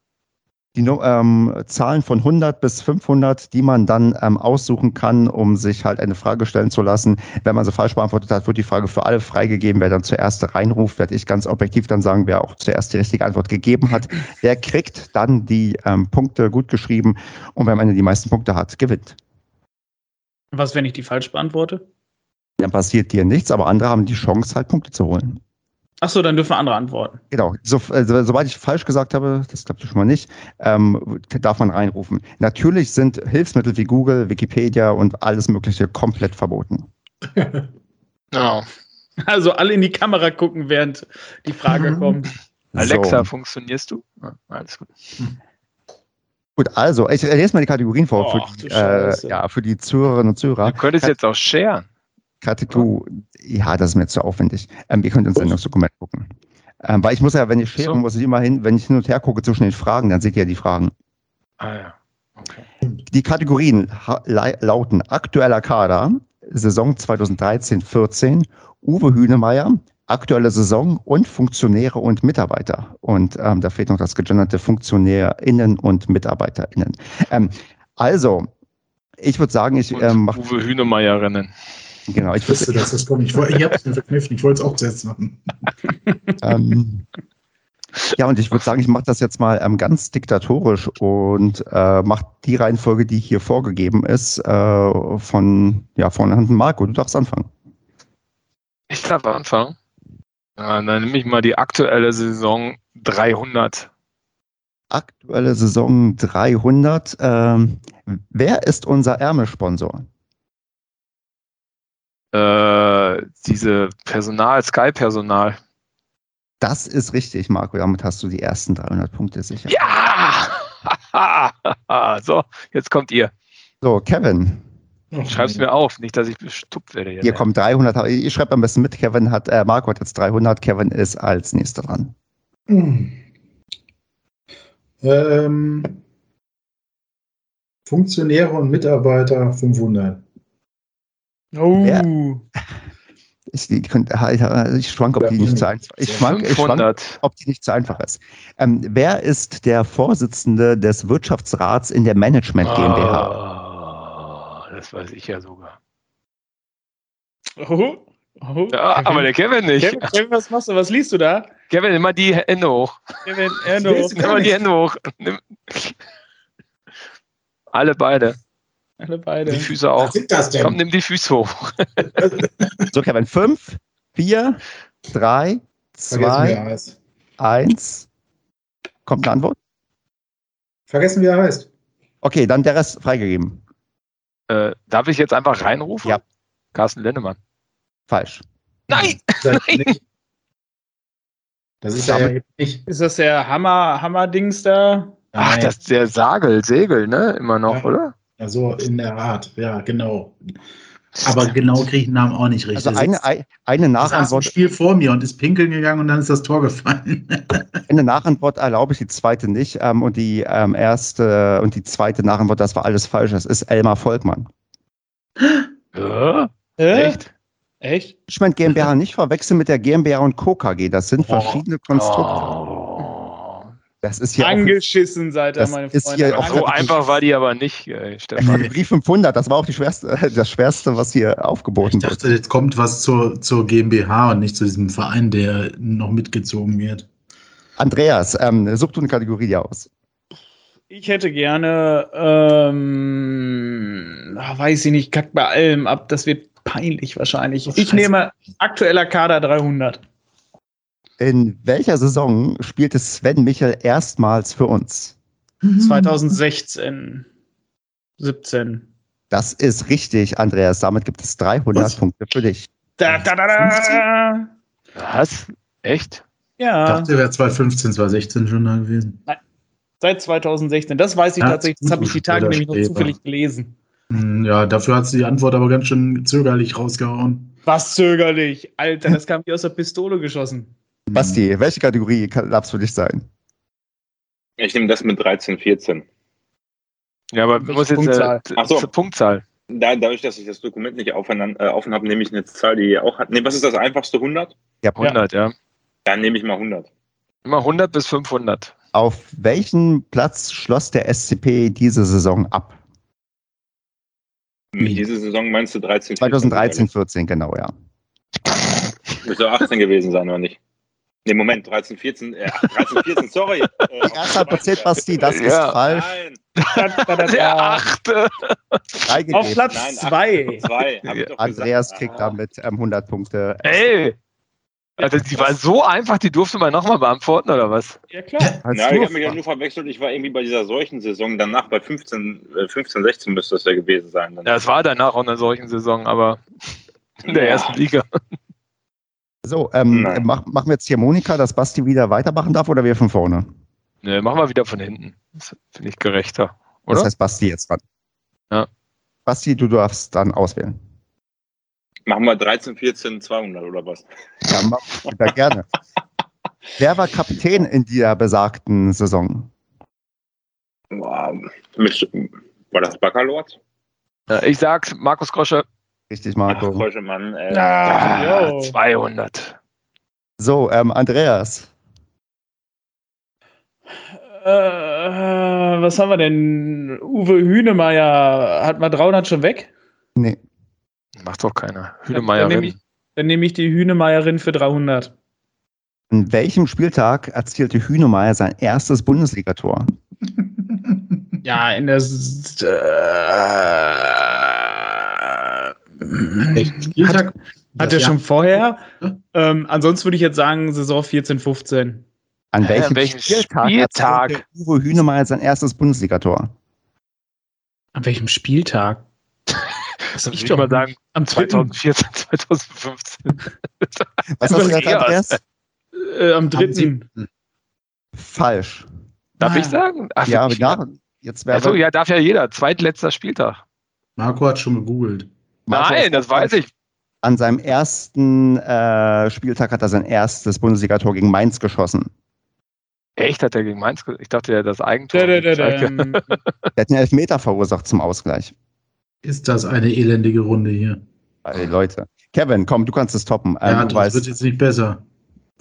die ähm, Zahlen von 100 bis 500, die man dann ähm, aussuchen kann, um sich halt eine Frage stellen zu lassen. Wenn man sie falsch beantwortet hat, wird die Frage für alle freigegeben. Wer dann zuerst reinruft, werde ich ganz objektiv dann sagen, wer auch zuerst die richtige Antwort gegeben hat. Der kriegt dann die ähm, Punkte gut geschrieben und wer am Ende die meisten Punkte hat, gewinnt. Was, wenn ich die falsch beantworte? Dann passiert dir nichts, aber andere haben die Chance, halt Punkte zu holen. Achso, dann dürfen andere antworten. Genau, so, also, sobald ich falsch gesagt habe, das klappt schon mal nicht, ähm, darf man reinrufen. Natürlich sind Hilfsmittel wie Google, Wikipedia und alles Mögliche komplett verboten. [laughs] Ja. Also alle in die Kamera gucken, während die Frage kommt. Alexa, So. funktionierst du? Ja, alles gut. Gut, also ich lese mal die Kategorien vor Och, für, die, äh, ja, für die Zuhörerinnen und Zuhörer. Du könntest jetzt auch sharen. Kategorie, ja, das ist mir zu aufwendig. Ähm, ihr könnt ins Sendungsdokument gucken. Ähm, weil ich muss ja, wenn ich schere, So. muss ich immer hin, wenn ich hin und her gucke zwischen den Fragen, dann seht ihr die Fragen. Ah ja. Okay. Die Kategorien lauten aktueller Kader, Saison 2013-14, Uwe Hünemeyer, aktuelle Saison und Funktionäre und Mitarbeiter. Und ähm, da fehlt noch das gegenderte FunktionärInnen und MitarbeiterInnen. Ähm, also, ich würde sagen, ich ähm, mach, Uwe Hünemeyer rennen. Genau, ich wusste, dass das kommt. Ich, woll- ich habe es mir verkniffen. Ich wollte es auch zuerst machen. [laughs] ähm, ja, und ich würde sagen, ich mache das jetzt mal ähm, ganz diktatorisch und äh, mache die Reihenfolge, die hier vorgegeben ist, äh, von ja von Hand Marco. Du darfst anfangen. Ich darf anfangen. Ja, dann nehme ich mal die aktuelle Saison 300. Aktuelle Saison 300. Ähm, wer ist unser Ärmelsponsor? Äh, diese Personal, Sky-Personal. Das ist richtig, Marco. Damit hast du die ersten 300 Punkte sicher. Ja! [laughs] so, jetzt kommt ihr. So, Kevin. Schreib's mir auf, nicht, dass ich bestuppt werde. Hier kommen 300. Ich schreibe am besten mit. Kevin hat, äh, Marco hat jetzt 300. Kevin ist als nächster dran. Hm. Ähm, Funktionäre und Mitarbeiter 500. Oh. [laughs] Ja. Ich, die, könnte- ich schwank, ob die nicht zu einfach Ich schwank, ich schwank, 500. ob die nicht zu einfach ist. Ähm, wer ist der Vorsitzende des Wirtschaftsrats in der Management GmbH? Ah, das weiß ich ja sogar. Oh. Oh. Ja, aber der Kevin nicht. Kevin, Kevin, was machst du? Was liest du da? Kevin, immer die Hände hoch. Kevin. Lesen Nimm mal die Hände hoch. Alle beide. Alle Die beide. Füße auch. Was sind das denn? Komm, nimm die Füße hoch. [laughs] So, Kevin, fünf, vier, drei, zwei, eins. Kommt eine Antwort? Vergessen, wie er heißt. Okay, dann der Rest freigegeben. Äh, darf ich jetzt einfach reinrufen? Ja. Carsten Lennemann. Falsch. Nein! Das, Nein! das ist ja jetzt nicht. Ist das der Hammer, Hammer-Dings da? Ach, Nein. das ist der Sagel, Segel, ne? Immer noch, Ja. oder? Ja, so in der Art. Ja, genau. Aber genau kriege ich den Namen auch nicht richtig. Also eine, ein- eine Nachantwort, Spiel vor mir und ist pinkeln gegangen und dann ist das Tor gefallen. [laughs] eine Nachantwort erlaube ich, die zweite nicht. Ähm, und die ähm, erste und die zweite Nachantwort, das war alles falsch. Das ist Elmar Volkmann. Ja? Echt? Echt? Management GmbH nicht verwechseln mit der GmbH und Co. KG. Das sind verschiedene Konstrukte. Oh. Das ist hier auch Angeschissen seid ihr, meine ist Freunde. hier auch So einfach war die aber nicht, äh, Stefan. Die Brief 500, das war auch die schwerste, das schwerste, was hier Ich aufgeboten wird. dachte, jetzt kommt was zur, zur GmbH und nicht zu diesem Verein, der noch mitgezogen wird. Andreas, ähm, such du eine Kategorie aus. Ich hätte gerne, ähm, ach, weiß ich nicht, kack bei allem ab. Das wird peinlich wahrscheinlich. Ich nehme aktueller Kader 300. In welcher Saison spielte Sven Michel erstmals für uns? 2016, 17. Das ist richtig, Andreas. Damit gibt es 300 Was? Punkte für dich. Da, da, da, da. Was? Echt? Ich Ja, dachte, er wäre 2015, 2016 schon da gewesen. seit 2016. Das weiß ich Ja, tatsächlich. Das habe ich die Tage nämlich noch zufällig gelesen. Hm, Ja, dafür hat sie die Antwort aber ganz schön zögerlich rausgehauen. Was zögerlich. Alter, das kam wie aus der Pistole geschossen. Basti, welche Kategorie kann- darf es für dich sein? Ich nehme das mit 13, 14. Ja, aber du musst jetzt Punktzahl. äh, Ach so. Punktzahl. Da, dadurch, dass ich das Dokument nicht offen, äh, offen habe, nehme ich eine Zahl, die ihr auch hat. Nee, was ist das einfachste? 100? Ja, 100, ja. Dann nehme ich mal 100. Immer 100 bis 500. Auf welchen Platz schloss der SCP diese Saison ab? Wie? Diese Saison meinst du 13? 2013, 14, genau, ja. Müsste 18 gewesen sein, oder nicht? Nee, Moment, 13, 14, äh, 13, 14, sorry. [laughs] Äh, Erster Prozent, Basti, das ist Ja. falsch. Nein, Der achte. Auf. Platz Nein, zwei. Andreas gesagt. kriegt Ah. damit ähm, 100 Punkte. Ey. Also die war so einfach, die durfte man nochmal beantworten, oder was? Ja, klar. Als Ja, ich habe mich ja nur verwechselt. Ich war irgendwie bei dieser solchen Saison danach, bei 15, äh, 15 16 müsste das ja gewesen sein. Dann. Ja, es war danach auch in einer solchen Saison, aber in der Ja. ersten Liga. So, ähm, mach, machen wir jetzt hier Monika, dass Basti wieder weitermachen darf oder wir von vorne? Ne, machen wir wieder von hinten. Das finde ich gerechter. Oder? Das heißt Basti jetzt dran. Ja. Basti, du darfst dann auswählen. Machen wir 13, 14, 200 oder was? Ja, mach wieder gerne. [laughs] Wer war Kapitän in der besagten Saison? Mit, war das Baccalord? Ja, ich sag's, Markus Grosche. Richtig, Ach, Marco. Kreuschemann. Äh, Ah, Ah, jo. 200. So, ähm, Andreas. Äh, was haben wir denn? Uwe Hünemeyer hat mal 300 schon weg. Nee. Macht doch keiner. Dann nehme Hünemeierin. ich, dann nehme ich die Hünemeierin für 300. An welchem Spieltag erzielte Hühnemeier sein erstes Bundesligator? [laughs] Ja, in der. Äh, Spieltag? hat Das er Jahr- schon vorher? Ähm, ansonsten würde ich jetzt sagen, Saison 14, 15. An welchem, an welchem Spieltag, Spieltag? Uwe Hühnemeier sein erstes Bundesligator? An welchem Spieltag? [laughs] Das würde Ich doch mal sagen, Am 2014, 2015. [laughs] Was hast du gesagt, Ja. Andreas? Äh, am Am 3. siebten. Falsch. Darf Ah. ich sagen? Ach, Ja, ich- ja, jetzt wäre Achso, ja, darf ja jeder. Zweitletzter Spieltag. Marco hat schon gegoogelt. Nein, das weiß ich. An seinem ersten äh, Spieltag hat er sein erstes Bundesligator gegen Mainz geschossen. Echt, hat er gegen Mainz ge- Ich dachte, er hat das Eigentor. Da, da, da, ähm, [laughs] Der hat einen Elfmeter verursacht zum Ausgleich. Ist das eine elendige Runde hier? Ey, Leute. Kevin, komm, du kannst es toppen. Ähm, ja, du das wird weißt, jetzt nicht besser.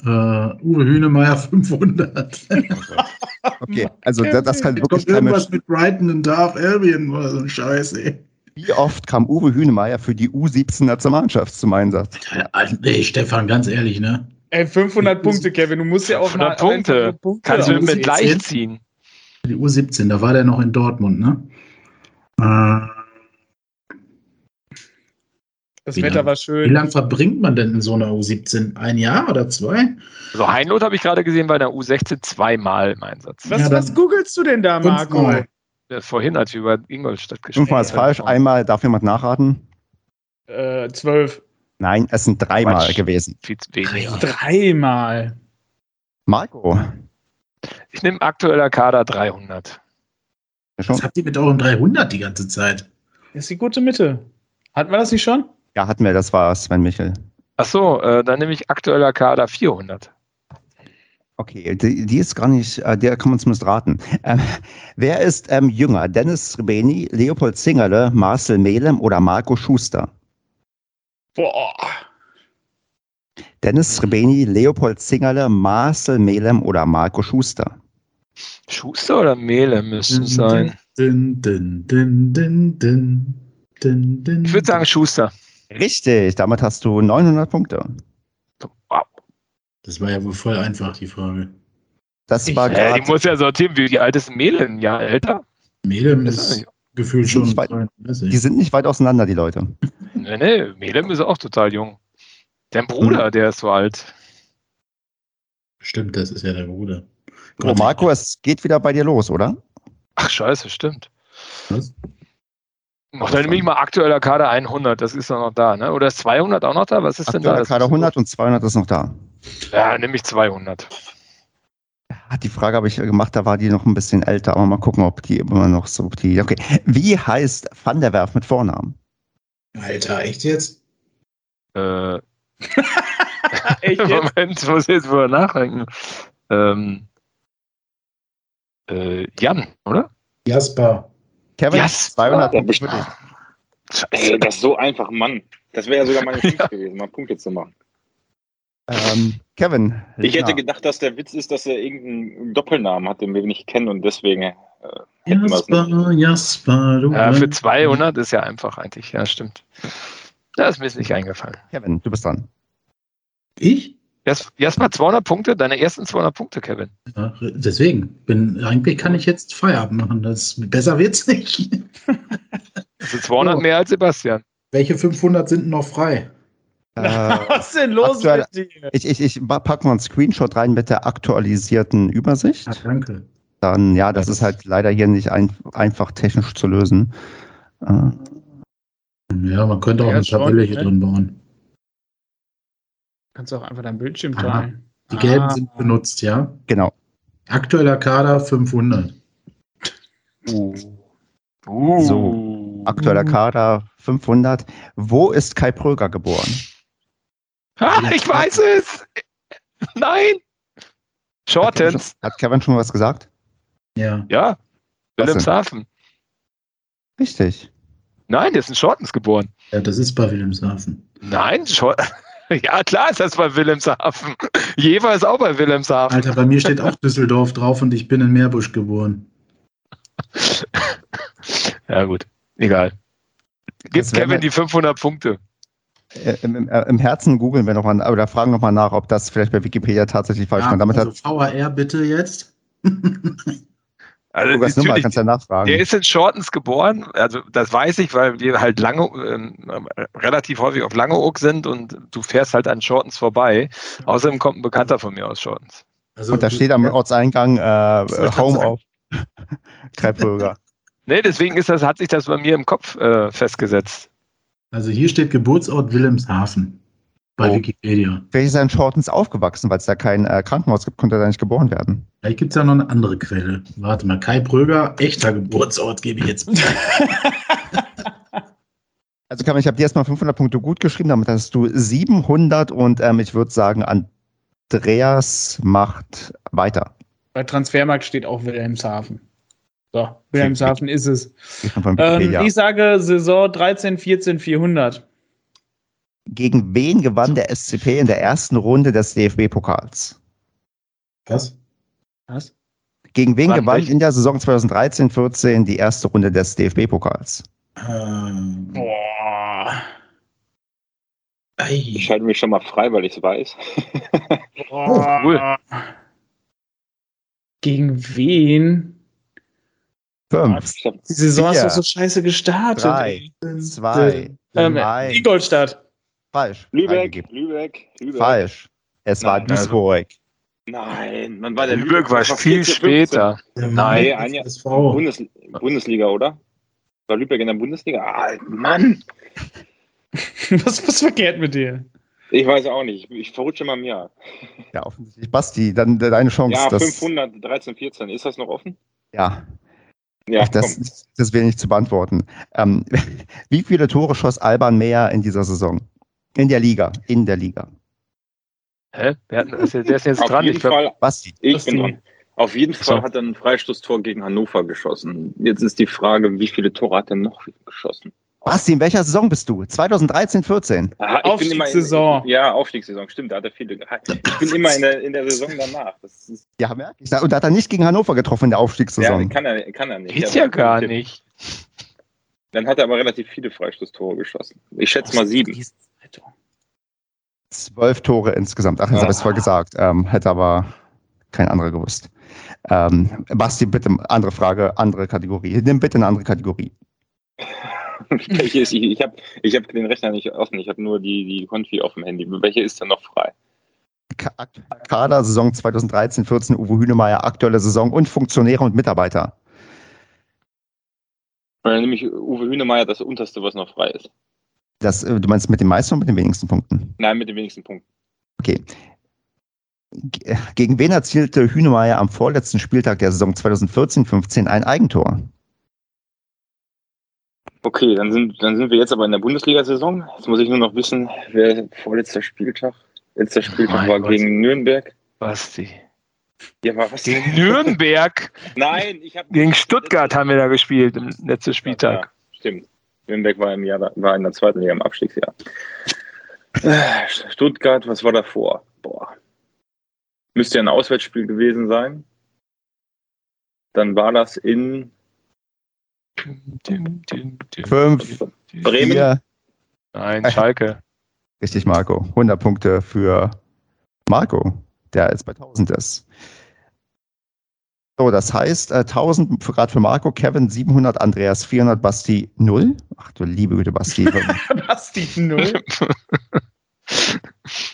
Äh, Uwe Hünemeyer 500. [laughs] okay, also das, das kann Jetzt wirklich kommt irgendwas mit Brighton und Darth Albion oder so ein Scheiß, ey. Wie oft kam Uwe Hühnemeier für die U17-Nationalmannschaft zum Einsatz? Alter, Nee, Stefan, ganz ehrlich, ne? ey, 500 Punkte, Kevin. Du musst ja auch 500 mal Punkte. nur Kannst du mit leicht ziehen. Die U17, da war der noch in Dortmund, ne? Äh, Das Wie Wetter lang- war wie schön. lange verbringt man denn in so einer U17? Ein Jahr oder zwei? Also Heinloth habe ich gerade gesehen bei der U16 zweimal im Einsatz. Was, Ja, was googelst du denn da, Marco? Fünfmal. Ja, Vorhin, als wir über Ingolstadt gesprochen Fünfmal ist falsch, einmal darf jemand nachraten. Äh, 12. Nein, es sind dreimal Quatsch. gewesen. Viel zu weniger. Dreimal. Marco, Ich nehme aktueller Kader 300. ja? Was habt ihr mit eurem 300 die ganze Zeit? Das ist die gute Mitte. Hatten wir das nicht schon? ja, hatten wir, das war Sven Michel. Achso, äh, dann nehme ich aktueller Kader 400. Okay, die, die ist gar nicht, äh, der kann man zumindest raten. Ähm, wer ist ähm, jünger? Dennis Srebeni, Leopold Zingerle, Marcel Melem oder Marco Schuster? Boah. Dennis Srebeni, Leopold Zingerle, Marcel Melem oder Marco Schuster? Schuster oder Mehle müssen es sein. Din, din, din, din, din, din, din. Ich würde sagen Schuster. Richtig, damit hast du 900 Punkte. Das war ja wohl voll einfach, die Frage. Das Ich- war Ja, gerade. ich muss ja sortieren, wie, wie alt ist? Ein Jahr älter? Melem Das ist ist- gefühlt schon weit- 32. Die sind nicht weit auseinander, die Leute. [laughs] Nee, nee, Melem ist auch total jung. Dein Bruder, der ist so alt. Stimmt, das ist ja der Bruder. Oh, Marco, es geht wieder bei dir los, oder? Ach, scheiße, stimmt. Was? Noch dann nehme ich mal aktueller Kader 100, das ist doch noch da, ne? Oder ist 200 auch noch da? Was ist denn da? Aktueller Kader ist- 100 und 200 ist noch da. Ja, nehme ich 200. Ah, Die Frage habe ich gemacht, da war die noch ein bisschen älter, aber mal gucken, ob die immer noch so, ob die, okay. Wie heißt Van der Werf mit Vornamen? Alter, echt jetzt? Äh, [laughs] Echt [laughs] jetzt? Moment, ich muss jetzt mal nachdenken. Ähm, äh, Jan, oder? Jasper. Kevin, Yes. 200 Ja, Punkte für dich. Ey, das ist so einfach, Mann. Das wäre ja sogar meine [laughs] Chance gewesen, mal Punkte zu machen. Ähm, Kevin. Ich hätte gedacht, dass der Witz ist, dass er irgendeinen Doppelnamen hat, den wir nicht kennen und deswegen äh. Jasper, Jasper, du. Ja, für 200 ist ja einfach eigentlich. Ja, stimmt. Da ist mir jetzt nicht eingefallen. Kevin, du bist dran. Ich? Mal 200 Punkte, deine ersten 200 Punkte, Kevin. Ja, deswegen. Bin, eigentlich kann ich jetzt Feierabend machen. Das, besser wird's nicht. Sind 200 Oh. mehr als Sebastian. Welche 500 sind noch frei? Äh, [laughs] Was ist denn los aktuell- mit dir? ich ich, ich packe mal einen Screenshot rein mit der aktualisierten Übersicht. Ah, danke. Dann, ja, das ist halt leider hier nicht ein, einfach technisch zu lösen. Äh, Ja, man könnte auch Ja, eine Tabelle hier ne? drin bauen. Kannst du auch einfach dein Bildschirm Aha. teilen. Die gelben Ah. sind benutzt, ja? genau. Aktueller Kader 500. Uh. So, Aktueller Kader 500. Wo ist Kai Pröger geboren? Ah, ich weiß es! Nein! Shortens. Hat Kevin schon was gesagt? Ja. Ja. Wilhelmshaven. Richtig. Nein, der ist in Shortens geboren. ja, das ist bei Wilhelmshaven. Nein, Short [laughs] Ja, klar ist das bei Wilhelmshaven. [laughs] Jever ist auch bei Wilhelmshaven. Alter, bei mir steht auch Düsseldorf drauf und ich bin in Meerbusch geboren. [laughs] Ja, gut. Egal. Gib Das wär Kevin die 500 Punkte. Äh, Im, im, äh, Im Herzen googeln wir nochmal oder fragen nochmal nach, ob das vielleicht bei Wikipedia tatsächlich falsch war. Damit also hat VAR bitte jetzt. [laughs] Also Lukas Nummer, natürlich, kannst ja nachfragen. der ist in Shortens geboren. Also das weiß ich, weil wir halt lange, ähm, relativ häufig auf Langeoog sind und du fährst halt an Shortens vorbei. Außerdem kommt ein Bekannter von mir aus Shortens. Also, Und da steht am Ortseingang äh, ich Home of [laughs] Pröger. Nee, deswegen ist das, hat sich das bei mir im Kopf äh, festgesetzt. Also hier steht Geburtsort Wilhelmshaven bei Oh. Wikipedia. Vielleicht ist er in Shortens aufgewachsen, weil es da kein äh, Krankenhaus gibt, konnte er da nicht geboren werden. Vielleicht gibt es ja noch eine andere Quelle. Warte mal, Kai Pröger, echter Geburtsort gebe ich jetzt. [laughs] Also Kevin, ich habe dir erstmal 500 Punkte gut geschrieben, damit hast du 700 und ähm, ich würde sagen, Andreas macht weiter. Bei Transfermarkt steht auch Wilhelmshaven. So, Wilhelmshaven ist es. Ähm, ich sage Saison 13, 14, 400. Gegen wen gewann der SCP in der ersten Runde des DFB-Pokals? Was? Was? Gegen wen Wann, gewann in der Saison 2013-14 die erste Runde des DFB-Pokals? Ähm, Boah. Ich ei. schalte mich schon mal frei, weil ich es weiß. Boah. cool. Gegen wen? Fünf, hab, Die Saison ist Vier. doch so scheiße gestartet. Drei. zwei, Ähm, drei. Ingolstadt. Falsch. Lübeck. Lübeck, Lübeck. Falsch. Es war Nein, also- Duisburg. Nein, man war der Lübeck war das viel 14, 15. später. Nein, Nee, ein Jahr-. Bundes, Bundesliga, oder? War Lübeck in der Bundesliga? Ah, Mann! [laughs] Was ist verkehrt mit dir? Ich weiß auch nicht. Ich, verrutsche mal im Jahr. Ja, offensichtlich. Basti, dann äh, deine Chance. Ja, das, 500, 13, 14. Ist das noch offen? Ja, Ja, das, komm. das wäre nicht zu beantworten. Ähm, [laughs] wie viele Tore schoss Alban Meyer in dieser Saison? In der Liga. In der Liga. Hä? Wer hat, der ist jetzt Auf dran. jeden Ich glaub, Fall, Basti. ich Das bin die- dran. Auf jeden Fall So. hat er ein Freistoßtor gegen Hannover geschossen. Jetzt ist die Frage, wie viele Tore hat er noch geschossen? Basti, in welcher Saison bist du? 2013, 14. Aha, ich bin immer Aufstiegssaison. In, ja, Aufstiegssaison, stimmt, da hat er viele gehalten. Ich bin immer in der, in der Saison danach. Das ist, Ja, merke ich. Und da hat er nicht gegen Hannover getroffen in der ja, Aufstiegssaison. kann er, kann er nicht. Aber- ja gar nicht. Dann hat er aber relativ viele Freistoßtore geschossen. Ich schätze mal sieben. Zwölf Tore insgesamt. Ach, jetzt habe ich es voll gesagt. Ähm, hätte aber kein anderer gewusst. Ähm, Basti, bitte andere Frage, andere Kategorie. Nimm bitte eine andere Kategorie. [laughs] Welche ist, ich ich habe ich hab den Rechner nicht offen, ich habe nur die, die Konfi auf dem Handy. Welche ist denn noch frei? Ka- Kader, Saison 2013, 14, Uwe Hünemeyer, aktuelle Saison und Funktionäre und Mitarbeiter. Weil nämlich Uwe Hünemeyer das unterste, was noch frei ist. Das, äh, du meinst mit den meisten und mit den wenigsten Punkten? Nein, mit den wenigsten Punkten. Okay. G- Gegen wen erzielte Hünemeyer am vorletzten Spieltag der Saison 2014-15 ein Eigentor? Okay, dann sind, dann sind wir jetzt aber in der Bundesliga-Saison. Jetzt muss ich nur noch wissen, wer vorletzter Spieltag. Letzter Spieltag mein war Gott. gegen Nürnberg. Basti. Ja, aber was? Gegen Nürnberg, [laughs] Nein, ich habe gegen Stuttgart haben wir da gespielt im letzten Spieltag. Ja, stimmt. Nürnberg war im Jahr, war in der zweiten Liga im Abstiegsjahr. Stuttgart, was war davor? Boah. Müsste ja ein Auswärtsspiel gewesen sein. Dann war das in Fünf, Bremen. vier. Nein, Schalke. [laughs] Richtig, Marco. 100 Punkte für Marco, der jetzt bei 1000 ist. So, das heißt, äh, 1000 für, gerade für Marco, Kevin 700, Andreas 400, Basti 0. Ach du liebe Güte, Basti. [laughs] Basti, null.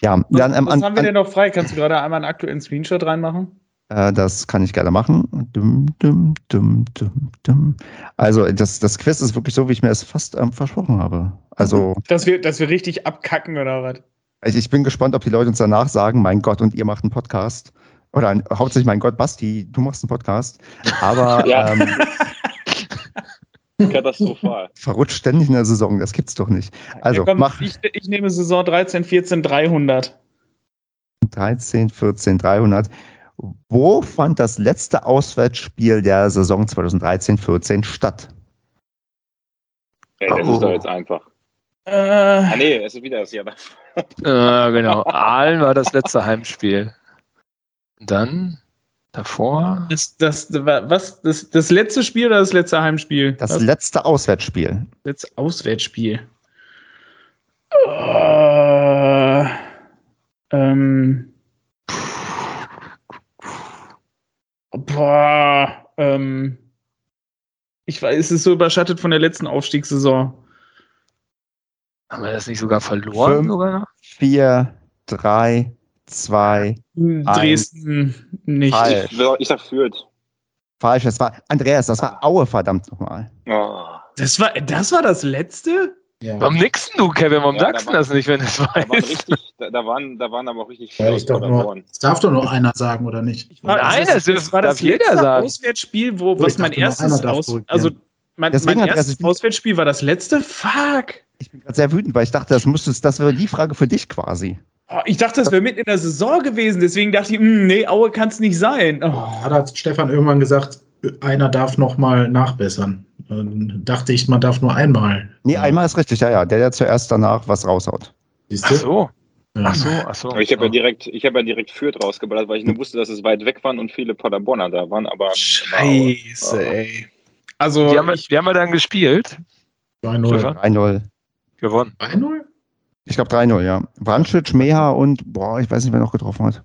ja, dann ähm, Was an, haben wir denn noch frei? Kannst du gerade einmal einen aktuellen Screenshot reinmachen? Äh, das kann ich gerne machen. Dum, dum, dum, dum, dum. Also, das, das Quiz ist wirklich so, wie ich mir es fast ähm, versprochen habe. Also, Dass wir, dass wir richtig abkacken oder was? ich, ich bin gespannt, ob die Leute uns danach sagen, mein Gott, und ihr macht einen Podcast. Oder ein, hauptsächlich, mein Gott, Basti, du machst einen Podcast. Aber [laughs] Ja. ähm, [laughs] Katastrophal. verrutscht ständig in der Saison, das gibt's doch nicht. Also, Ja, komm, mach ich, ich nehme Saison 13, 14, 300. 13, 14, 300. Wo fand das letzte Auswärtsspiel der Saison 2013-14 statt? Ey, das Oh. ist doch jetzt einfach. Äh, Ah, nee, es ist wieder das Jahr. Äh, genau. Aalen war das letzte Heimspiel. Dann davor. das, das, was, das, das letzte Spiel oder das letzte Heimspiel? Das das letzte Auswärtsspiel. letzte Auswärtsspiel. Äh, ähm, boah, ähm, ich weiß, es ist so überschattet von der letzten Aufstiegssaison. Haben wir das nicht sogar verloren? Fünf. Sogar noch? 4, 3, 2, Dresden nicht. Falsch. Ich, ich sag Fürth. falsch. Das war, Andreas, das war Aue, verdammt nochmal. Oh. Das war, das war das letzte? Ja. Warum nix denn du, Kevin? Warum Ja, sagst da du war- das nicht, wenn es Da waren, richtig, da, da, waren, da waren aber auch richtig Ja, viele verloren. das darf doch nur einer sagen, oder nicht? Nein, das, das das war das jeder letzte sagen. Auswärtsspiel, wo was mein erstes Aus, also mein, mein erstes Auswärtsspiel war das letzte. Fuck. Ich bin gerade sehr wütend, weil ich dachte, das müsstest, das wäre die Frage für dich quasi. Oh, ich dachte, das wäre mitten in der Saison gewesen, deswegen dachte ich, hm, nee, Aue kann es nicht sein. Oh. Da hat Stefan irgendwann gesagt, einer darf noch mal nachbessern. Dann dachte ich, man darf nur einmal. Nee, Ja. einmal ist richtig, ja, ja. Der, der zuerst danach was raushaut. Siehst Ach du? so, Ja. ach so, ach so. Aber ich habe ja direkt, ich habe ja direkt Fürth rausgeballert, weil ich nur wusste, dass es weit weg waren und viele Paderborner da waren, aber Scheiße, ey. Also, Wie haben, wir, wie haben wir dann gespielt? 2-0. Stefan? 3-0. Gewonnen. 3-0? Ich glaube 3-0, ja. Vrancic, Meha und, boah, ich weiß nicht, wer noch getroffen hat.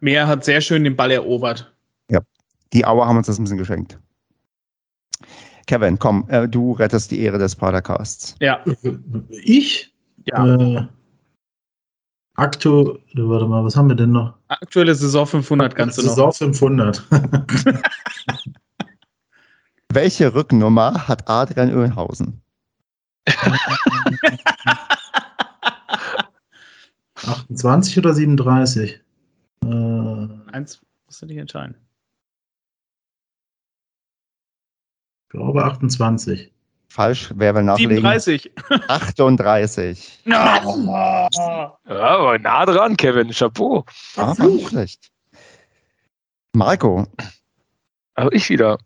Meer hat sehr schön den Ball erobert. Die Auer haben uns das ein bisschen geschenkt. Kevin, komm, äh, du rettest die Ehre des Padercasts. Ja, Ich? ja. Äh, Aktu, warte mal, was haben wir denn noch? Aktuelle Saison 500 kannst du noch. Saison 500. [laughs] Welche Rückennummer hat Adrian Oehlhausen? 28 [laughs] oder 37? Äh, Eins musst du dich entscheiden. Glaube 28. Falsch, wer will nachlegen? 37. 38. [laughs] Ja, aber nah dran, Kevin. Chapeau. Ah, war nicht schlecht. Marco, Also ich wieder.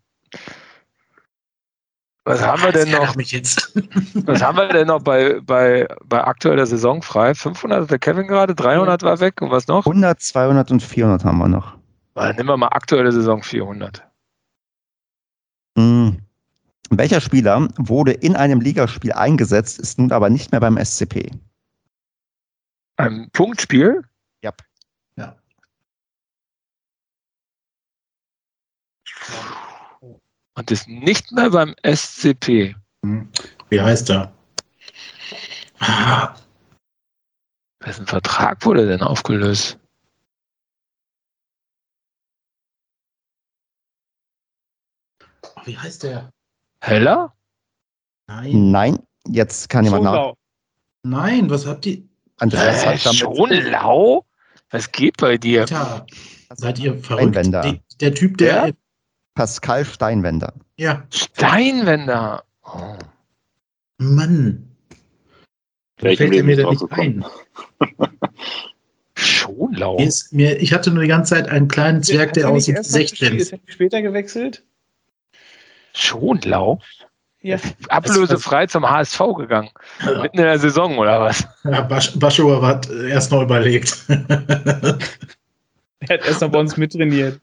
Was haben wir denn noch? Mich jetzt. [laughs] Was haben wir denn noch bei, bei, bei aktueller Saison frei? 500 hat der Kevin gerade, 300 war weg und was noch? 100, 200 und 400 haben wir noch. Dann nehmen wir mal aktuelle Saison 400. Hm. Welcher Spieler wurde in einem Ligaspiel eingesetzt, ist nun aber nicht mehr beim SCP? Ein Punktspiel? Ja. Ja. Und ist nicht mehr beim SCP. Hm. Wie heißt er? Ah, Wessen Vertrag wurde denn aufgelöst? wie heißt der? Heller? Nein. Nein, jetzt kann jemand nach. Nein, was habt ihr? Andreas Äh, hat damit schon lau? Was geht bei dir? Alter, seid ihr verrückt? Steinwender. Der, der Typ, der. Wer? Pascal Steinwender. Ja, Steinwender. Oh. Mann. Da Welchem fällt er mir da nicht ein. Schonlau. Mir ist, mir, ich hatte nur die ganze Zeit einen kleinen Zwerg, der er aussieht nicht wie erst noch 16. Ist er später gewechselt? Schonlau? Ja. Ablösefrei zum HSV gegangen. Mitten in der Saison, oder was? Ja, Basch, Baschower hat erst noch überlegt. [laughs] Er hat erst noch bei uns mittrainiert.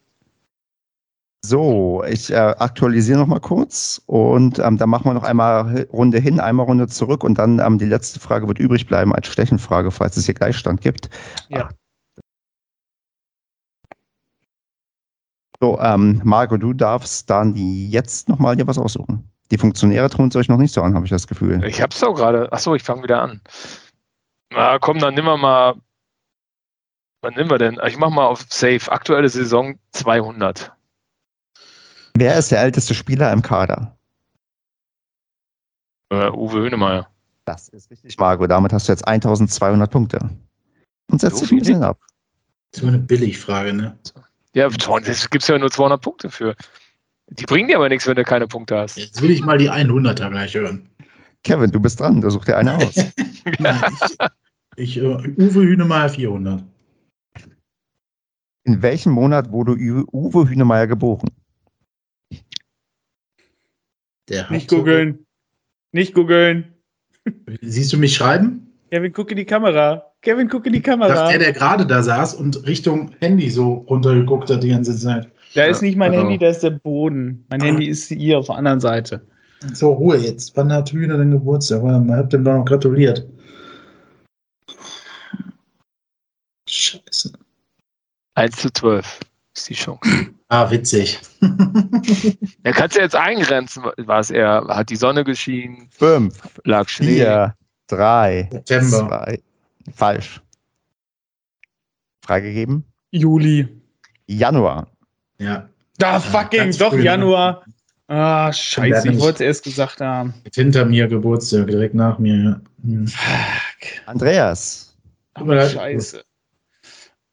So, ich äh, aktualisiere noch mal kurz und ähm, dann machen wir noch einmal Runde hin, einmal Runde zurück und dann ähm, die letzte Frage wird übrig bleiben als Stechenfrage, falls es hier Gleichstand gibt. Ja. So, ähm, Marco, du darfst dann jetzt noch mal dir was aussuchen. Die Funktionäre tun es euch noch nicht so an, habe ich das Gefühl. Ich hab's doch gerade. Achso, ich fange wieder an. Na komm, dann nehmen wir mal. Was nehmen wir denn? Ich mach mal auf Safe. Aktuelle Saison 200. Wer ist der älteste Spieler im Kader? Äh, Uwe Hönemeyer. Das ist richtig, Marco. Damit hast du jetzt 1200 Punkte. Und setzt So dich ein bisschen ab. Das ist immer eine Billigfrage, ne? Ja, es gibt ja nur 200 Punkte für. Die bringen dir aber nichts, wenn du keine Punkte hast. Jetzt will ich mal die 100er gleich hören. Kevin, du bist dran. Da such dir eine aus. [laughs] Nein, ich, ich, äh, Uwe Hünemeyer 400. In welchem Monat wurde Uwe Hünemeyer geboren? Nicht googeln. Nicht googeln. Siehst du mich schreiben? Kevin, guck in die Kamera. Kevin, guck in die Kamera. der, der gerade da saß und Richtung Handy so runtergeguckt hat die ganze Zeit. Da ist nicht mein Also- Handy, da ist der Boden. Mein Handy ist hier auf der anderen Seite. So, Ruhe jetzt. Wann hat Hühner denn Geburtstag? Warte mal, habt dem doch noch gratuliert. Scheiße. 1 zu 12 ist die Chance. Ah, witzig. [laughs] Da kannst du jetzt eingrenzen, was er hat die Sonne geschienen, Fünf, lag Schnee. vier, drei, September. zwei. Falsch. Freigegeben? Juli. Januar. Ja. Da Ja, fucking, doch, früh, ne? Januar. Ah, scheiße, ich wollte es erst gesagt haben. Mit hinter mir Geburtstag, direkt nach mir. Ja. Hm. Fuck. Andreas. Leid. Scheiße.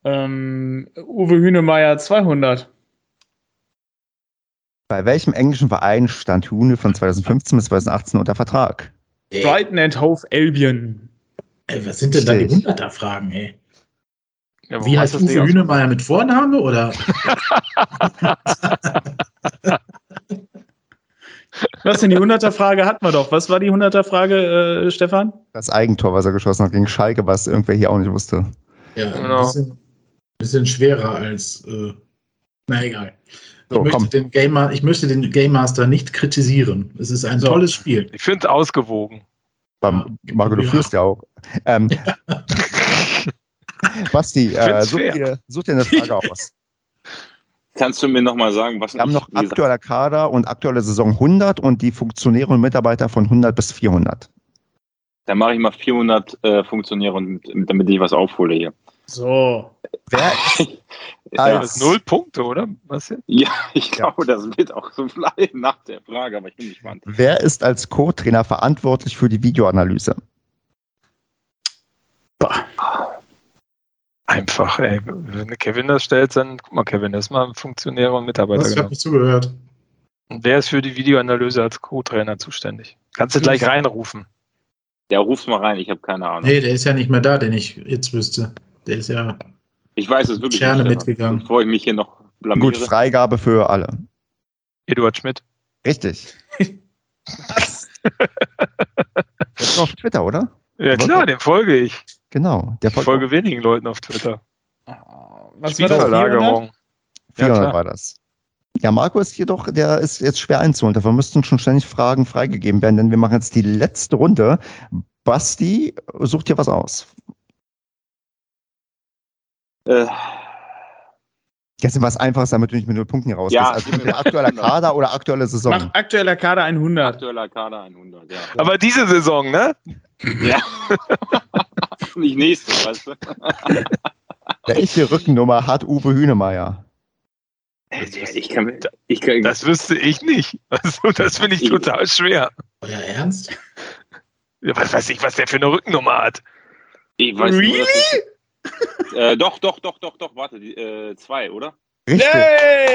Ähm, Uwe Hünemeyer 200. Bei welchem englischen Verein stand Hune von 2015 bis 2018 unter Vertrag? Ey, Brighton and Hove Albion. Ey, was sind denn da die Richtig. 100er-Fragen, ey? Ja, Wie heißt Uwe Hünemeyer mit Vorname oder? [laughs] Was denn die 100er-Frage hatten wir doch. Was war die 100er-Frage, äh, Stefan? Das Eigentor, was er geschossen hat gegen Schalke, was irgendwer hier auch nicht wusste. Ja, Genau. ein bisschen, bisschen schwerer als. Äh, na egal. So, ich, möchte komm. den Game, Ma- ich möchte den Game Master nicht kritisieren. Es ist ein So. tolles Spiel. Ich finde es ausgewogen. Aber, Marco, du Ja. führst ja auch. Ähm, [laughs] Basti, äh, such, dir, such dir eine Frage [laughs] aus. Kannst du mir nochmal sagen, was Wir haben noch aktueller Kader und aktuelle Saison 100 und die Funktionäre und Mitarbeiter von 100 bis 400. Dann mache ich mal 400 äh, Funktionäre, und, damit ich was aufhole hier. So. Wer [laughs] Ja, Das ist null Punkte, oder? Was ja ich glaube, das wird auch so bleiben [laughs] nach der Frage, aber ich bin gespannt. Wer ist als Co-Trainer verantwortlich für die Videoanalyse? Einfach, ey. Wenn Kevin das stellt, dann guck mal, Kevin, das ist mal Funktionäre und Mitarbeiter. Was? Ich habe Genau. nicht zugehört. Und wer ist für die Videoanalyse als Co-Trainer zuständig? Kannst du gleich reinrufen. Ja, ruf's mal rein, ich habe keine Ahnung. Nee, der ist ja nicht mehr da, den ich jetzt wüsste. Der ist ja. Ich weiß es wirklich Gerne nicht, mitgegangen. Bevor ich mich hier noch blamiere. Gut, Freigabe für alle. Eduard Schmidt. Richtig. Was? [laughs] Jetzt noch auf Twitter, oder? Ja klar, dem folge ich. Genau. Der Ich folgt folge wenigen Leuten auf Twitter. Was war das? 400? Spielverlagerung. Ja, 400 klar. war das. Ja, Marco ist jedoch, der ist jetzt schwer einzuholen. Dafür müssten schon ständig Fragen freigegeben werden, denn wir machen jetzt die letzte Runde. Basti, such dir was aus. Äh, Jetzt was Einfaches, damit du nicht mit null Punkten hier rausgehst. Ja, also aktueller Kader oder aktuelle Saison. Mach aktueller Kader 100. aktueller Kader 100, ja. Aber diese Saison, ne? ja. [laughs] nicht nächste, weißt du? Welche Rückennummer hat Uwe Hünemeyer? Ich kann, mir- ich kann, Das wüsste ich nicht. Also, das finde ich Ich- total schwer. Euer Ernst? Ja, Was weiß ich, was der für eine Rückennummer hat. ich weiß Really? nur, äh, doch, doch, doch, doch, doch, warte, die, äh, zwei, oder? Richtig.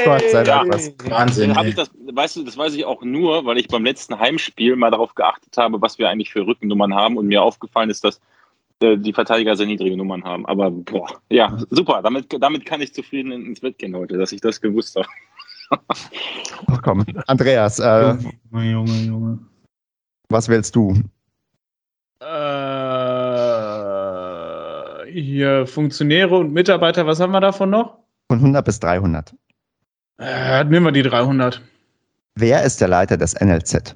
Gott sei Dank, was. Wahnsinn. Dann habe ey. ich das, weißt du, das weiß ich auch nur, weil ich beim letzten Heimspiel mal darauf geachtet habe, was wir eigentlich für Rückennummern haben und mir aufgefallen ist, dass äh, die Verteidiger sehr niedrige Nummern haben. Aber boah, ja, super. Damit, damit kann ich zufrieden ins Bett gehen heute, dass ich das gewusst habe. [laughs] Ach komm, Andreas, äh, Junge, Junge, Junge. was wählst du? Äh, hier Funktionäre und Mitarbeiter, was haben wir davon noch? Von 100 bis 300. Äh, nehmen wir die 300. Wer ist der Leiter des NLZ?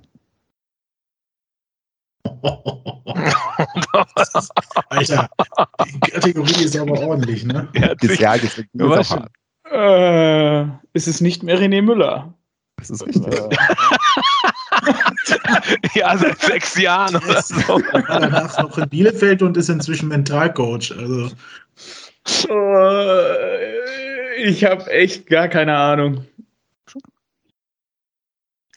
Alter, die Kategorie ist aber ordentlich, ne? Das Jahr ist Ja, auch hart. Äh, ist es nicht mehr René Müller? Das ist richtig. [laughs] ja, seit sechs Jahren oder so. Er war danach noch in Bielefeld und ist inzwischen Mentalcoach. Also, Äh, ich habe echt gar keine Ahnung.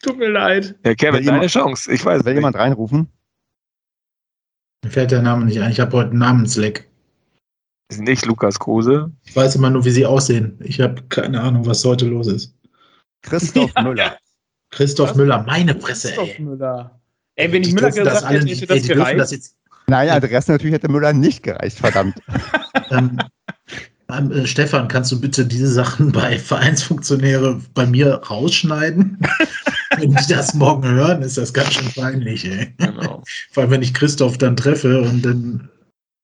Tut mir leid. Ja, Kevin, Will deine jemand- Chance. Ich weiß Will nicht. jemand reinrufen? mir fällt der Name nicht ein. Ich habe heute einen Namensleck. Ist nicht Lukas Kruse. Ich weiß immer nur, wie sie aussehen. Ich habe keine Ahnung, was heute los ist. Christoph [laughs] Müller. Christoph Was? Müller, meine Presse, Christoph ey. Müller. Ey, wenn ich Müller das gesagt hätte, hätte das gereicht. das jetzt Nein, Adresse natürlich hätte Müller nicht gereicht, verdammt. [laughs] Ähm, äh, Stefan, kannst du bitte diese Sachen [laughs] bei Vereinsfunktionäre bei mir rausschneiden? [laughs] wenn die das morgen hören, ist das ganz schön peinlich, ey. Genau. Vor allem, wenn ich Christoph dann treffe und dann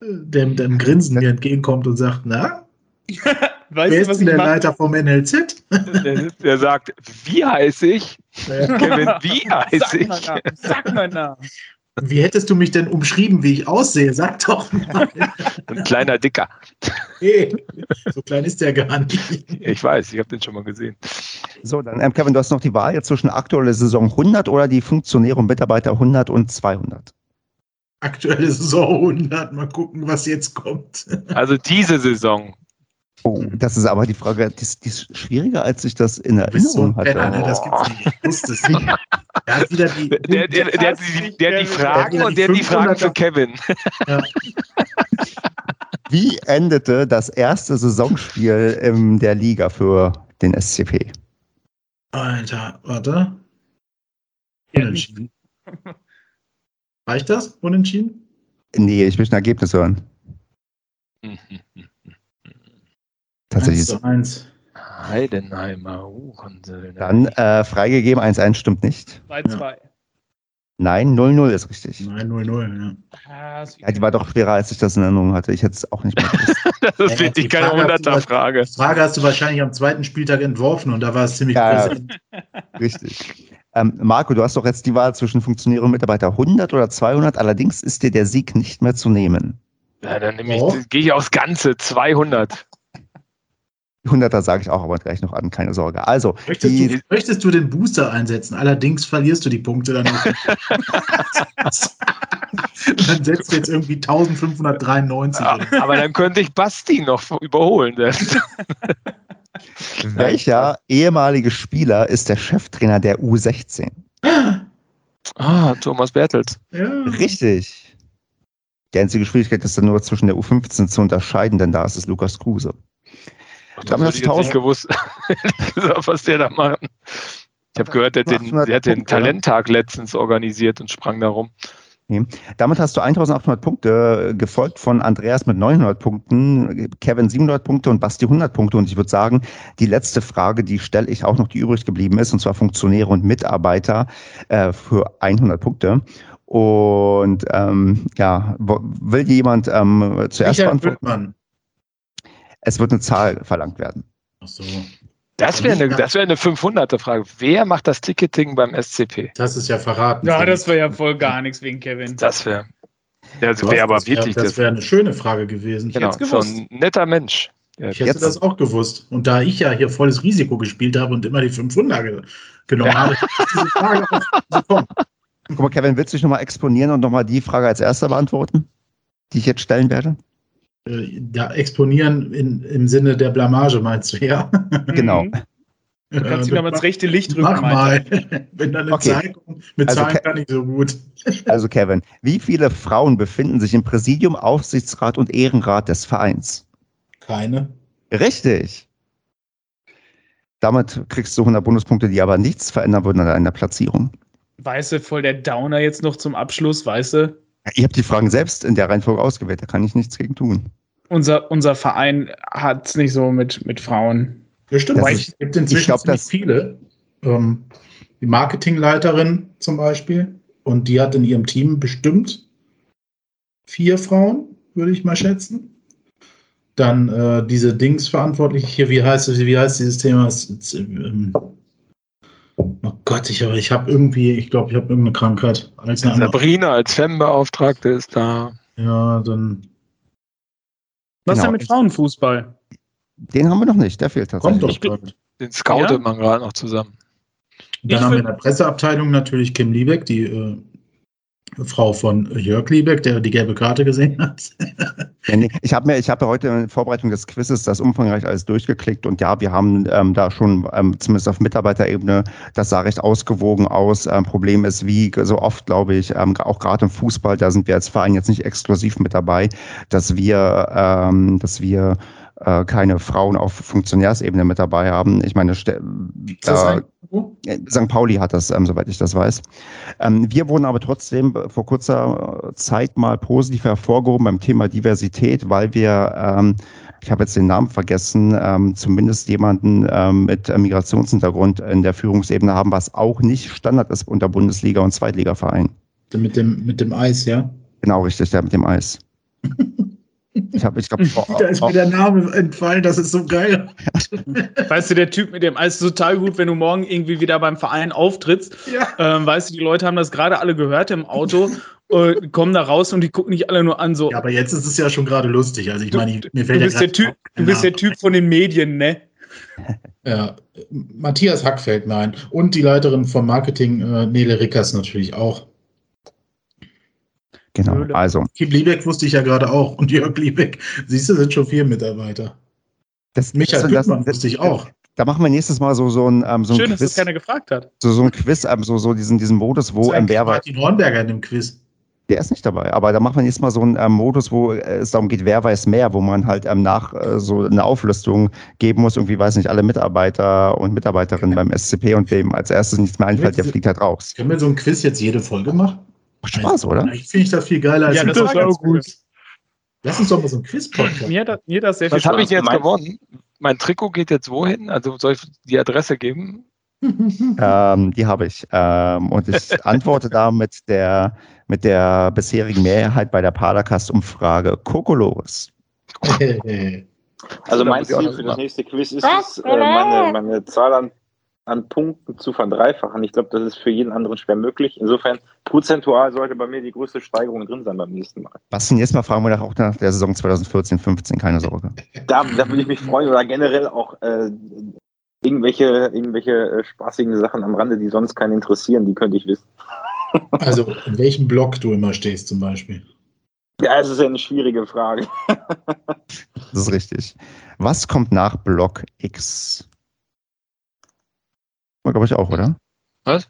äh, dem, dem Grinsen mir entgegenkommt und sagt, na, weißt wer du, ist was denn ich der mache? Leiter vom NLZ? Der, der sagt, wie heiße ich? [laughs] Kevin, wie heiße Sag ich? Sag mal nach. Wie hättest du mich denn umschrieben, wie ich aussehe? Sag doch mal. [laughs] Ein kleiner Dicker. Hey, so klein ist der gar nicht. Ich weiß, ich habe den schon mal gesehen. So, dann, ähm, Kevin, du hast noch die Wahl jetzt zwischen aktuelle Saison 100 oder die Funktionäre und Mitarbeiter 100 und 200. Aktuelle Saison 100, mal gucken, was jetzt kommt. Also diese Saison. Oh, das ist aber die Frage, die ist, die ist schwieriger, als ich das in so Erinnerung hatte. ne? das gibt's nicht. Ich wusste es nicht. Er hat wieder die, Der, der, der, hat die, der die Fragen Der und der hat die Fragen für Kevin. Ja. Wie endete das erste Saisonspiel in der Liga für den SCP? Alter, warte. Unentschieden. Reicht das? Unentschieden? Nee, ich möchte ein Ergebnis hören. Tatsächlich. 1 zu 1. Heidenheimer Uhrensohn. Dann äh, freigegeben, 1-1 stimmt nicht. 2-2. Nein, 0-0 ist richtig. Nein, 0-0. Ja. Ah, ist Ja, die war doch schwerer, als ich das in Erinnerung hatte. Ich hätte es auch nicht mehr gewusst. [laughs] Das ist Ja, wirklich keine Frage hast du- 100er-Frage. Die Frage hast du wahrscheinlich am zweiten Spieltag entworfen und da war es ziemlich Ja. präsent. [laughs] Richtig. Ähm, Marco, du hast doch jetzt die Wahl zwischen Funktionäre und Mitarbeiter 100 oder 200. Allerdings ist dir der Sieg nicht mehr zu nehmen. Ja, dann nehme Oh. ich, gehe ich aufs Ganze, 200. Die 100er sage ich auch aber gleich noch an, keine Sorge. Also, Möchtest, die, du, möchtest du den Booster einsetzen? Allerdings verlierst du die Punkte dann auch. [laughs] dann setzt du jetzt irgendwie 1593. Ja, aber dann könnte ich Basti noch überholen. [laughs] welcher ehemalige Spieler ist der Cheftrainer der U16? Ah, Thomas Bertels. Ja. Richtig. Die einzige Schwierigkeit ist dann nur zwischen der U15 zu unterscheiden, denn da ist es Lukas Kruse. Das Damit hätte ich nicht gewusst, [laughs] was der da macht. Ich habe gehört, der hat, den, 800 der hat den? Talenttag letztens organisiert und sprang darum. Damit hast du 1800 Punkte, äh, gefolgt von Andreas mit 900 Punkten, Kevin 700 Punkte und Basti 100 Punkte. Und ich würde sagen, die letzte Frage, die stelle ich auch noch, die übrig geblieben ist, und zwar Funktionäre und Mitarbeiter äh, für 100 Punkte. Und ähm, ja, will jemand ähm, zuerst Richard beantworten? Wittmann. Es wird eine Zahl verlangt werden. Ach so. Das wäre eine, das wär eine 500er-Frage. Wer macht das Ticketing beim SCP? Das ist ja verraten. Ja, das wäre ja voll gar nichts wegen Kevin. Das wäre. Das wäre aber das wär- wirklich Das wäre eine schöne Frage gewesen. Genau, hätt's so gewusst. ein netter Mensch. Ja, Ich hätte Jetzt- das auch gewusst. Und da ich ja hier volles Risiko gespielt habe und immer die 500 ge genommen Ja. habe, ist diese Frage auch gekommen. Guck mal, Kevin, willst du dich nochmal exponieren und nochmal die Frage als erster beantworten, die ich jetzt stellen werde? Äh, Ja, exponieren in, im Sinne der Blamage, meinst du, ja? Genau. Mhm. Du kannst ihn nochmal ins rechte Licht drücken. Mach mal. [laughs] Wenn da eine Okay. Zahl kommt. Mit Also Zahlen kann ich so gut. [laughs] Also Kevin, wie viele Frauen befinden sich im Präsidium, Aufsichtsrat und Ehrenrat des Vereins? Keine. Richtig. Damit kriegst du 100 Bonuspunkte, die aber nichts verändern würden an deiner Platzierung. Weißt du, voll der Downer jetzt noch zum Abschluss, weißt du? Ihr habt die Fragen selbst in der Reihenfolge ausgewählt, da kann ich nichts gegen tun. Unser, unser Verein hat es nicht so mit, mit Frauen. Ja, stimmt. Das Es ist- gibt inzwischen ich glaub, ziemlich das- viele. Ähm, die Marketingleiterin zum Beispiel. Und die hat in ihrem Team bestimmt vier Frauen, würde ich mal schätzen. Dann äh, diese Dings verantwortlich hier, wie heißt es, wie heißt dieses Thema? Ähm, oh Gott, ich, ich habe irgendwie, ich glaube, ich habe irgendeine Krankheit. Als eine andere. Sabrina als FEM-Beauftragte ist da. Ja, dann Was Genau. denn mit Frauenfußball? Den haben wir noch nicht, der fehlt kommt tatsächlich. doch gerade. Den scoutet Ja? man gerade noch zusammen. Dann Ich haben wir in der Presseabteilung natürlich Kim Liebeck, die äh, Frau von Jörg Liebeck, der die gelbe Karte gesehen hat. Ja, nee, Ich habe mir, ich habe heute in Vorbereitung des Quizzes das umfangreich alles durchgeklickt und ja, wir haben ähm, da schon ähm, zumindest auf Mitarbeiterebene, das sah recht ausgewogen aus. Ähm, Problem ist, wie so oft, glaube ich, ähm, auch gerade im Fußball, da sind wir als Verein jetzt nicht exklusiv mit dabei, dass wir, ähm, dass wir äh, keine Frauen auf Funktionärsebene mit dabei haben. Ich meine, da, St. Pauli hat das, ähm, soweit ich das weiß. Ähm, wir wurden aber trotzdem äh, vor kurzer Zeit mal positiv hervorgehoben beim Thema Diversität, weil wir, ähm, ich habe jetzt den Namen vergessen, ähm, zumindest jemanden ähm, mit äh, Migrationshintergrund in der Führungsebene haben, was auch nicht Standard ist unter Bundesliga- und Zweitligavereinen. Mit dem, mit dem Eis, ja? Genau, richtig, der mit dem Eis. [laughs] Ich habe, ich glaube, [laughs] Da ist mir der Name entfallen, das ist so geil. [laughs] Weißt du, der Typ mit dem Eis ist total gut, wenn du morgen irgendwie wieder beim Verein auftrittst. Ja. Ähm, weißt du, die Leute haben das gerade alle gehört im Auto, [laughs] äh, kommen da raus und die gucken dich alle nur an, so. Ja, aber jetzt ist es ja schon gerade lustig. Also ich meine, ich- mir du fällt ja bist, der gerade typ, du bist der Typ von den Medien, ne? Ja, Matthias Hack fällt mir ein. Und die Leiterin vom Marketing, äh, Nele Rickers natürlich auch. Genau, Höhle. also. Kim Liebeck wusste ich ja gerade auch. Und Jörg Liebeck, siehst du, sind schon vier Mitarbeiter. Das, Michael das- das- Büttmann wusste ich auch. Da machen wir nächstes Mal so, so ein, ähm, so ein Schön, dass das Quiz, keiner gefragt hat. so, so ein Quiz, ähm, so, so diesen, diesen Modus, wo ähm, wer Martin Hornberger in dem Quiz. Der ist nicht dabei, aber da machen wir nächstes Mal so einen ähm, Modus, wo äh, es darum geht, wer weiß mehr, wo man halt ähm, nach äh, so eine Auflistung geben muss, irgendwie weiß nicht, alle Mitarbeiter und Mitarbeiterinnen beim SCP und wem als erstes nichts mehr einfällt, der fliegt halt raus. Können wir so ein Quiz jetzt jede Folge machen? Macht Spaß, oder? Ich finde ich das viel geiler als Ja, ein das war auch gut. Lass uns doch mal so ein Quiz-Podcast. Mir das- mir das sehr Was habe ich jetzt Mein- gewonnen? Mein Trikot geht jetzt wohin? Also soll ich die Adresse geben? [laughs] Ähm, die habe ich. Ähm, und ich [laughs] antworte da mit der, mit der bisherigen Mehrheit bei der Padercast-Umfrage Kokolores. Also Da mein Ziel für das nächste Quiz ist es, äh, meine, meine Zahl an, an Punkten zu verdreifachen. Ich glaube, das ist für jeden anderen schwer möglich. Insofern, prozentual sollte bei mir die größte Steigerung drin sein beim nächsten Mal. Bastian, jetzt mal fragen wir nach, auch nach der Saison 2014-15, keine Sorge. Da, da würde ich mich freuen oder generell auch äh, irgendwelche, irgendwelche äh, spaßigen Sachen am Rande, die sonst keinen interessieren, die könnte ich wissen. [laughs] Also, in welchem Block du immer stehst zum Beispiel. Ja, es ist ja eine schwierige Frage. Das ist richtig. Was kommt nach Block X? Glaube ich auch, oder? Was?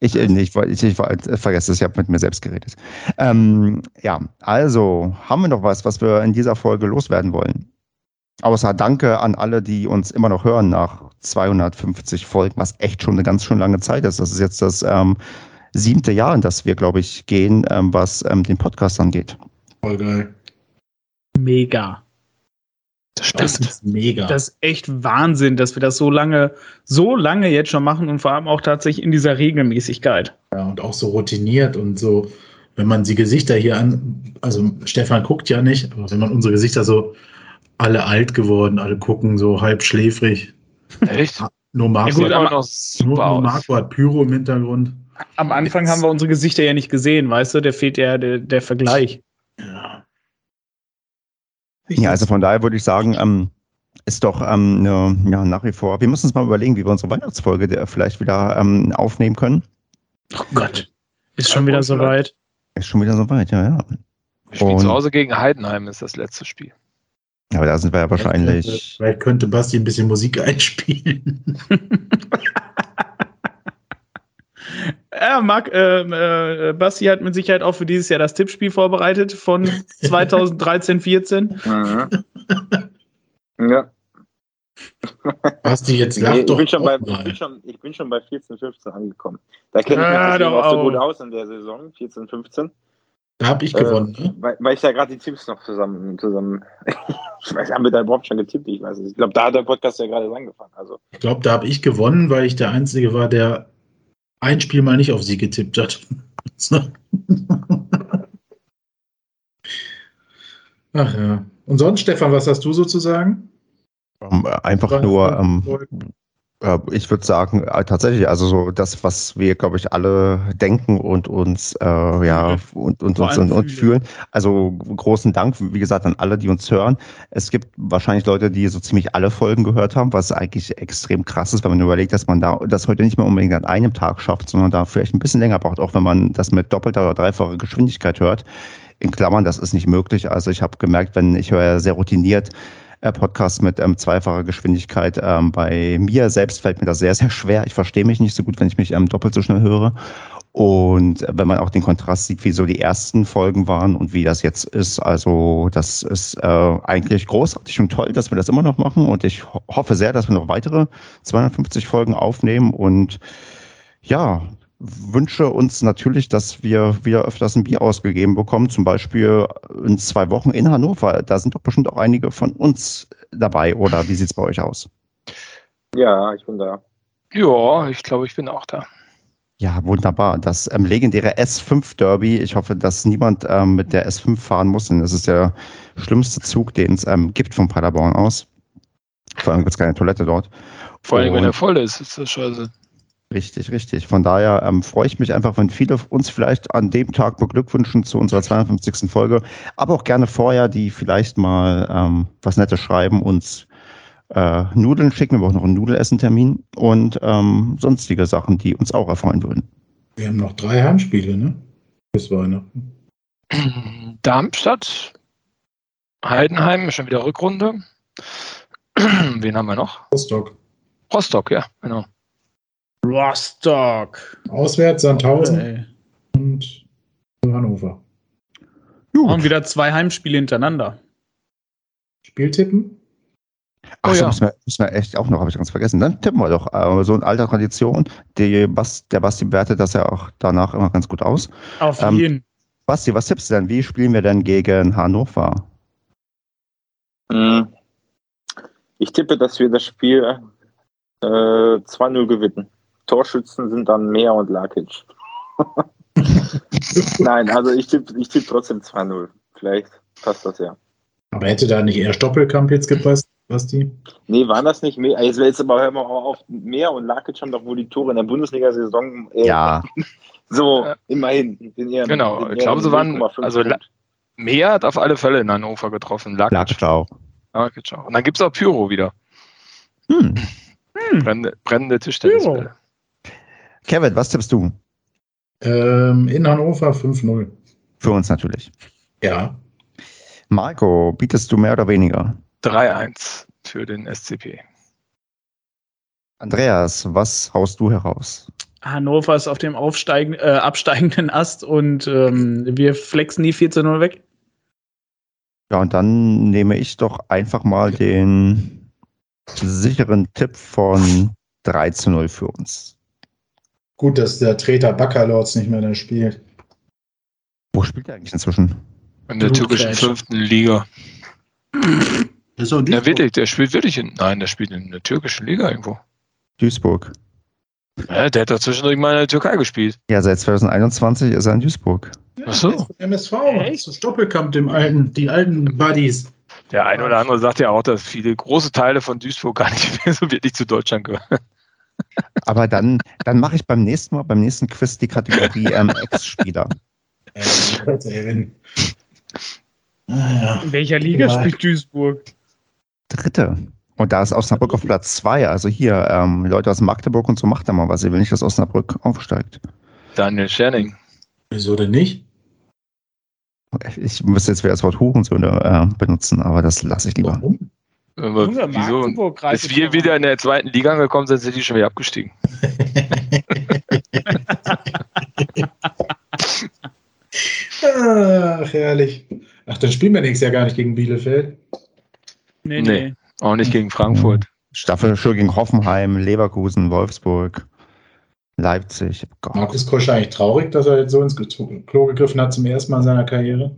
Ich, äh, nee, ich, war- ich, ich war, äh, vergesse es, ich habe mit mir selbst geredet. Ähm, ja, also haben wir noch was, was wir in dieser Folge loswerden wollen? Außer Danke an alle, die uns immer noch hören nach 250 Folgen, was echt schon eine ganz schön lange Zeit ist. Das ist jetzt das ähm, siebte Jahr, in das wir, glaube ich, gehen, ähm, was ähm, den Podcast angeht. Voll geil. Mega. Das Das ist mega. Das ist echt Wahnsinn, dass wir das so lange, so lange jetzt schon machen und vor allem auch tatsächlich in dieser Regelmäßigkeit. Ja, und auch so routiniert und so, wenn man die Gesichter hier an, also Stefan guckt ja nicht, aber wenn man unsere Gesichter so alle alt geworden, alle gucken so halb schläfrig. Echt? Nur Marco, Ja, gut, nur, nur. Marco hat Pyro im Hintergrund. Am Anfang haben wir unsere Gesichter ja nicht gesehen, weißt du? Der fehlt ja der, der Vergleich. Ja. Ja, also von daher würde ich sagen, ähm, ist doch ähm, eine, ja, nach wie vor, wir müssen uns mal überlegen, wie wir unsere Weihnachtsfolge der vielleicht wieder ähm, aufnehmen können. Oh Gott. Ist schon wieder soweit. Ist schon wieder soweit, ja, ja. Wir spielen Und- zu Hause gegen Heidenheim, ist das letzte Spiel. Aber da sind wir ja wahrscheinlich. Vielleicht könnte Basti ein bisschen Musik [laughs] einspielen. [laughs] Ja, Marc, äh, äh, Basti hat mit Sicherheit auch für dieses Jahr das Tippspiel vorbereitet von [laughs] 2013, 14. Mhm. Ja, Basti, jetzt lach nee, ich, doch bin schon bei, bin schon, ich bin schon bei 14, 15 angekommen. Da kenne ich Ja, mich auch so gut aus in der Saison, 14, 15. Da habe ich gewonnen, ne? Weil, weil ich da gerade die Tipps noch zusammen, zusammen [laughs] ich weiß, haben wir da überhaupt schon getippt? Ich weiß es. Ich glaube, da hat der Podcast ja gerade angefangen. Also, Ich glaube, da habe ich gewonnen, weil ich der Einzige war, der ein Spiel mal nicht auf sie getippt hat. [laughs] Ach ja. Und sonst, Stefan, was hast du sozusagen? Ähm, einfach nur, ähm, äh, ich würde sagen, äh, tatsächlich, also so das, was wir, glaube ich, alle denken und uns, äh, ja, und, und, uns und, und fühlen. Also großen Dank, wie gesagt, an alle, die uns hören. Es gibt wahrscheinlich Leute, die so ziemlich alle Folgen gehört haben, was eigentlich extrem krass ist, wenn man überlegt, dass man da das heute nicht mehr unbedingt an einem Tag schafft, sondern da vielleicht ein bisschen länger braucht, auch wenn man das mit doppelter oder dreifacher Geschwindigkeit hört. In Klammern, das ist nicht möglich. Also ich habe gemerkt, wenn ich höre sehr routiniert äh, Podcasts mit ähm, zweifacher Geschwindigkeit. Ähm, bei mir selbst fällt mir das sehr, sehr schwer. Ich verstehe mich nicht so gut, wenn ich mich ähm, doppelt so schnell höre. Und wenn man auch den Kontrast sieht, wie so die ersten Folgen waren und wie das jetzt ist, also das ist äh, eigentlich großartig und toll, dass wir das immer noch machen. Und ich ho hoffe sehr, dass wir noch weitere 250 Folgen aufnehmen. Und ja, wünsche uns natürlich, dass wir wieder öfters ein Bier ausgegeben bekommen, zum Beispiel in zwei Wochen in Hannover. Da sind doch bestimmt auch einige von uns dabei, oder wie sieht's bei euch aus? ja, ich bin da. Ja, ich glaube, ich bin auch da. Ja, wunderbar. Das ähm, legendäre S5 Derby. Ich hoffe, dass niemand ähm, mit der S5 fahren muss, denn das ist der schlimmste Zug, den es ähm, gibt von Paderborn aus. Vor allem gibt es keine Toilette dort. Vor allem, wenn er voll ist, ist das scheiße. Richtig, richtig. Von daher ähm, freue ich mich einfach, wenn viele uns vielleicht an dem Tag beglückwünschen zu unserer 52. Folge, aber auch gerne vorher, die vielleicht mal ähm, was Nettes schreiben, uns äh, Nudeln schicken, wir haben auch noch einen Nudelessen-Termin und ähm, sonstige Sachen, die uns auch erfreuen würden. Wir haben noch drei Heimspiele, ne? Bis Weihnachten. [clears throat] Darmstadt, Heidenheim, schon wieder Rückrunde. [clears throat] Wen haben wir noch? Rostock. Rostock, ja, genau. Rostock. Auswärts Sandhausen Ey. und Hannover. Und wieder zwei Heimspiele hintereinander. Spieltippen? Ach, Oh ja. müssen, wir, müssen wir echt auch noch, habe ich ganz vergessen. Dann tippen wir doch. Äh, so in alter Tradition. Die Bas, der Basti wertet das ja auch danach immer ganz gut aus. Auf Ähm, jeden. Basti, was tippst du denn? Wie spielen wir denn gegen Hannover? Hm. Ich tippe, dass wir das Spiel äh, 2-0 gewinnen. Torschützen sind dann Mehr und Lakic. [laughs] Nein, also ich tippe ich tipp trotzdem 2-0. Vielleicht passt das ja. Aber hätte da nicht eher Stoppelkamp jetzt gepasst, Basti? Nee, waren das nicht mehr? Jetzt, jetzt aber hör mal auf. Mehr und Lakic haben doch wohl die Tore in der Bundesliga-Saison. äh, Ja, [laughs] So, Ja. immerhin. Eher- Genau, ich glaube, sie waren- 0,5 also. Mehr hat auf alle Fälle in Hannover getroffen. Lakic. Lakic auch. Lakic auch. Und dann gibt es auch Pyro wieder. Hm. Brennende, brennende Tischtennisbälle. Kevin, was tippst du? Ähm, in Hannover 5-0. Für uns natürlich. Ja. Marco, bietest du mehr oder weniger? 3-1 für den SCP. Andreas, was haust du heraus? Hannover ist auf dem aufsteigen, äh, absteigenden Ast und ähm, wir flexen die 4 zu 0 weg. Ja, und dann nehme ich doch einfach mal den sicheren Tipp von 3 zu 0 für uns. Gut, dass der Treter Baccalords nicht mehr da spielt. Wo spielt er eigentlich inzwischen? In der türkischen fünften Liga. Ist auch Ja, wirklich, der spielt wirklich in. Nein, der spielt in der türkischen Liga irgendwo. Duisburg. Ja, der hat doch zwischendurch mal in der Türkei gespielt. Ja, seit 2021 ist er in Duisburg. Ach so. MSV. Echt? So Stoppelkamp, dem alten, die alten Buddies. Der eine oder andere sagt ja auch, dass viele große Teile von Duisburg gar nicht [laughs] mehr so wirklich zu Deutschland gehören. Aber dann, dann mache ich beim nächsten Mal, beim nächsten Quiz die Kategorie ähm, Ex-Spieler. Äh, Ah. In welcher Liga Ja. spielt Duisburg? Dritte. Und da ist Osnabrück auf Platz zwei. Also hier, ähm, Leute aus Magdeburg und so macht da mal was. Ihr will nicht, dass Osnabrück aufsteigt. Daniel Scherning. Wieso denn nicht? Ich müsste jetzt wieder das Wort Hurensöhne äh, benutzen, aber das lasse ich lieber. Warum? Aber Junge, wieso? Magdeburg Bis wir wieder in der zweiten Liga angekommen sind, sind die schon wieder abgestiegen. Ach, herrlich. Ach, dann spielen wir nächstes Jahr gar nicht gegen Bielefeld. Nee, Nee. nee. Auch nicht gegen Frankfurt. Staffel schon gegen Hoffenheim, Leverkusen, Wolfsburg. Leipzig. Oh Gott. Markus Koscher eigentlich traurig, dass er jetzt so ins Klo gegriffen hat zum ersten Mal in seiner Karriere?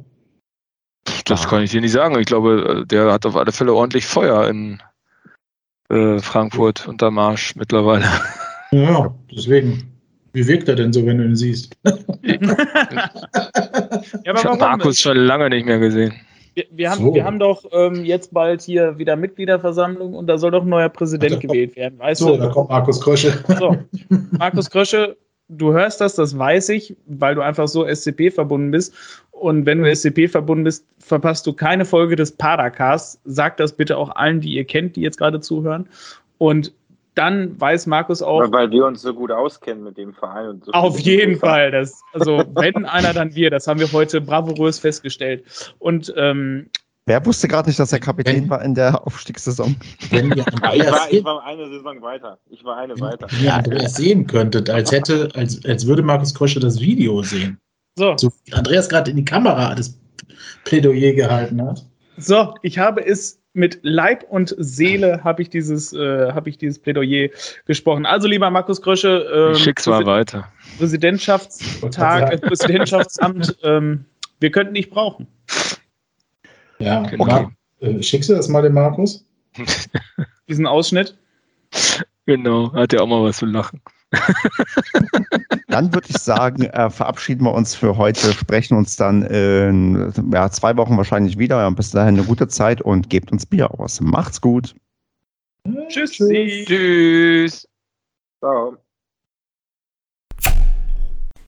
Das kann ich dir nicht sagen. Ich glaube, der hat auf alle Fälle ordentlich Feuer in äh, Frankfurt unter Marsch mittlerweile. Ja, deswegen. Wie wirkt er denn so, wenn du ihn siehst? [laughs] ja, ich habe Markus schon lange nicht mehr gesehen. Wir, wir, haben, so. wir haben doch ähm, jetzt bald hier wieder Mitgliederversammlung und da soll doch ein neuer Präsident gewählt werden. Weißt so, du? da kommt Markus Krösche. So, Markus Krösche, du hörst das, das weiß ich, weil du einfach so SCP verbunden bist. Und wenn du SCP verbunden bist, verpasst du keine Folge des Padacasts. Sag das bitte auch allen, die ihr kennt, die jetzt gerade zuhören. Und dann weiß Markus auch. Weil wir uns so gut auskennen mit dem Verein. So auf jeden Fall. Das, also, [laughs] wenn einer, dann wir. Das haben wir heute bravourös festgestellt. Und ähm, Wer wusste gerade nicht, dass er Kapitän wenn, war in der Aufstiegssaison? Wenn ihr [laughs] ich, war, ich war eine Saison weiter. Ich war eine weiter. Wenn ihr Andreas sehen könntet, als hätte, als, als würde Markus Krosche das Video sehen. So. so Andreas gerade in die Kamera das Plädoyer gehalten hat. So, ich habe es mit Leib und Seele habe ich dieses äh, habe ich dieses Plädoyer gesprochen. Also lieber Markus Krösche, ähm, schick's mal weiter. Präsidentschaftstag, Präsidentschaftsamt, ähm, wir könnten nicht brauchen. Ja, okay. Mar äh, schickst du das mal dem Markus? [laughs] Diesen Ausschnitt? Genau, hat ja auch mal was zu lachen. [laughs] dann würde ich sagen, äh, verabschieden wir uns für heute, sprechen uns dann in ja, zwei Wochen wahrscheinlich wieder. Ja, bis dahin eine gute Zeit und gebt uns Bier aus. Macht's gut. Tschüss. Tschüss. Ciao.